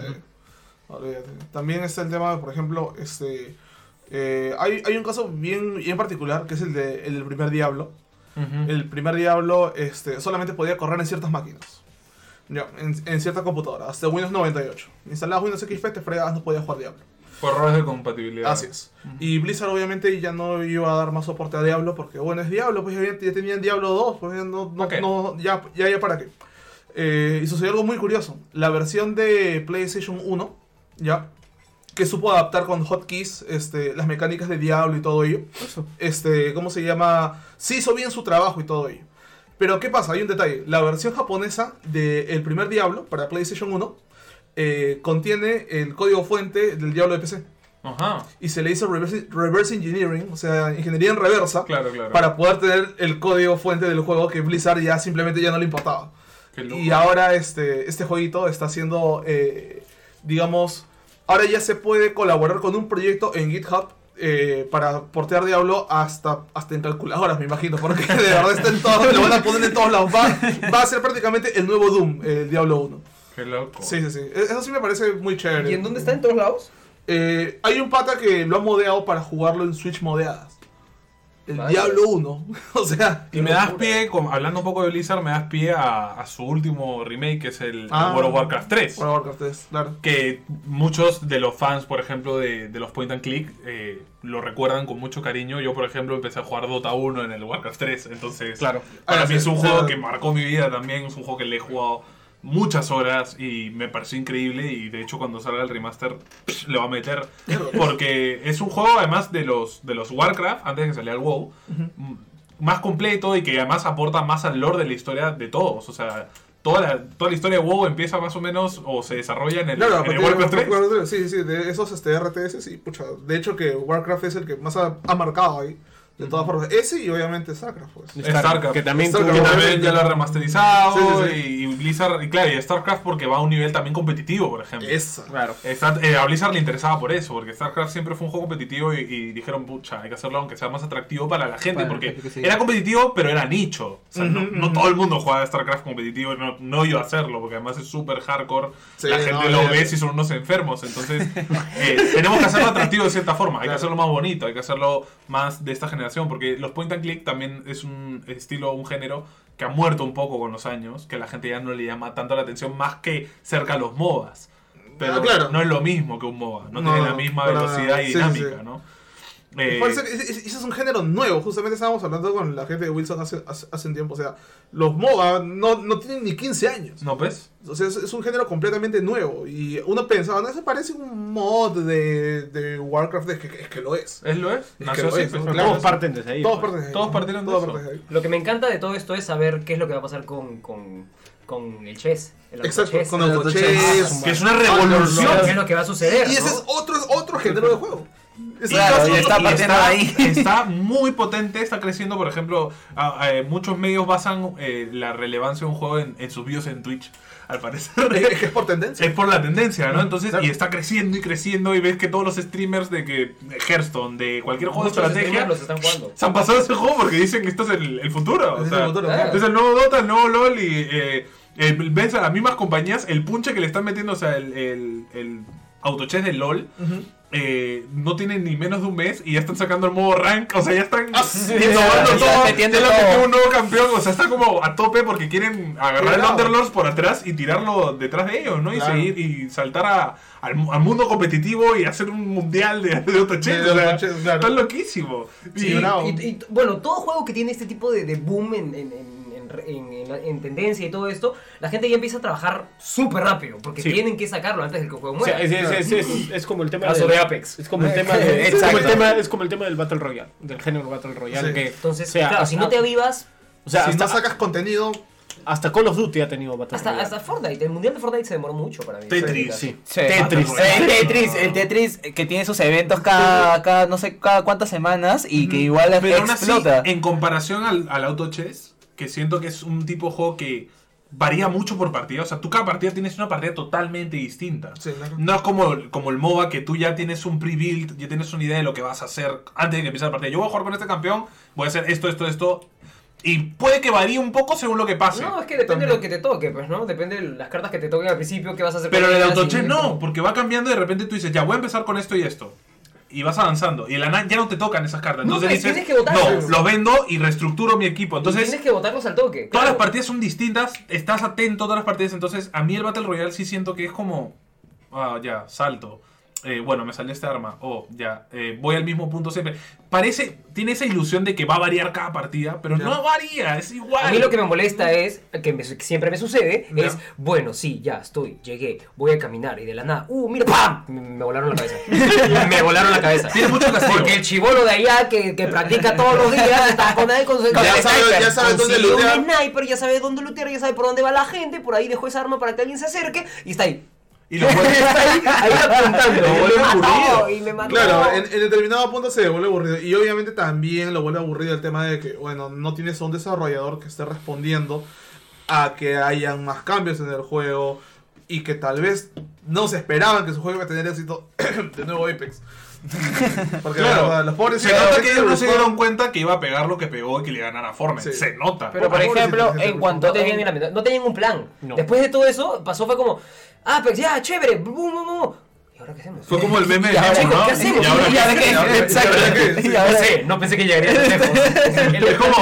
Olvídate. También está el tema, por ejemplo, este eh, hay, hay un caso bien, bien particular que es el, de, el del primer Diablo. El primer Diablo este, solamente podía correr en ciertas máquinas. Ya, en, en cierta computadora, hasta Windows 98. Instalabas Windows XP, te fregabas, no podías jugar Diablo. Por errores de compatibilidad. Así es. Y Blizzard obviamente ya no iba a dar más soporte a Diablo porque, bueno, es Diablo, pues ya, ya tenían Diablo 2, pues ya no, no, Ok. no- ya, ya, ya para qué. Eh, y sucedió algo muy curioso. La versión de PlayStation 1, ya, que supo adaptar con hotkeys este, las mecánicas de Diablo y todo ello. Este, ¿cómo se llama? Sí hizo bien su trabajo y todo ello. Pero ¿qué pasa? Hay un detalle. La versión japonesa del primer Diablo para PlayStation 1 eh, contiene el código fuente del Diablo de PC Ajá. y se le hizo reverse, reverse engineering, o sea, ingeniería en reversa, Claro, claro. para poder tener el código fuente del juego que Blizzard ya simplemente ya no le importaba. Y ahora este, este jueguito está siendo, eh, digamos, ahora ya se puede colaborar con un proyecto en GitHub eh, para portear Diablo hasta, hasta en calculadoras, me imagino, porque de verdad está en todos, lo van a poner en todos lados. Va, va a ser prácticamente el nuevo Doom, el Diablo 1. Qué loco. Sí, sí, sí. E- Eso sí me parece muy chévere. ¿Y en dónde está en todos lados? Eh, hay un pata que lo ha modeado para jugarlo en Switch modeadas. El Vaya. Diablo 1. o sea. Y me das pie, como- hablando un poco de Blizzard, me das pie a, a su último remake, que es el Ah. World of Warcraft 3. World of Warcraft 3, claro. Que muchos de los fans, por ejemplo, de, de los point and click, eh, lo recuerdan con mucho cariño. Yo, por ejemplo, empecé a jugar Dota 1 en el Warcraft 3. Entonces, Claro. para Ah, mí sí, es un sí, juego sí. que marcó mi vida también. Es un juego que le he jugado muchas horas y me pareció increíble y de hecho cuando salga el remaster psh, le va a meter porque es un juego además de los de los Warcraft antes de que saliera el WoW más completo y que además aporta más al lore de la historia de todos, o sea, toda la, toda la historia de WoW empieza más o menos o se desarrolla en el, Claro, en el Warcraft 3. Warcraft 3, Sí, sí, de esos este, RTS, sí, pucha. De hecho que Warcraft es el que más ha, ha marcado ahí. De todas formas, ese y obviamente Starcraft, pues. Starcraft. Que también Starcraft, tuvo- Que también ya lo ha remasterizado Sí, sí, sí. Y, Blizzard, y claro, y StarCraft porque va a un nivel también competitivo, por ejemplo. Esa. Claro. Está- eh, a Blizzard le interesaba por eso, porque StarCraft siempre fue un juego competitivo y, y dijeron, pucha, hay que hacerlo aunque sea más atractivo para la gente, Para la porque gente que sí. era competitivo, pero era nicho. O sea, no, Ujú, no ujú. todo el mundo jugaba a StarCraft competitivo, no, no iba a hacerlo, porque además es súper hardcore. Sí, la gente no, lo ve si son unos enfermos. Entonces, eh, tenemos que hacerlo atractivo de cierta forma. Hay que Claro. hacerlo más bonito, hay que hacerlo más de esta generación, porque los point and click también es un estilo, un género que ha muerto un poco con los años, que la gente ya no le llama tanto la atención más que cerca a los MOBAs. Pero Ah, claro. no es lo mismo que un MOBA, no, No, tiene la misma velocidad y sí, dinámica, sí. ¿no? Eh, Parece que ese, ese- ese es un género nuevo. Justamente estábamos hablando con la gente de Wilson hace, hace, hace un tiempo. O sea, los MOBA no, no tienen ni 15 años. ¿No pues? O sea, es, es un género completamente nuevo. Y uno pensaba, no, se parece un mod de, de Warcraft. Es que, es que lo es. ¿Es lo es? que Nació lo así, es, pues, ¿no? claro. Todos parten desde ahí. Todos pues. parten de ahí. Todos partieron de Todos eso. parten de ahí. Lo que me encanta de todo esto es saber qué es lo que va a pasar con, con, con el chess. El Exacto, con El autochess. autochess. Que es una ¿Qué revolución. es lo que va a suceder? Y ese ¿no? es otro, otro género de juego. Claro, es está está, ahí. está muy potente, está creciendo. Por ejemplo, a- a- muchos medios basan eh, la relevancia de un juego en, en sus videos en Twitch, al parecer. Es que es por tendencia. Es por la tendencia, ¿no? Entonces, Claro. y está creciendo y creciendo y ves que todos los streamers de que de Hearthstone, de cualquier juego de Muchos estrategia, streamers los están jugando. se han pasado ese juego porque dicen que esto es el, el futuro. o Es sea, el futuro, claro. Es el nuevo Dota, el nuevo LOL y eh, eh, ves a las mismas compañías el punche que le están metiendo, o sea, el, el, el autochess de LOL. Ujú. Eh, no tienen ni menos de un mes y ya están sacando el modo rank, o sea, ya están Ah, sí, innovando ya todo, ya todo. metió un nuevo campeón, o sea, está como a tope porque quieren agarrar el Claro. Underlords por atrás y tirarlo detrás de ellos, ¿no? Y Claro. seguir y saltar a- al, al mundo competitivo y hacer un mundial de, de De o sea, claro. están loquísimo. Sí, Y-. Y, y, bueno, todo juego que tiene este tipo de, de boom en, en, en, en- en la- en tendencia y todo esto, la gente ya empieza a trabajar súper rápido, porque Sí. tienen que sacarlo antes de que el juego O sea, muera. es, es- es- es- es como el tema Caso del- de Apex. Es como el tema de- es, como el tema, es como el tema del Battle Royale, del género Battle Royale. Sí. Que, Entonces, o sea, claro, hasta, si no te avivas, o sea, si hasta, no sacas contenido, hasta Call of Duty ha tenido Battle hasta, Royale. hasta Fortnite, el mundial de Fortnite se demoró mucho para mí. Tetris. Sí. Sí. Tetris. El Tetris, el Tetris que tiene sus eventos cada, cada no sé cada cuántas semanas y que igual Pero aún así, explota. en comparación al, al Auto Chess, que siento que es un tipo de juego que varía mucho por partida. O sea, tú cada partida tienes una partida totalmente distinta. Sí, claro. No es como, como el MOBA, que tú ya tienes un pre-build, ya tienes una idea de lo que vas a hacer antes de que empiece la partida. Yo voy a jugar con este campeón, voy a hacer esto, esto, esto. Y puede que varíe un poco según lo que pase. No, es que depende de lo que te toque, pues, ¿no? Depende de las cartas que te toquen al principio, qué vas a hacer Pero en el y- no, porque va cambiando y de repente tú dices, ya voy a empezar con esto y esto. Y vas avanzando. Y de la nada ya no te tocan esas cartas. Entonces dices, tienes que no, lo vendo y reestructuro mi equipo. Entonces, tienes que votarlos al toque. Todas las partidas son distintas, estás atento a todas las partidas, entonces a mí el Battle Royale sí siento que es como, ah, ya, salto, Eh, bueno, me salió este arma, oh, ya, eh, voy al mismo punto siempre. Parece, tiene esa ilusión de que va a variar cada partida, pero Ya. no varía, es igual. A mí lo que me molesta es, que, me- que siempre me sucede, Ya. es, bueno, sí, ya estoy, llegué, voy a caminar y de la nada, uh, mira, ¡pam! Me, me volaron la cabeza. me volaron la cabeza. Tiene mucho castigo. Porque el chivolo de allá que, que practica todos los días está con él con su Ya el sabe- sniper. ya sabe dónde lootear. un sniper, ya sabe dónde lootear, ya sabe por dónde va la gente, por ahí dejó esa arma para que alguien se acerque y está ahí. Y lo vuelve- ahí, ahí apuntando. Lo vuelve aburrido. Y me mató. Claro, en, en determinado punto se vuelve aburrido. Y obviamente también lo vuelve aburrido el tema de que, bueno, no tienes a un desarrollador que esté respondiendo a que hayan más cambios en el juego y que tal vez no se esperaban que su juego iba a tener éxito de nuevo Apex. Porque la Claro. verdad, los pobres Se nota que ellos no se dieron cuenta que iba a pegar lo que pegó y que le ganara a Fortnite. Sí. Se nota. Pero por ejemplo, en cuanto No tenían, ni la mitad- no tenían un plan. No. Después de todo eso, pasó fue como, ah, pues ya, chévere, bum, bum, bum. ¿Y ahora qué hacemos? Fue como el meme de Nemo, chicos, ¿no? ¿qué hacemos? Y ahora ¿Y ahora qué? No ahora- sé, no pensé que llegaría a Es como,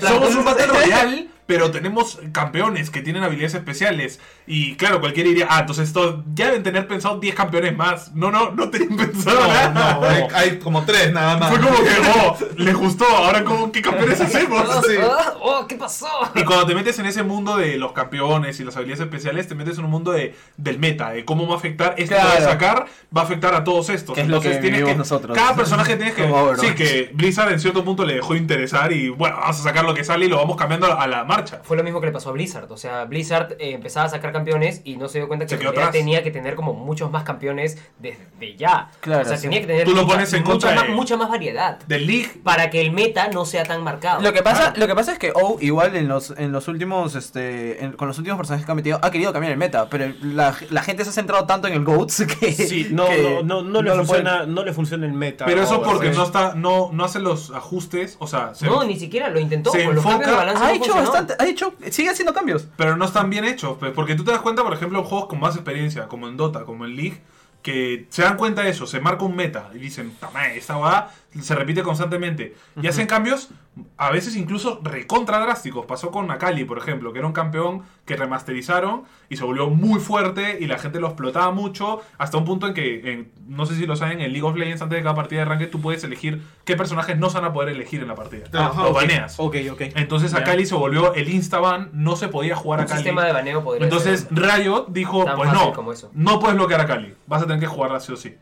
somos un Battle Royale, pero tenemos campeones que tienen habilidades especiales. Y claro, cualquiera diría, ah, entonces esto, ya deben tener pensado 10 campeones más. No, no, no tenían pensado No, nada. no, hay, hay como tres nada más. Fue como que, oh, les gustó, ahora como, ¿qué campeones hacemos? Sí. Oh, ¿qué pasó? Y cuando te metes en ese mundo de los campeones y las habilidades especiales, te metes en un mundo de, del meta, de cómo va a afectar esto Claro. de sacar, va a afectar a todos estos. Que es lo que tienes vivimos nosotros. Cada personaje tienes que. Sí, que Blizzard en cierto punto le dejó interesar y bueno, vamos a sacar lo que sale y lo vamos cambiando a la marcha. Fue lo mismo que le pasó a Blizzard. O sea, Blizzard eh, empezaba a sacar campeones y no se dio cuenta que tenía que tener como muchos más campeones desde ya. Claro, o sea, sí. tenía que tener Tú lo mucha, pones en mucha contra más, de- mucha más variedad. Del League. Para que el meta no sea tan marcado. Lo que pasa, Claro. lo que pasa es que O igual en los en los últimos este en- con los últimos personajes que ha metido ha querido cambiar el meta, pero la, la gente se ha centrado tanto en el GOATS que Sí, no, que no, no, no le funciona, no le funciona el meta. Pero eso porque no está, no, no hace los ajustes, o sea, se- No, ni siquiera lo intentó. se los enfoca- ha hecho funcionó. bastante, ha hecho sigue haciendo cambios. pero no están bien hechos. pues, Porque tú te das cuenta, por ejemplo, en juegos con más experiencia, como en Dota, como en League, que se dan cuenta de eso, se marca un meta y dicen, "Tama, esta va, se repite constantemente. Y hacen cambios, a veces incluso recontra drásticos. Pasó con Akali, por ejemplo, que era un campeón que remasterizaron y se volvió muy fuerte y la gente lo explotaba mucho, hasta un punto en que, en- no sé si lo saben, en League of Legends, antes de cada partida de Ranked, tú puedes elegir qué personajes no se van a poder elegir en la partida. Ajá, lo baneas. Ok, ok. Entonces. Akali se volvió el instaban, no se podía jugar a Un Akali. sistema de baneo podría Entonces ser. Riot dijo, pues no, como eso. no puedes bloquear a Akali, vas a tener que jugarla sí o sí.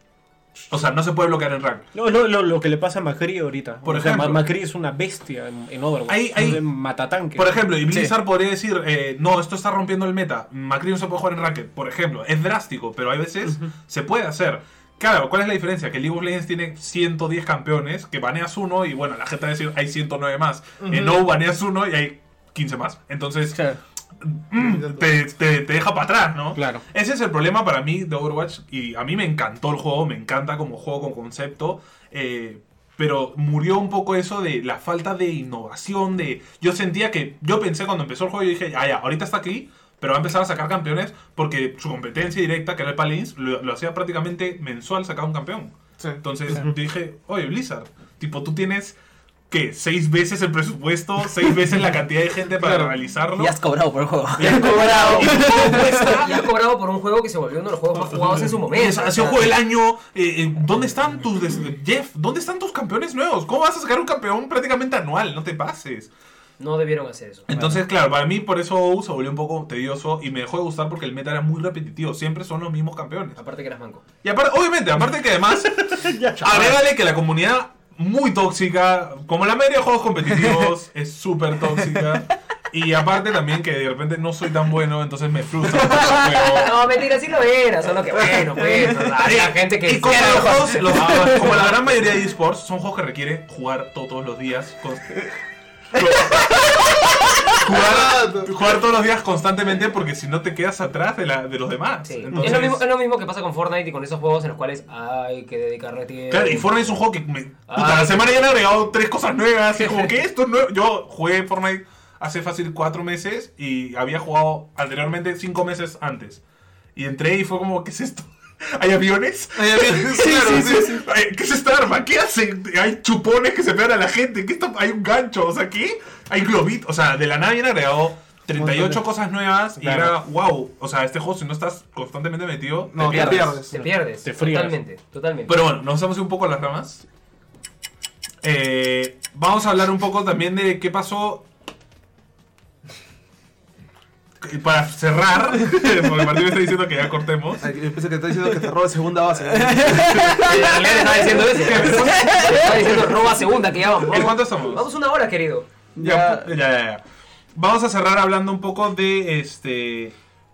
O sea, no se puede bloquear en rank. No, lo, lo, lo que le pasa a Macri ahorita. Por O ejemplo. Ma- Macri es una bestia en, en Overwatch. Es un matatanque. Por ejemplo, y Blizzard podría decir, eh, no, esto está rompiendo el meta, Macri no se puede jugar en ranked. Por ejemplo, es drástico, pero hay veces se puede hacer. Claro, ¿cuál es la diferencia? Que League of Legends tiene 110 campeones, que baneas uno y bueno, la gente va a decir hay 109 más. En No baneas uno y hay 15 más. Entonces, te, te- te deja para atrás, ¿no? Claro. Ese es el problema para mí de Overwatch y a mí me encantó el juego, me encanta como juego con concepto, eh, pero murió un poco eso de la falta de innovación, de yo sentía que, yo pensé cuando empezó el juego, yo dije, ah, ya, ahorita está aquí, pero va a empezar a sacar campeones porque su competencia directa, que era el Palins, lo, lo hacía prácticamente mensual sacar un campeón. Sí. Entonces yo dije, oye, Blizzard, tipo, tú tienes... ¿Qué? ¿Seis veces el presupuesto? ¿Seis veces la cantidad de gente para Claro. realizarlo? Y has cobrado por el juego. Y has cobrado. Y has cobrado por un juego que se volvió uno de los juegos más jugados en su momento. Ha sido juego del año. eh, eh, ¿Dónde están tus. des- Jeff, ¿dónde están tus campeones nuevos? ¿Cómo vas a sacar un campeón prácticamente anual? No te pases. No debieron hacer eso. Entonces, claro, para mí por eso WoW se volvió un poco tedioso y me dejó de gustar porque el meta era muy repetitivo. Siempre son los mismos campeones. Aparte que eras manco. Y aparte, obviamente, aparte que además, agrégale que la comunidad muy tóxica, como la mayoría de juegos competitivos, es súper tóxica. Y aparte también que de repente no soy tan bueno, entonces me frustra. No, mentira, sí lo era. Solo que bueno, pues. gente que. Y como, los juegos, los- como la gran mayoría de esports, son juegos que requieren jugar to- todos los días. con- jugar, jugar todos los días constantemente porque si no te quedas atrás de, la, de los demás. Sí. Entonces, es, lo mismo, es lo mismo que pasa con Fortnite y con esos juegos en los cuales hay que dedicarle tiempo. Claro, y Fortnite es un juego que me, puta, Ah, la semana ya le han agregado tres cosas nuevas. Y como que esto es nuevo. Yo jugué Fortnite hace fácil cuatro meses y había jugado anteriormente cinco meses antes. Y entré y fue como, ¿qué es esto? ¿Hay aviones? Hay aviones, claro, sí, sí. Ay, ¿Qué es esta arma? ¿Qué hacen? Hay chupones que se pegan a la gente. ¿Qué está? Hay un gancho. O sea, ¿qué? Hay globitos. O sea, de la nada viene agregado 38 cosas nuevas y Claro. era wow. O sea, este juego, si no estás constantemente metido, No, te pierdes. Te pierdes. Te frías. Totalmente, totalmente. Pero bueno, nos vamos un poco a las ramas. Eh, vamos a hablar un poco también de qué pasó. Y Para cerrar, porque Martín me está diciendo que ya cortemos. Ay, Yo pensé que está diciendo que te roba segunda base. En realidad le estaba diciendo eso. Estaba diciendo roba segunda que ya vamos. ¿En cuánto estamos? Vamos una hora, querido. Ya, ya, ya, ya. Vamos a cerrar hablando un poco de este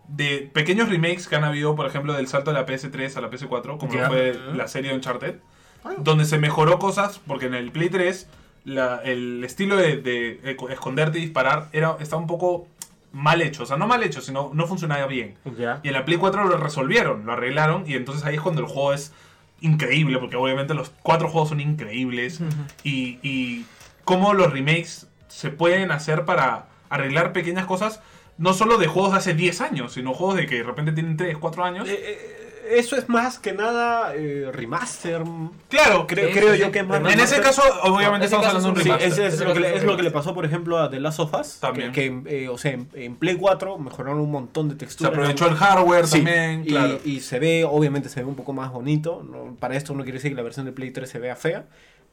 de pequeños remakes que han habido, por ejemplo, del salto de la PS3 a la PS4, como Ya. fue la serie Uncharted, donde se mejoró cosas, porque en el Play 3 la- el estilo de, de esconderte y disparar era, estaba un poco mal hecho, o sea, no mal hecho, sino no funcionaba bien. Y en la Play 4 lo resolvieron, lo arreglaron, y entonces ahí es cuando el juego es increíble, porque obviamente los cuatro juegos son increíbles. y, y cómo los remakes se pueden hacer para arreglar pequeñas cosas, no solo de juegos de hace 10 años, sino juegos de que de repente tienen 3, 4 años. Eh, eh, eso es más que nada eh, remaster. Claro, Creo, yo que es más En ese caso, obviamente estamos caso hablando de un Sí, remaster. es, lo que, le- es es lo que le pasó, por ejemplo, a The Last of Us. También. Que, que, eh, o sea, en, en Play 4 mejoraron un montón de Se texturas. aprovechó el hardware Sí, también, y, claro. y se ve, obviamente se ve un poco más bonito. ¿no? Para esto no quiere decir que la versión de Play 3 se vea fea.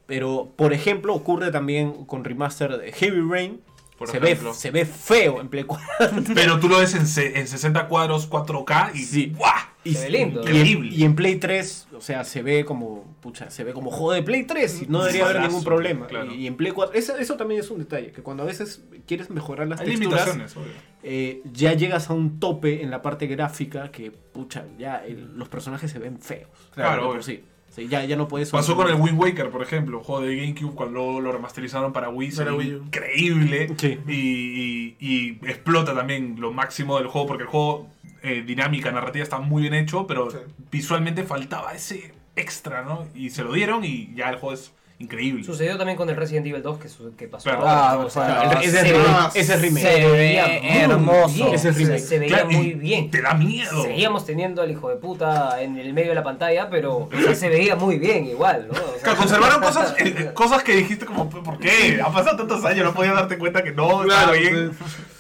Pero, por ejemplo, ocurre también con remaster de Heavy Rain. Por se, ejemplo. ve, se ve feo en Play 4. Pero tú lo ves en, se- en 60 cuadros 4K y Sí. ¡guau! Y, Se ve lindo. y- Increíble. y en Play 3, o sea, se ve como, pucha, se ve como juego de Play 3 y no debería haber ningún problema. claro. Y, y en Play 4, eso, eso también es un detalle, que cuando a veces quieres mejorar las Hay texturas, limitaciones, obvio. eh, ya llegas a un tope en la parte gráfica que, pucha, ya el- los personajes se ven feos. Claro, de por obvio. sí. Sí, ya, ya no puedes... Pasó con el Wind Waker, por ejemplo, juego de GameCube cuando lo remasterizaron para Wii, U. increíble Sí. y, y- y explota también lo máximo del juego porque el juego eh, dinámica, narrativa está muy bien hecho, pero Sí. visualmente faltaba ese extra, ¿no? Y se lo dieron y ya el juego es increíble. Sucedió también con el Resident Evil 2 que, su- que pasó. Ah. O sea, ese es se remake, ese es remake. se veía hermoso. bien, Ese es se- remake. Se veía Claro, muy bien. Te da miedo. Seguíamos teniendo al hijo de puta en el medio de la pantalla, pero o sea, se veía muy bien igual, ¿no? O sea, Claro, conservaron cosas, eh, cosas que dijiste como, ¿por qué? Ha pasado tantos años, no podías darte cuenta que no Claro, estaba bien.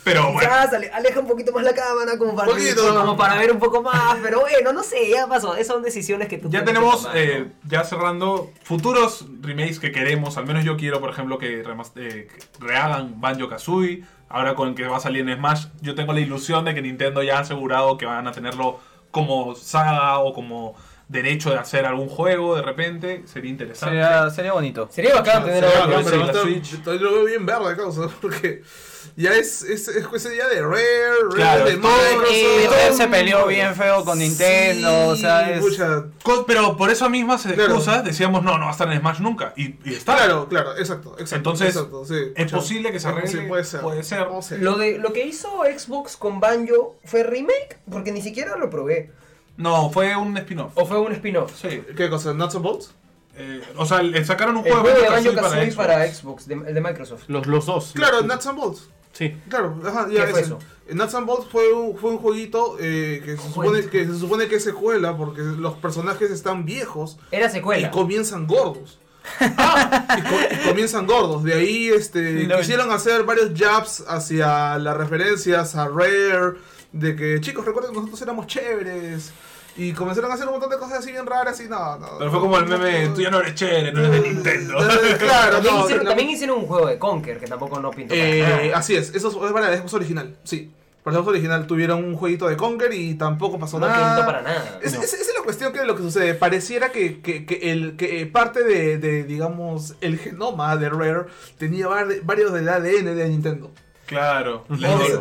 Pero bueno. Aleja un poquito más la cámara como para, Poquito. como para ver un poco más, pero bueno, no sé, ya pasó. Esas son decisiones que tú Ya tenemos, tomar, eh, ¿no? ya cerrando, futuros remakes que queremos. Al menos yo quiero, por ejemplo, que, eh, que rehagan Banjo Kazooie. Ahora con el que va a salir en Smash, yo tengo la ilusión de que Nintendo ya ha asegurado que van a tenerlo como saga o como derecho de hacer algún juego de repente. Sería interesante. Sería, sería bonito. Sería bacán tener Sí, algo pero pero la esto- Switch. yo lo veo bien verde, causa, porque ya es, es, es ese día de Rare, Rare Claro, de todo- Microsoft. Peter se peleó bien feo con Nintendo, o sea, es- pucha, Co- Pero por eso mismas Claro. excusas decíamos, no, no va a estar en Smash nunca. Y, y está. Claro, claro, exacto, exacto. Entonces, exacto, sí, ¿es pucha. posible que se arregle? Sí, puede ser. Puede ser. No sé. Lo, de, lo que hizo Xbox con Banjo fue remake, porque ni siquiera lo probé. No, fue un spin-off. O fue un spin-off. Sí. ¿Qué cosa? ¿Nuts and Bolts? Eh, o sea, le sacaron un El juego juego de Banjo Kazooie para Xbox, de- el de Microsoft. Los, los dos. Claro, Los- Nuts and Bolts. Sí. Claro, ajá, ya ¿Qué fue eso? Nuts and Bolts fue un, fue un jueguito eh, que, se supone, que se supone que es secuela porque los personajes están viejos Era y secuela. comienzan gordos. y, co- y comienzan gordos. De ahí este, quisieron hacer varios jabs hacia las referencias a Rare. De que, chicos, recuerden que nosotros éramos chéveres. Y comenzaron a hacer un montón de cosas así bien raras y no, no. Pero fue como el meme, tú ya no eres chévere, no eres de Nintendo. Eh, Claro, También, no. hicieron, la- también hicieron un juego de Conker que tampoco no pintó para Eh, nada. así es, eso es para la Xbox original, sí. Para la Xbox original tuvieron un jueguito de Conker y tampoco pasó No nada. pintó para nada. Es- No. es- Esa es la cuestión que lo que sucede. Pareciera que, que, que el, que eh, parte de, de, digamos, el genoma de Rare tenía var- varios del ADN de Nintendo. Claro.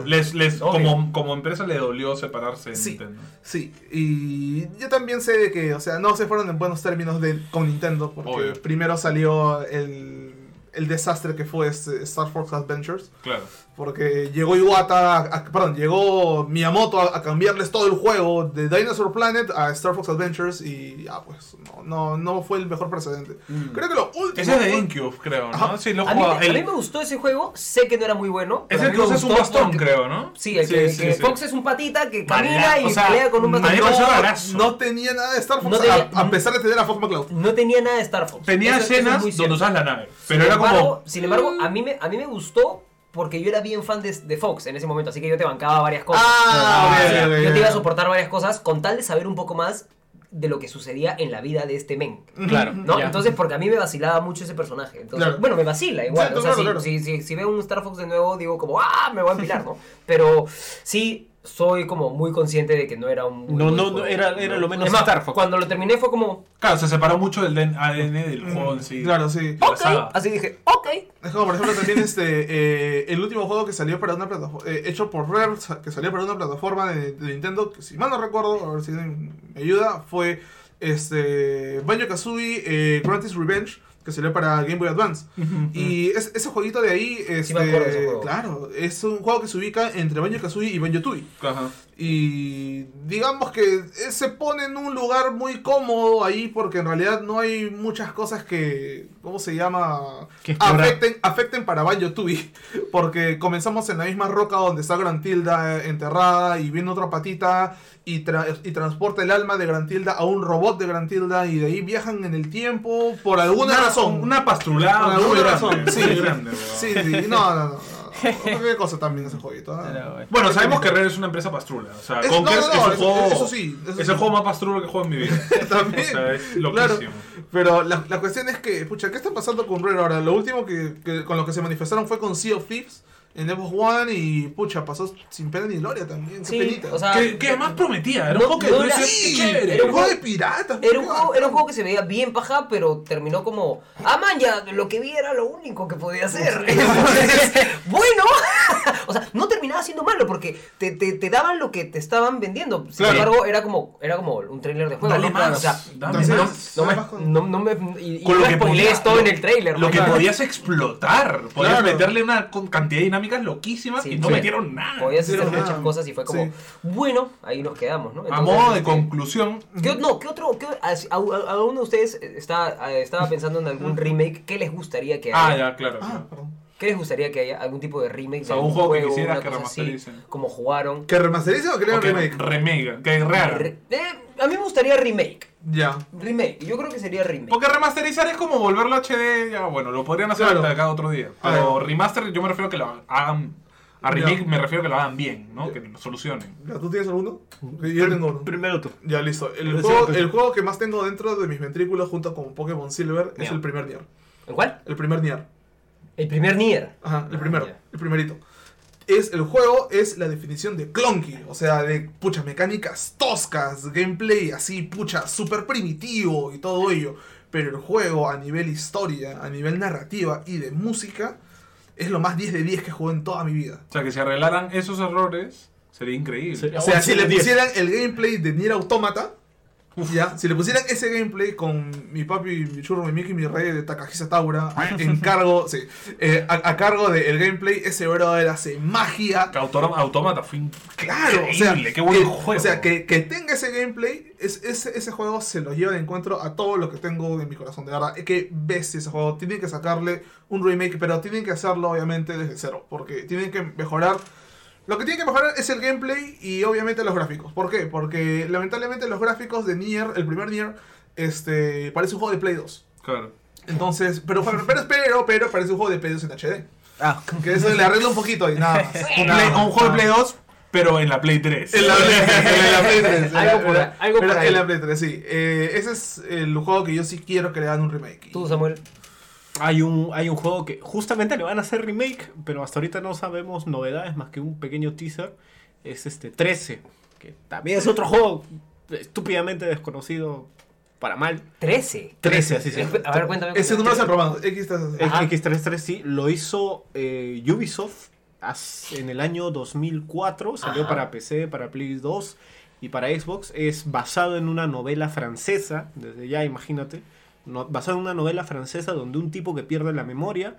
Les, les, como, como empresa le dolió separarse de Sí. Nintendo. Sí, y yo también sé que, o sea, no se fueron en buenos términos de, con Nintendo, porque Obvio. primero salió el, el desastre que fue este Star Fox Adventures. Claro. Porque llegó Iwata, a- a- perdón, llegó Miyamoto a, a cambiarles todo el juego de Dinosaur Planet a Star Fox Adventures y ya pues no, no, no fue el mejor precedente. Creo que lo último... Ese es de GameCube, creo, ¿no? Ajá. Sí, lo A mí, jugaba. a mí el- me gustó ese juego, sé que no era muy bueno. Es el que me usas un bastón, porque- creo, ¿no? Sí, el que, sí, que sí. Fox es un patita que camina Mala- y o sea, pelea con un a mí me bastón. no, no tenía nada de Star Fox No a- tenía- a, pesar de tener a Fox McCloud. No tenía nada de Star Fox. Tenía Eso- eso es escenas donde usas la nave. Sin Pero era embargo, como. sin embargo, a mí me, a mí me gustó porque yo era bien fan de, de Fox en ese momento, así que yo te bancaba varias cosas. Ah, yo te iba a soportar varias cosas con tal de saber un poco más de lo que sucedía en la vida de este men. Claro. ¿No? Entonces, porque a mí me vacilaba mucho ese personaje. Entonces, Claro. bueno, me vacila igual. Sí, o sea, claro, si, claro. Si, si- si veo un Star Fox de nuevo, digo como, ¡ah! Me voy a empilar, ¿no? Pero sí soy como muy consciente de que no era un. muy No, no, juego. no, era- era lo menos Es más, Star Fox. Cuando lo terminé fue como, Claro, se separó mucho del ADN del juego en sí. Claro, sí. ok. Así dije, ok. Es como, por ejemplo, también este eh, el último juego que salió para una plataforma, hecho por Rare, que salió para una plataforma de, de Nintendo, que si mal no recuerdo, a ver si me ayuda, fue este Banjo Kazooie eh, Revenge, que salió para Game Boy Advance. Y es- ese jueguito de ahí, este, me acuerdo de ese juego. claro, es un juego que se ubica entre Banjo Kazooie y Banjo Tooie. Ajá. Y digamos que se pone en un lugar muy cómodo ahí porque en realidad no hay muchas cosas que, ¿cómo se llama? Afecten, afecten para Banjo Tooie. Porque comenzamos en la misma roca donde está Grantilda eh, enterrada y viene otra patita y, tra- y transporta el alma de Grantilda a un robot de Grantilda y de ahí viajan en el tiempo por alguna Una- razón. Una pastrulada muy alguna grande, razón. Sí, muy grande, sí, sí. No, no, no. Qué cosa también ese jueguito. ¿no? Pero, bueno. Bueno, sabemos que Rare es una empresa pastrula. O sea, Es- no, no, no, es un eso- juego. eso sí, eso es sí. el juego más pastrulo que he jugado en mi vida. También. O sea, es Claro, loquísimo. pero la, la cuestión es que, pucha, ¿qué está pasando con Rare ahora? Lo último que, que- con lo que se manifestaron fue con Sea of Thieves en Xbox One y, pucha, pasó sin pena ni gloria también. Qué Sí, penita. o sea, Que, que además prometía, era No- un juego que no era- sí, "Qué chévere. era un juego de piratas. Era un, qué juego, era un bacán. juego que se veía bien paja, pero terminó como, ah, man, ya, lo que vi era lo único que podía hacer. Entonces, bueno, o sea, no terminaba siendo malo porque te, te, te daban lo que te estaban vendiendo. Sin Claro. embargo, era como, era como un trailer de juego. Dale ¿no? más, o sea, dame Entonces, más. no me, Además con- no, no me, y, Con no lo que spoilees podía- todo lo- en el trailer. Lo ¿no? que podías explotar. Podías Claro. meterle una cantidad de dinámicas loquísimas Sí, y no sí. metieron nada. Podías hacer muchas nada. cosas y fue como, Sí. bueno, ahí nos quedamos, ¿no? A Entonces, modo de este, conclusión, ¿Qué, no, ¿qué otro? Qué, a, a- a- alguno de ustedes está, estaba pensando en algún remake? ¿Qué les gustaría que haya? Ah, ya, claro. Ah, claro. ¿Qué les gustaría que haya? ¿Algún tipo de remake? O sea, de un algún juego que quisieras que así, remastericen. Como jugaron. ¿Que remasterice o que le hagan remake? remake, que rehagan. Re- eh, a mí me gustaría remake. Ya. Remake. Yo creo que sería remake. Porque remasterizar es como volverlo a HD, ya bueno, lo podrían hacer Claro. hasta cada otro día. Pero remaster yo me refiero a que lo hagan... A remake Ya. me refiero a que lo hagan bien, ¿no? Que lo solucionen. Ya, ¿Tú tienes alguno? Yo tengo uno. Primero tú. Ya, listo. El Es juego, cierto. el juego que más tengo dentro de mis ventrículos junto con Pokémon Silver es Mira. el primer Nier. ¿El cuál? El primer Nier. El primer Nier. Ajá, el primero, el primerito. Es, el juego es la definición de clunky, o sea, de pucha, mecánicas toscas, gameplay así, pucha, súper primitivo y todo ello. Pero el juego a nivel historia, a nivel narrativa y de música, es lo más 10 de 10 que jugué en toda mi vida. O sea, que si arreglaran esos errores, sería increíble. Sería- O sea, si le 10. pusieran el gameplay de Nier Automata, ya, si le pusieran ese gameplay con mi papi, mi churro, mi Mickey, mi rey de Takahisa Taura, en cargo, sí, eh, a, a cargo del gameplay, ese brother hace magia, Que Automata fue Claro, o sea, increíble, qué buen que, juego. O sea, que, que tenga ese gameplay, es, ese, ese juego se lo lleva de encuentro a todo lo que tengo en mi corazón. De verdad, es que bestia ese juego. Tienen que sacarle un remake, pero tienen que hacerlo obviamente desde cero. Porque tienen que mejorar. Lo que tienen que mejorar es el gameplay y obviamente los gráficos. ¿Por qué? Porque lamentablemente los gráficos de Nier, el primer Nier, este, parece un juego de Play 2. Claro. Entonces, pero, pero, pero, pero parece un juego de Play 2 en HD. Ah, Que eso le arregla un poquito y nada más. Un, Play- un juego de Play 2, pero en la Play 3. En la Play, en la Play 3. Algo por- Pero- algo por pero ahí. En la Play 3, sí. Eh, ese es el juego que yo sí quiero que le hagan un remake. Tú, Samuel. Hay un, hay un juego que justamente le van a hacer remake, pero hasta ahorita no sabemos novedades más que un pequeño teaser. Es este 13, que también es otro juego estúpidamente desconocido para mal. 13. 13, así se. A ver, cuéntame. Ese número romano. X El Ajá. X33 sí, lo hizo eh, Ubisoft en el año 2004, salió Ajá. para PC, para Play 2 y para Xbox. Es basado en una novela francesa, desde ya imagínate, no- basado en una novela francesa donde un tipo que pierde la memoria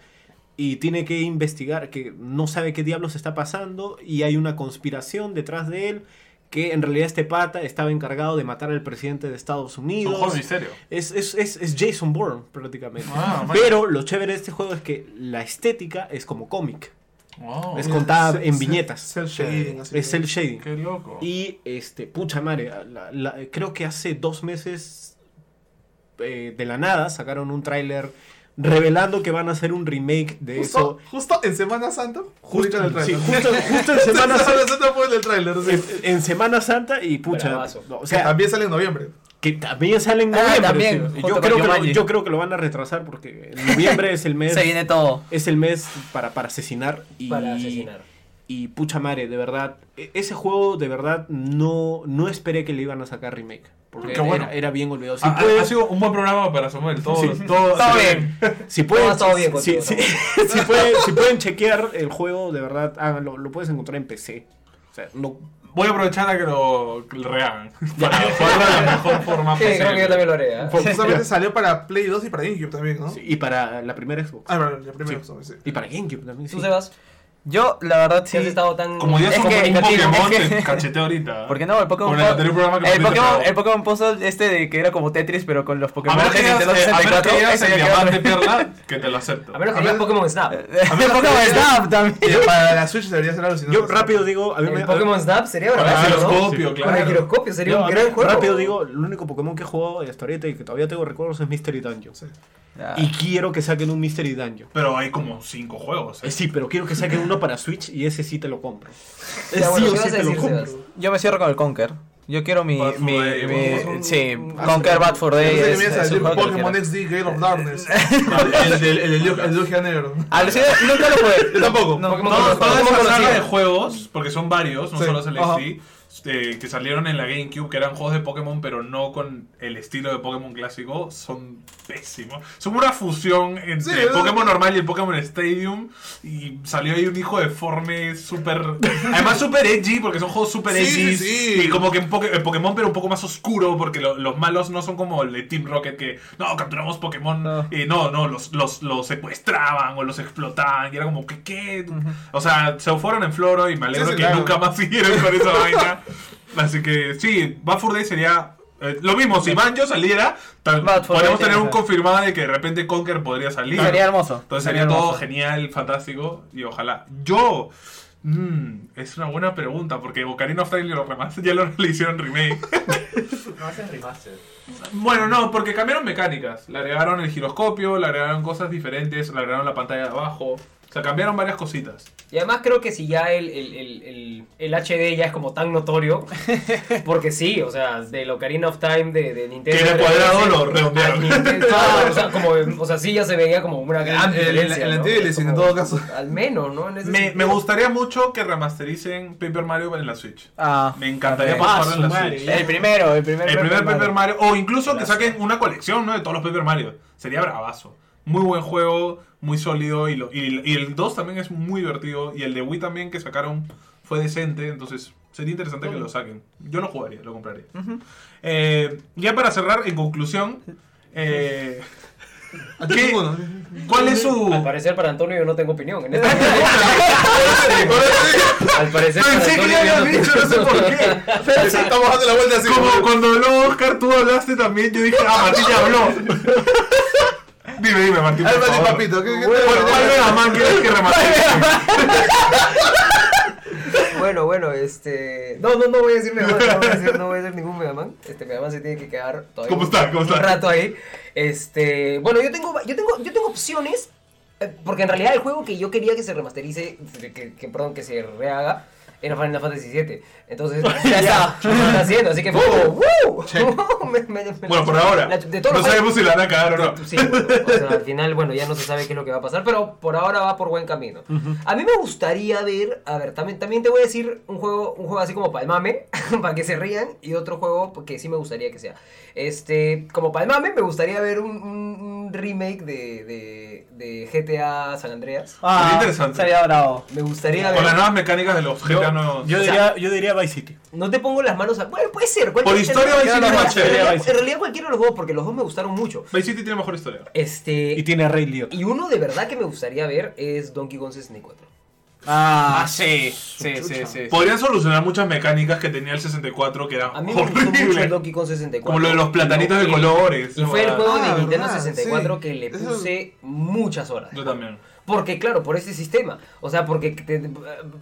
y tiene que investigar, que no sabe qué diablos está pasando y hay una conspiración detrás de él. Que en realidad este pata estaba encargado de matar al presidente de Estados Un Unidos. de misterio. Es, es, es, es Jason Bourne, prácticamente. Ah. Pero lo chévere de este juego es que la estética es como cómic. Es contada en Cel- viñetas. Cel shading, así. Es el shading. Qué loco. Y este, pucha madre, la- la- creo que hace dos meses eh, de la nada sacaron un tráiler revelando que van a hacer un remake de Justo, eso. justo en Semana Santa. Justo, publican el sí, trailer. justo, justo en Semana Santa. Santa fue el trailer, sí. En, en Semana Santa y pucha. O Que sea, también sale en noviembre. que también sale en Ah, noviembre. también, yo, creo que lo, yo creo que lo van a retrasar porque en noviembre es el mes. se viene todo. Es el mes para, para asesinar. Y, Para asesinar. Y pucha madre, de verdad. e- Ese juego, de verdad, no, no esperé que le iban a sacar remake. Porque Qué bueno. era bien olvidado. Si, Ha- pueden, ha sido un buen programa para Samuel. Todo, Sí. todo, Todo bien. si pueden, todo bien si, si- si pueden, si pueden chequear el juego, de verdad, háganlo. Lo puedes encontrar en PC. sea, no, Voy a aprovechar a que lo, que lo rehagan. Para jugarlo de la mejor forma Sí, creo que yo posible. también lo haré. ¿eh? Justamente salió para Play 2 y para GameCube también, ¿no? sí, y para la primera Xbox. Ah, bueno, la primera Sí. Xbox, sí. Y para GameCube también. Tú, sí. Sebas, Yo, la verdad, si sí. has estado tan... Como ya Es un, que- un Pokémon, es que- te cacheté ahorita. ¿Por qué no? El Pokémon el el Pokémon, el Pokémon Puzzle este de que era como Tetris, pero con los A Pokémon menos a menos 64. que digas el diamante perla, que te lo acepto. A menos que A digas ver- Pokémon Snap. El Pokémon Snap también. Para la Switch debería ser alucinante. Yo rápido digo, a mí me, El Pokémon Snap sería Con el bravazo, ¿no? giroscopio, Con el claro. giroscopio sería un a gran juego. rápido digo, el único Pokémon que he jugado hasta ahorita y que todavía tengo recuerdos es Mystery Dungeon. Ya. Y quiero que saquen un Mystery Dungeon. Pero hay como cinco juegos. ¿eh? Eh, sí, pero quiero que saquen uno para Switch y ese sí te lo compro. Ya, bueno, sí ¿qué o vas sí a te lo decir, compro. Sebas? Yo me cierro con el Conker. Yo quiero mi. Bad mi, Day, mi- vamos, un- sí, un- Conker Bad for Day. Es, es que Pokémon. XD Gale of Darkness. No, el Lugia Negro. Alucina, nunca lo jugué. Yo tampoco. No, Pokémon no, esa saga conocido. de juegos, porque son varios, no solo es el. XD, este, que salieron en la GameCube, que eran juegos de Pokémon, pero no con el estilo de Pokémon clásico, son pésimos. Son una fusión entre Sí, el ¿no? Pokémon normal y el Pokémon Stadium, y salió ahí un hijo deforme, súper... Además súper edgy, porque son juegos súper Sí, edgy, sí. y como que en Poké- en Pokémon, pero un poco más oscuro, porque lo- los malos no son como el de Team Rocket, que no, capturamos Pokémon, No. y no, no, los, los, los secuestraban o los explotaban, y era como, ¿qué? qué? O sea, se fueron en floro y me alegro que claro. nunca más siguieron con esa vaina. Así que sí, Bad Fur Day sería eh, lo mismo. Si Banjo saliera, tal- podemos tener un confirmado de que de repente Conker podría salir. Sería hermoso. Entonces sería todo hermoso. genial, fantástico y ojalá. Yo. mm, es una buena pregunta porque Ocarina of Time lo remaster- ya lo le hicieron remake. No hacen remaster. Bueno, no, porque cambiaron mecánicas. Le agregaron el giroscopio, le agregaron cosas diferentes, le agregaron la pantalla de abajo. O sea, cambiaron varias cositas. Y además creo que si ya el, el, el, el, el HD ya es como tan notorio, porque sí, o sea, del Ocarina of Time de, de Nintendo. Que era 3DS, cuadrado, lo redondearon. Nintendo- o, sea, como, o sea, sí ya se veía como una gran El- el- diferencia. el ¿no? en todo caso. Al menos, ¿no? En ese Me, me gustaría mucho que remastericen Paper Mario en la Switch. Ah, Me encantaría Ah, en la madre, Switch. El primero, el primer, El primer Paper Mario. Mario. O incluso que saquen una colección ¿no? de todos los Paper Mario. Sería bravazo. Muy buen juego, muy sólido. Y, lo- y, y el 2 también es muy divertido. Y el de Wii también que sacaron fue decente. Entonces sería interesante que lo saquen. Yo lo jugaría, lo compraría. Eh, ya para cerrar, en conclusión. eh, ¿Qué? ¿Cuál es su...? Al parecer para Antonio yo no tengo opinión en este Al parecer para Pensé que Antonio ya habías dicho, no sé por qué. Estamos dando la vuelta así. Como cuando habló Oscar, tú hablaste también, yo dije, ah, Martín ya habló. Dime, dime, Martín. Por papito, ¿qué, qué ¿Cuál, quieres que remate? Bueno, bueno, este. No, no, no voy a decir Mega Man, no voy a decir, no voy a decir ningún Mega Man. Este Mega Man se tiene que quedar todavía. ¿Cómo está? ¿Cómo está? Un rato ahí. Este. Bueno, yo tengo, yo tengo, yo tengo opciones. eh, Porque en realidad el juego que yo quería que se remasterice, que, que perdón, que se rehaga, era Final Fantasy VII. Entonces, ya está, lo está haciendo, así que fue como, ¡Woo! Me- me- me- Bueno, por ahora. La- de todos No los sabemos si la van a cagar o no. Sí, o sea, al final, bueno, ya no se sabe qué es lo que va a pasar, pero por ahora va por buen camino. A mí me gustaría ver, a ver, también, también te voy a decir un juego, un juego así como Palmame, para que se rían, y otro juego que sí me gustaría que sea. Este, como Palmame, me gustaría ver un, un- un remake de, de, de GTA San Andreas. Ah, Sería interesante. Sería bravo. Me gustaría Con ver. las nuevas mecánicas de los Yo, GTA no... yo o sea, diría, yo diría Vice City. No te pongo las manos a. Bueno, puede ser. Por historia, Vice City es más chévere, en realidad- cualquiera de los dos, porque los dos me gustaron mucho. Vice City tiene mejor historia. Este. Y tiene a Ray Liotta. Y uno de verdad que me gustaría ver es Donkey Kong 64. Ah, sí, sí, sí, sí. Podrían solucionar muchas mecánicas que tenía el 64 que eran A mí me gustó mucho el. Donkey Kong 64. Como lo de los platanitos de colores. Y fue el ¿no? juego de Ah, Nintendo verdad, 64 sí. que le Eso- puse muchas horas. Yo también. Porque, claro, por ese sistema. O sea, porque te-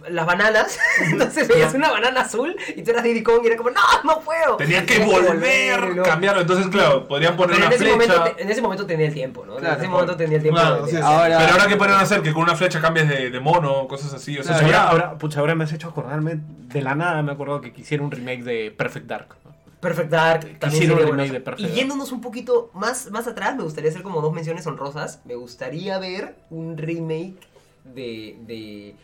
las bananas. entonces veías una banana azul y tú eras Diddy Kong y era como, no, no puedo. Tenían que Tenías volver, volver, ¿no? cambiarlo. Entonces, claro, podrían poner Pero en una ese, flecha. momento, te- en ese momento tenía el tiempo, ¿no? Claro, en ese momento tenía el tiempo. Claro, de- sí, de- sí. Ahora, Pero ahora, ¿qué podrían hacer? Que con una flecha cambies de, de mono, cosas así. O sea, ahora, pucha, ahora me has hecho acordarme de la nada, me acuerdo que quisiera un remake de Perfect Dark. Perfect Dark también Hicieron sería un remake bueno. de Perfect Y yéndonos un poquito más, más atrás, me gustaría hacer como dos menciones honrosas. Me gustaría ver un remake de, de,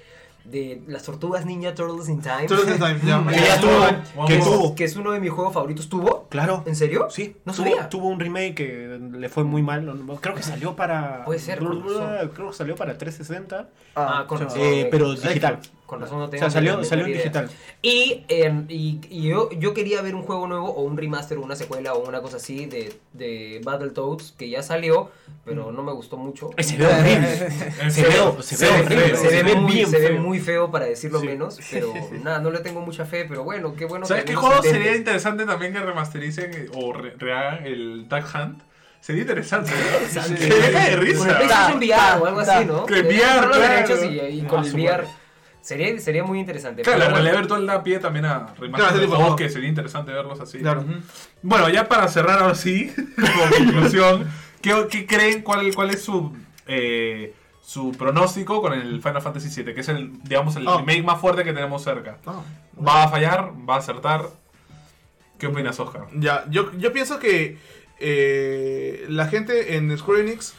de las tortugas Ninja Turtles in Time. Turtles in Time, ya. Que ya es tuvo, uno- que es- tuvo. que es uno de mis juegos favoritos. ¿Tuvo? Claro. ¿En serio? Sí, No tuvo, sabía. tuvo un remake que le fue muy mal. Creo que salió para. Puede ser. Creo que salió para 360. Ah, razón. eh, pero digital. Con razón no O tengo sea, salió, salió en digital. Y, eh, y, y yo, yo quería ver un juego nuevo o un remaster o una secuela o una cosa así de, de Battletoads que ya salió, pero no me gustó mucho. Se ve horrible. Se ve- se ve muy, bien se ve feo. muy feo para decirlo Sí. menos, pero nada, no le tengo mucha fe, pero bueno, qué bueno ¿Sabes que qué juego se sería interesante también que remastericen eh, o re- rehagan el Duck Hunt? Sería interesante. ¿no? Que deja de Con el risa. PlayStation VR o algo así, ¿no? que VR, claro. derechos y, con Ah, el VR. Sería, sería muy interesante. Claro, pero la bueno. realidad virtual da pie también a Claro, juegos juegos. que sería interesante verlos así. Claro. Bueno, ya para cerrar ahora sí, como conclusión, ¿qué, qué creen? ¿Cuál, cuál es su, eh, su pronóstico con el Final Fantasy VII? Que es el, digamos, el Ah. remake más fuerte que tenemos cerca. Ah, ¿Va a fallar? ¿Va a acertar? ¿Qué opinas, Oscar? Ya, yo, yo pienso que eh, la gente en Square Enix,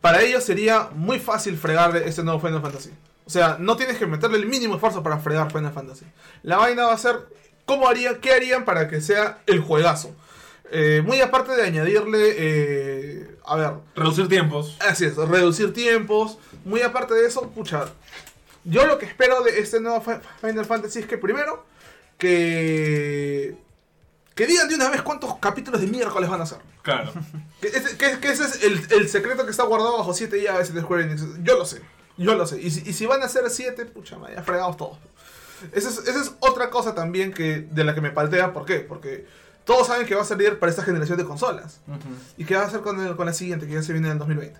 para ellos sería muy fácil fregar este nuevo Final Fantasy. O sea, no tienes que meterle el mínimo esfuerzo para fregar Final Fantasy. La vaina va a ser, ¿cómo haría, qué harían para que sea el juegazo? Eh, muy aparte de añadirle, eh, a ver, Reducir tiempos. Así es, reducir tiempos. Muy aparte de eso, pucha. Yo lo que espero de este nuevo Fi- Final Fantasy es que primero, que. Que digan de una vez cuántos capítulos de miércoles van a hacer. Claro. Que ese, que- que ese es el, el secreto que está guardado bajo 7 llaves de Square Enix. Yo lo sé. Yo lo sé. Y si, y si van a hacer 7, pucha, me haya fregados todos. Esa es, esa es otra cosa también que, de la que me paltea. ¿Por qué? Porque todos saben que va a salir para esta generación de consolas. ¿Y qué va a hacer con, el- con la siguiente, que ya se viene en el 2020?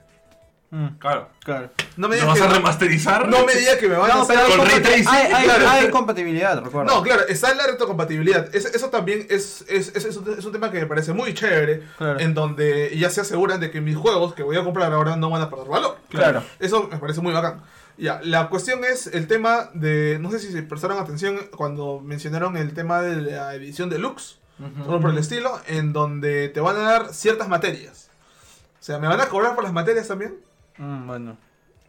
Claro. Claro. No me ¿Lo digas vas a remasterizar? no me diga que me van a hacer con ray tracing, hay- hay- claro. hay compatibilidad, recuerda. No, claro, está la retrocompatibilidad. Es- eso también es, es, es, es un, es un tema que me parece muy chévere. Claro. En donde ya se aseguran de que mis juegos que voy a comprar ahora no van a perder valor. Claro. Eso me parece muy bacán. Ya, la cuestión es el tema de. No sé si se prestaron atención cuando mencionaron el tema de la edición deluxe. Algo por el estilo. En donde te van a dar ciertas materias. O sea, ¿me van a cobrar por las materias también? Mm, bueno.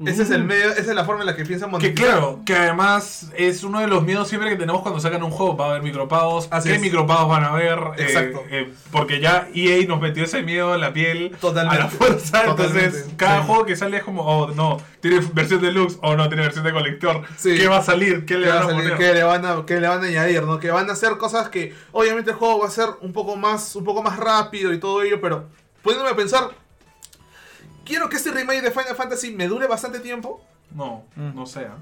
Ese es el medio, esa es la forma en la que piensan Que claro, que además es uno de los miedos siempre que tenemos cuando sacan un juego. Va a haber micropagos. Así ¿Qué es. micropagos van a haber? Eh, Exacto. eh, porque ya EA nos metió ese miedo en la piel Totalmente. a la fuerza. Totalmente. Entonces, cada Sí. juego que sale es como, oh, no, tiene versión deluxe o no, tiene versión de colector. Sí. ¿Qué va a salir? ¿Qué le ¿Qué, van va a a salir? poner? ¿Qué le van a, qué le van a añadir? ¿no? Que van a hacer cosas que obviamente el juego va a ser un poco más, un poco más rápido y todo ello, pero poniéndome a pensar, quiero que este remake de Final Fantasy me dure bastante tiempo. No, Mm. no sé. ¿ah?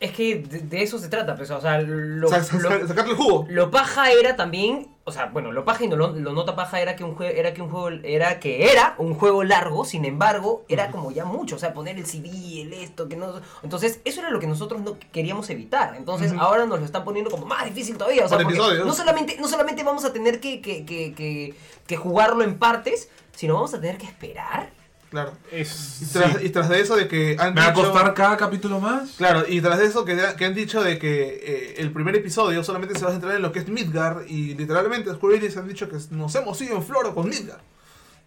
Es que de, de eso se trata, pues, o sea, lo, O sea, sa- lo- sacarle el jugo. Lo paja era también, o sea, bueno, lo paja y no lo, lo nota paja era que un juego era que un juego era que era un juego largo, sin embargo, era como ya mucho, o sea, poner el CD, el esto, que no, entonces eso era lo que nosotros no queríamos evitar. Entonces, ahora nos lo están poniendo como más difícil todavía, o sea, Por porque episodios. no solamente no solamente vamos a tener que que, que, que que jugarlo en partes, sino vamos a tener que esperar. Claro. Es, Y tras, y tras de eso de que han ¿Me va a dicho- costar cada capítulo más? Claro, y tras de eso que, que han dicho de que eh, el primer episodio solamente se va a centrar en lo que es Midgar y literalmente Square Enix han dicho que nos hemos ido en floro con Midgar.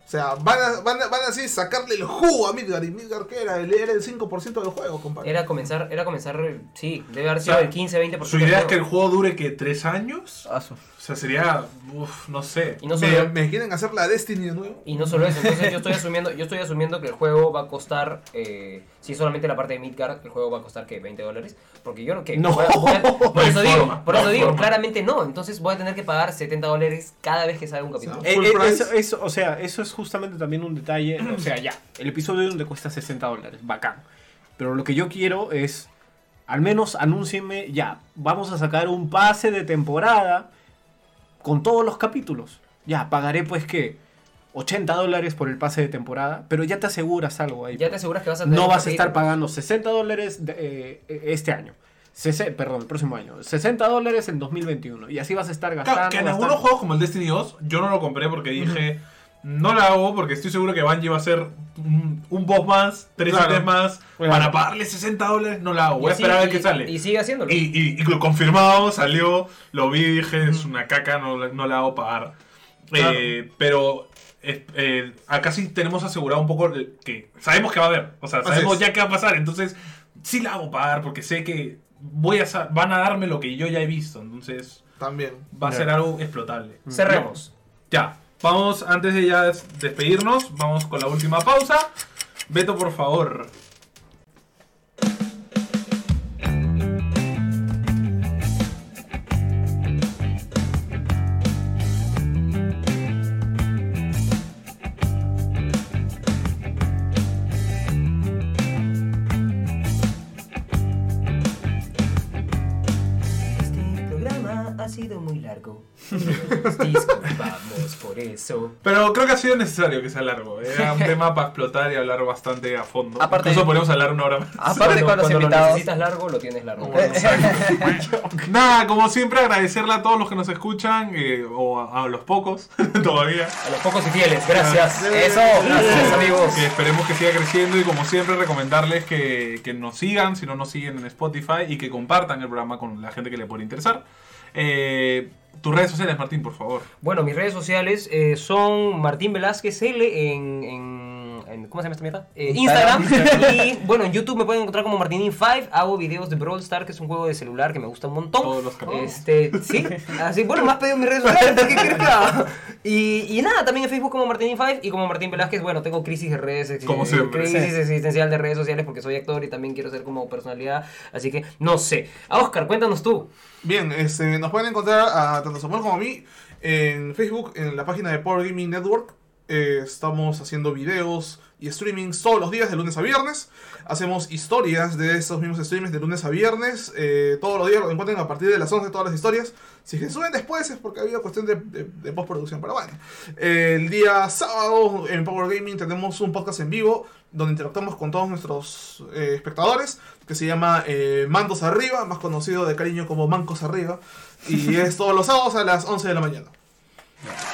O sea, van a, van a, van a así sacarle el jugo a Midgar. ¿Y Midgar qué era? Él Era el 5% del juego, compadre. Era comenzar, era comenzar, sí, debe haber O sido sea, el 15, 20%. ¿Su idea es que el juego. dure que tres años? Asu. O sea, sería, uf, no sé. y no ¿Me, solo, me quieren hacer la Destiny de nuevo? Y no solo eso, entonces yo estoy asumiendo, yo estoy asumiendo que el juego va a costar, eh, si solamente la parte de Midgard, el juego va a costar que 20 dólares, porque yo no que No. voy a- voy a- por No eso digo, por no eso digo, forma. claramente no, entonces voy a tener que pagar 70 dólares cada vez que salga un capítulo. sea, Eh, eh, eso- o sea, eso es justamente también un detalle. O sea, ya, el episodio donde cuesta 60 dólares, bacán. Pero lo que yo quiero es, al menos anúncienme, ya, vamos a sacar un pase de temporada con todos los capítulos. Ya, pagaré pues que 80 dólares por el pase de temporada, pero ya te aseguras algo ahí. ya te aseguras que vas a tener No vas a estar pagando 60 dólares de, eh, este año. Sese- perdón, el próximo año. 60 dólares en 2021. Y así vas a estar gastando. Claro, que en gastando. algunos juegos como el Destiny 2, yo no lo compré porque dije, no lo hago porque estoy seguro que Bungie va a hacer un, un boss más, tres Claro. ítems más, Claro. para pagarle 60 dólares, no lo hago. Y Voy a esperar a ver y- qué sale. Y sigue haciéndolo. Y, y- y lo confirmado, salió, lo vi y dije, es una caca, no, la- no la hago pagar. Claro. Eh, pero eh, acá sí tenemos asegurado un poco que sabemos que va a haber. O sea, sabemos ya qué va a pasar. Entonces, sí la hago pagar porque sé que voy a van a darme lo que yo ya he visto. Entonces, También. va a ser algo explotable. Cerremos. Ya, vamos, antes de ya des- despedirnos, vamos con la última pausa. Beto, por favor. Eso. Pero creo que ha sido necesario que sea largo. Era un tema para explotar y hablar bastante a fondo. Aparte- Incluso podemos hablar una hora más. Aparte con los cuando lo necesitas largo, lo tienes largo. Nada, como siempre, agradecerle a todos los que nos escuchan, eh, o a, a los pocos todavía. A los pocos y fieles, gracias. Eso. Gracias, amigos. Que esperemos que siga creciendo y como siempre recomendarles que, que nos sigan, si no nos siguen en Spotify y que compartan el programa con la gente que le puede interesar. Eh, tus redes sociales, Martín, por favor. Bueno, mis redes sociales eh, son Martín Velázquez L en, en- en- ¿cómo se llama esta mierda? Eh, Instagram. y bueno, en YouTube me pueden encontrar como Martinin5. Hago videos de Brawl Star, que es un juego de celular que me gusta un montón. Todos los canales. Este, sí. Así, bueno, me has pedido mis redes sociales. ¿Qué quieres que? Y, y nada, también en Facebook como Martínin5 y como Martín Velázquez. Bueno, tengo crisis de redes. Como siempre. Crisis existencial de redes sociales porque soy actor y también quiero ser como personalidad. Así que no sé. A Oscar, cuéntanos tú. Bien, este, nos pueden encontrar a tanto Samuel como a mí en Facebook, en la página de Power Gaming Network. Eh, estamos haciendo videos y streamings todos los días, de lunes a viernes. Hacemos historias de esos mismos streamings de lunes a viernes. Eh, todos los días lo encuentran a partir de las 11 todas las historias. Si se suben después es porque ha habido cuestión de, postproducción. Pero bueno, el día sábado en Power Gaming tenemos un podcast en vivo donde interactuamos con todos nuestros eh, espectadores, que se llama Mandos Arriba, más conocido de cariño como Mancos Arriba, y es todos los sábados a las 11 de la mañana.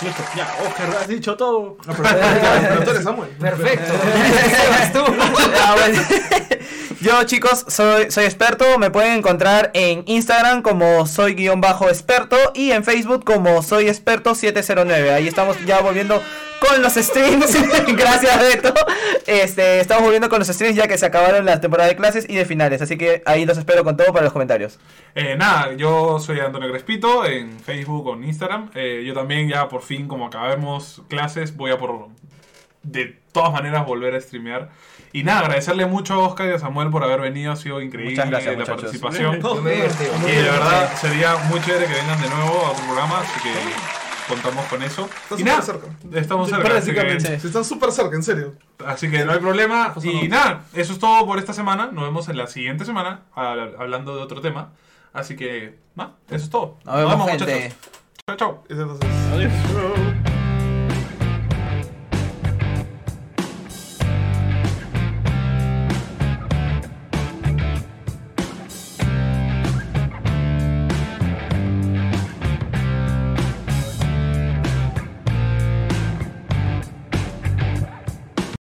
Listo, ya, Oscar, has dicho todo. No, pero, pero tú eres Samuel. Perfecto. Vas tú. Yo chicos soy, soy experto, me pueden encontrar en Instagram como soy guion bajo experto y en Facebook como soy experto 709. Ahí estamos ya volviendo con los streams, gracias Beto. Este, estamos volviendo con los streams ya que se acabaron las temporadas de clases y de finales, así que ahí los espero con todo para los comentarios. Eh, nada, yo soy Antonio Crespito en Facebook o en Instagram. Eh, yo también ya por fin, como acabemos clases, voy a por de todas maneras volver a streamear. Y nada, agradecerle mucho a Oscar y a Samuel por haber venido, ha sido increíble Muchas gracias, la muchachos. participación. Yo me. Y de verdad sería muy chévere que vengan de nuevo a otro programa, así que contamos con eso. Y súper nada, cerca. estamos cerca. Así que, Prácticamente. Si están súper cerca, en serio. así que no hay problema. Y nada, eso es todo por esta semana. Nos vemos en la siguiente semana hab- hablando de otro tema. Así que, nada, eso es todo. Nos vemos, gente. muchachos. Chao, chao. Entonces, Adiós.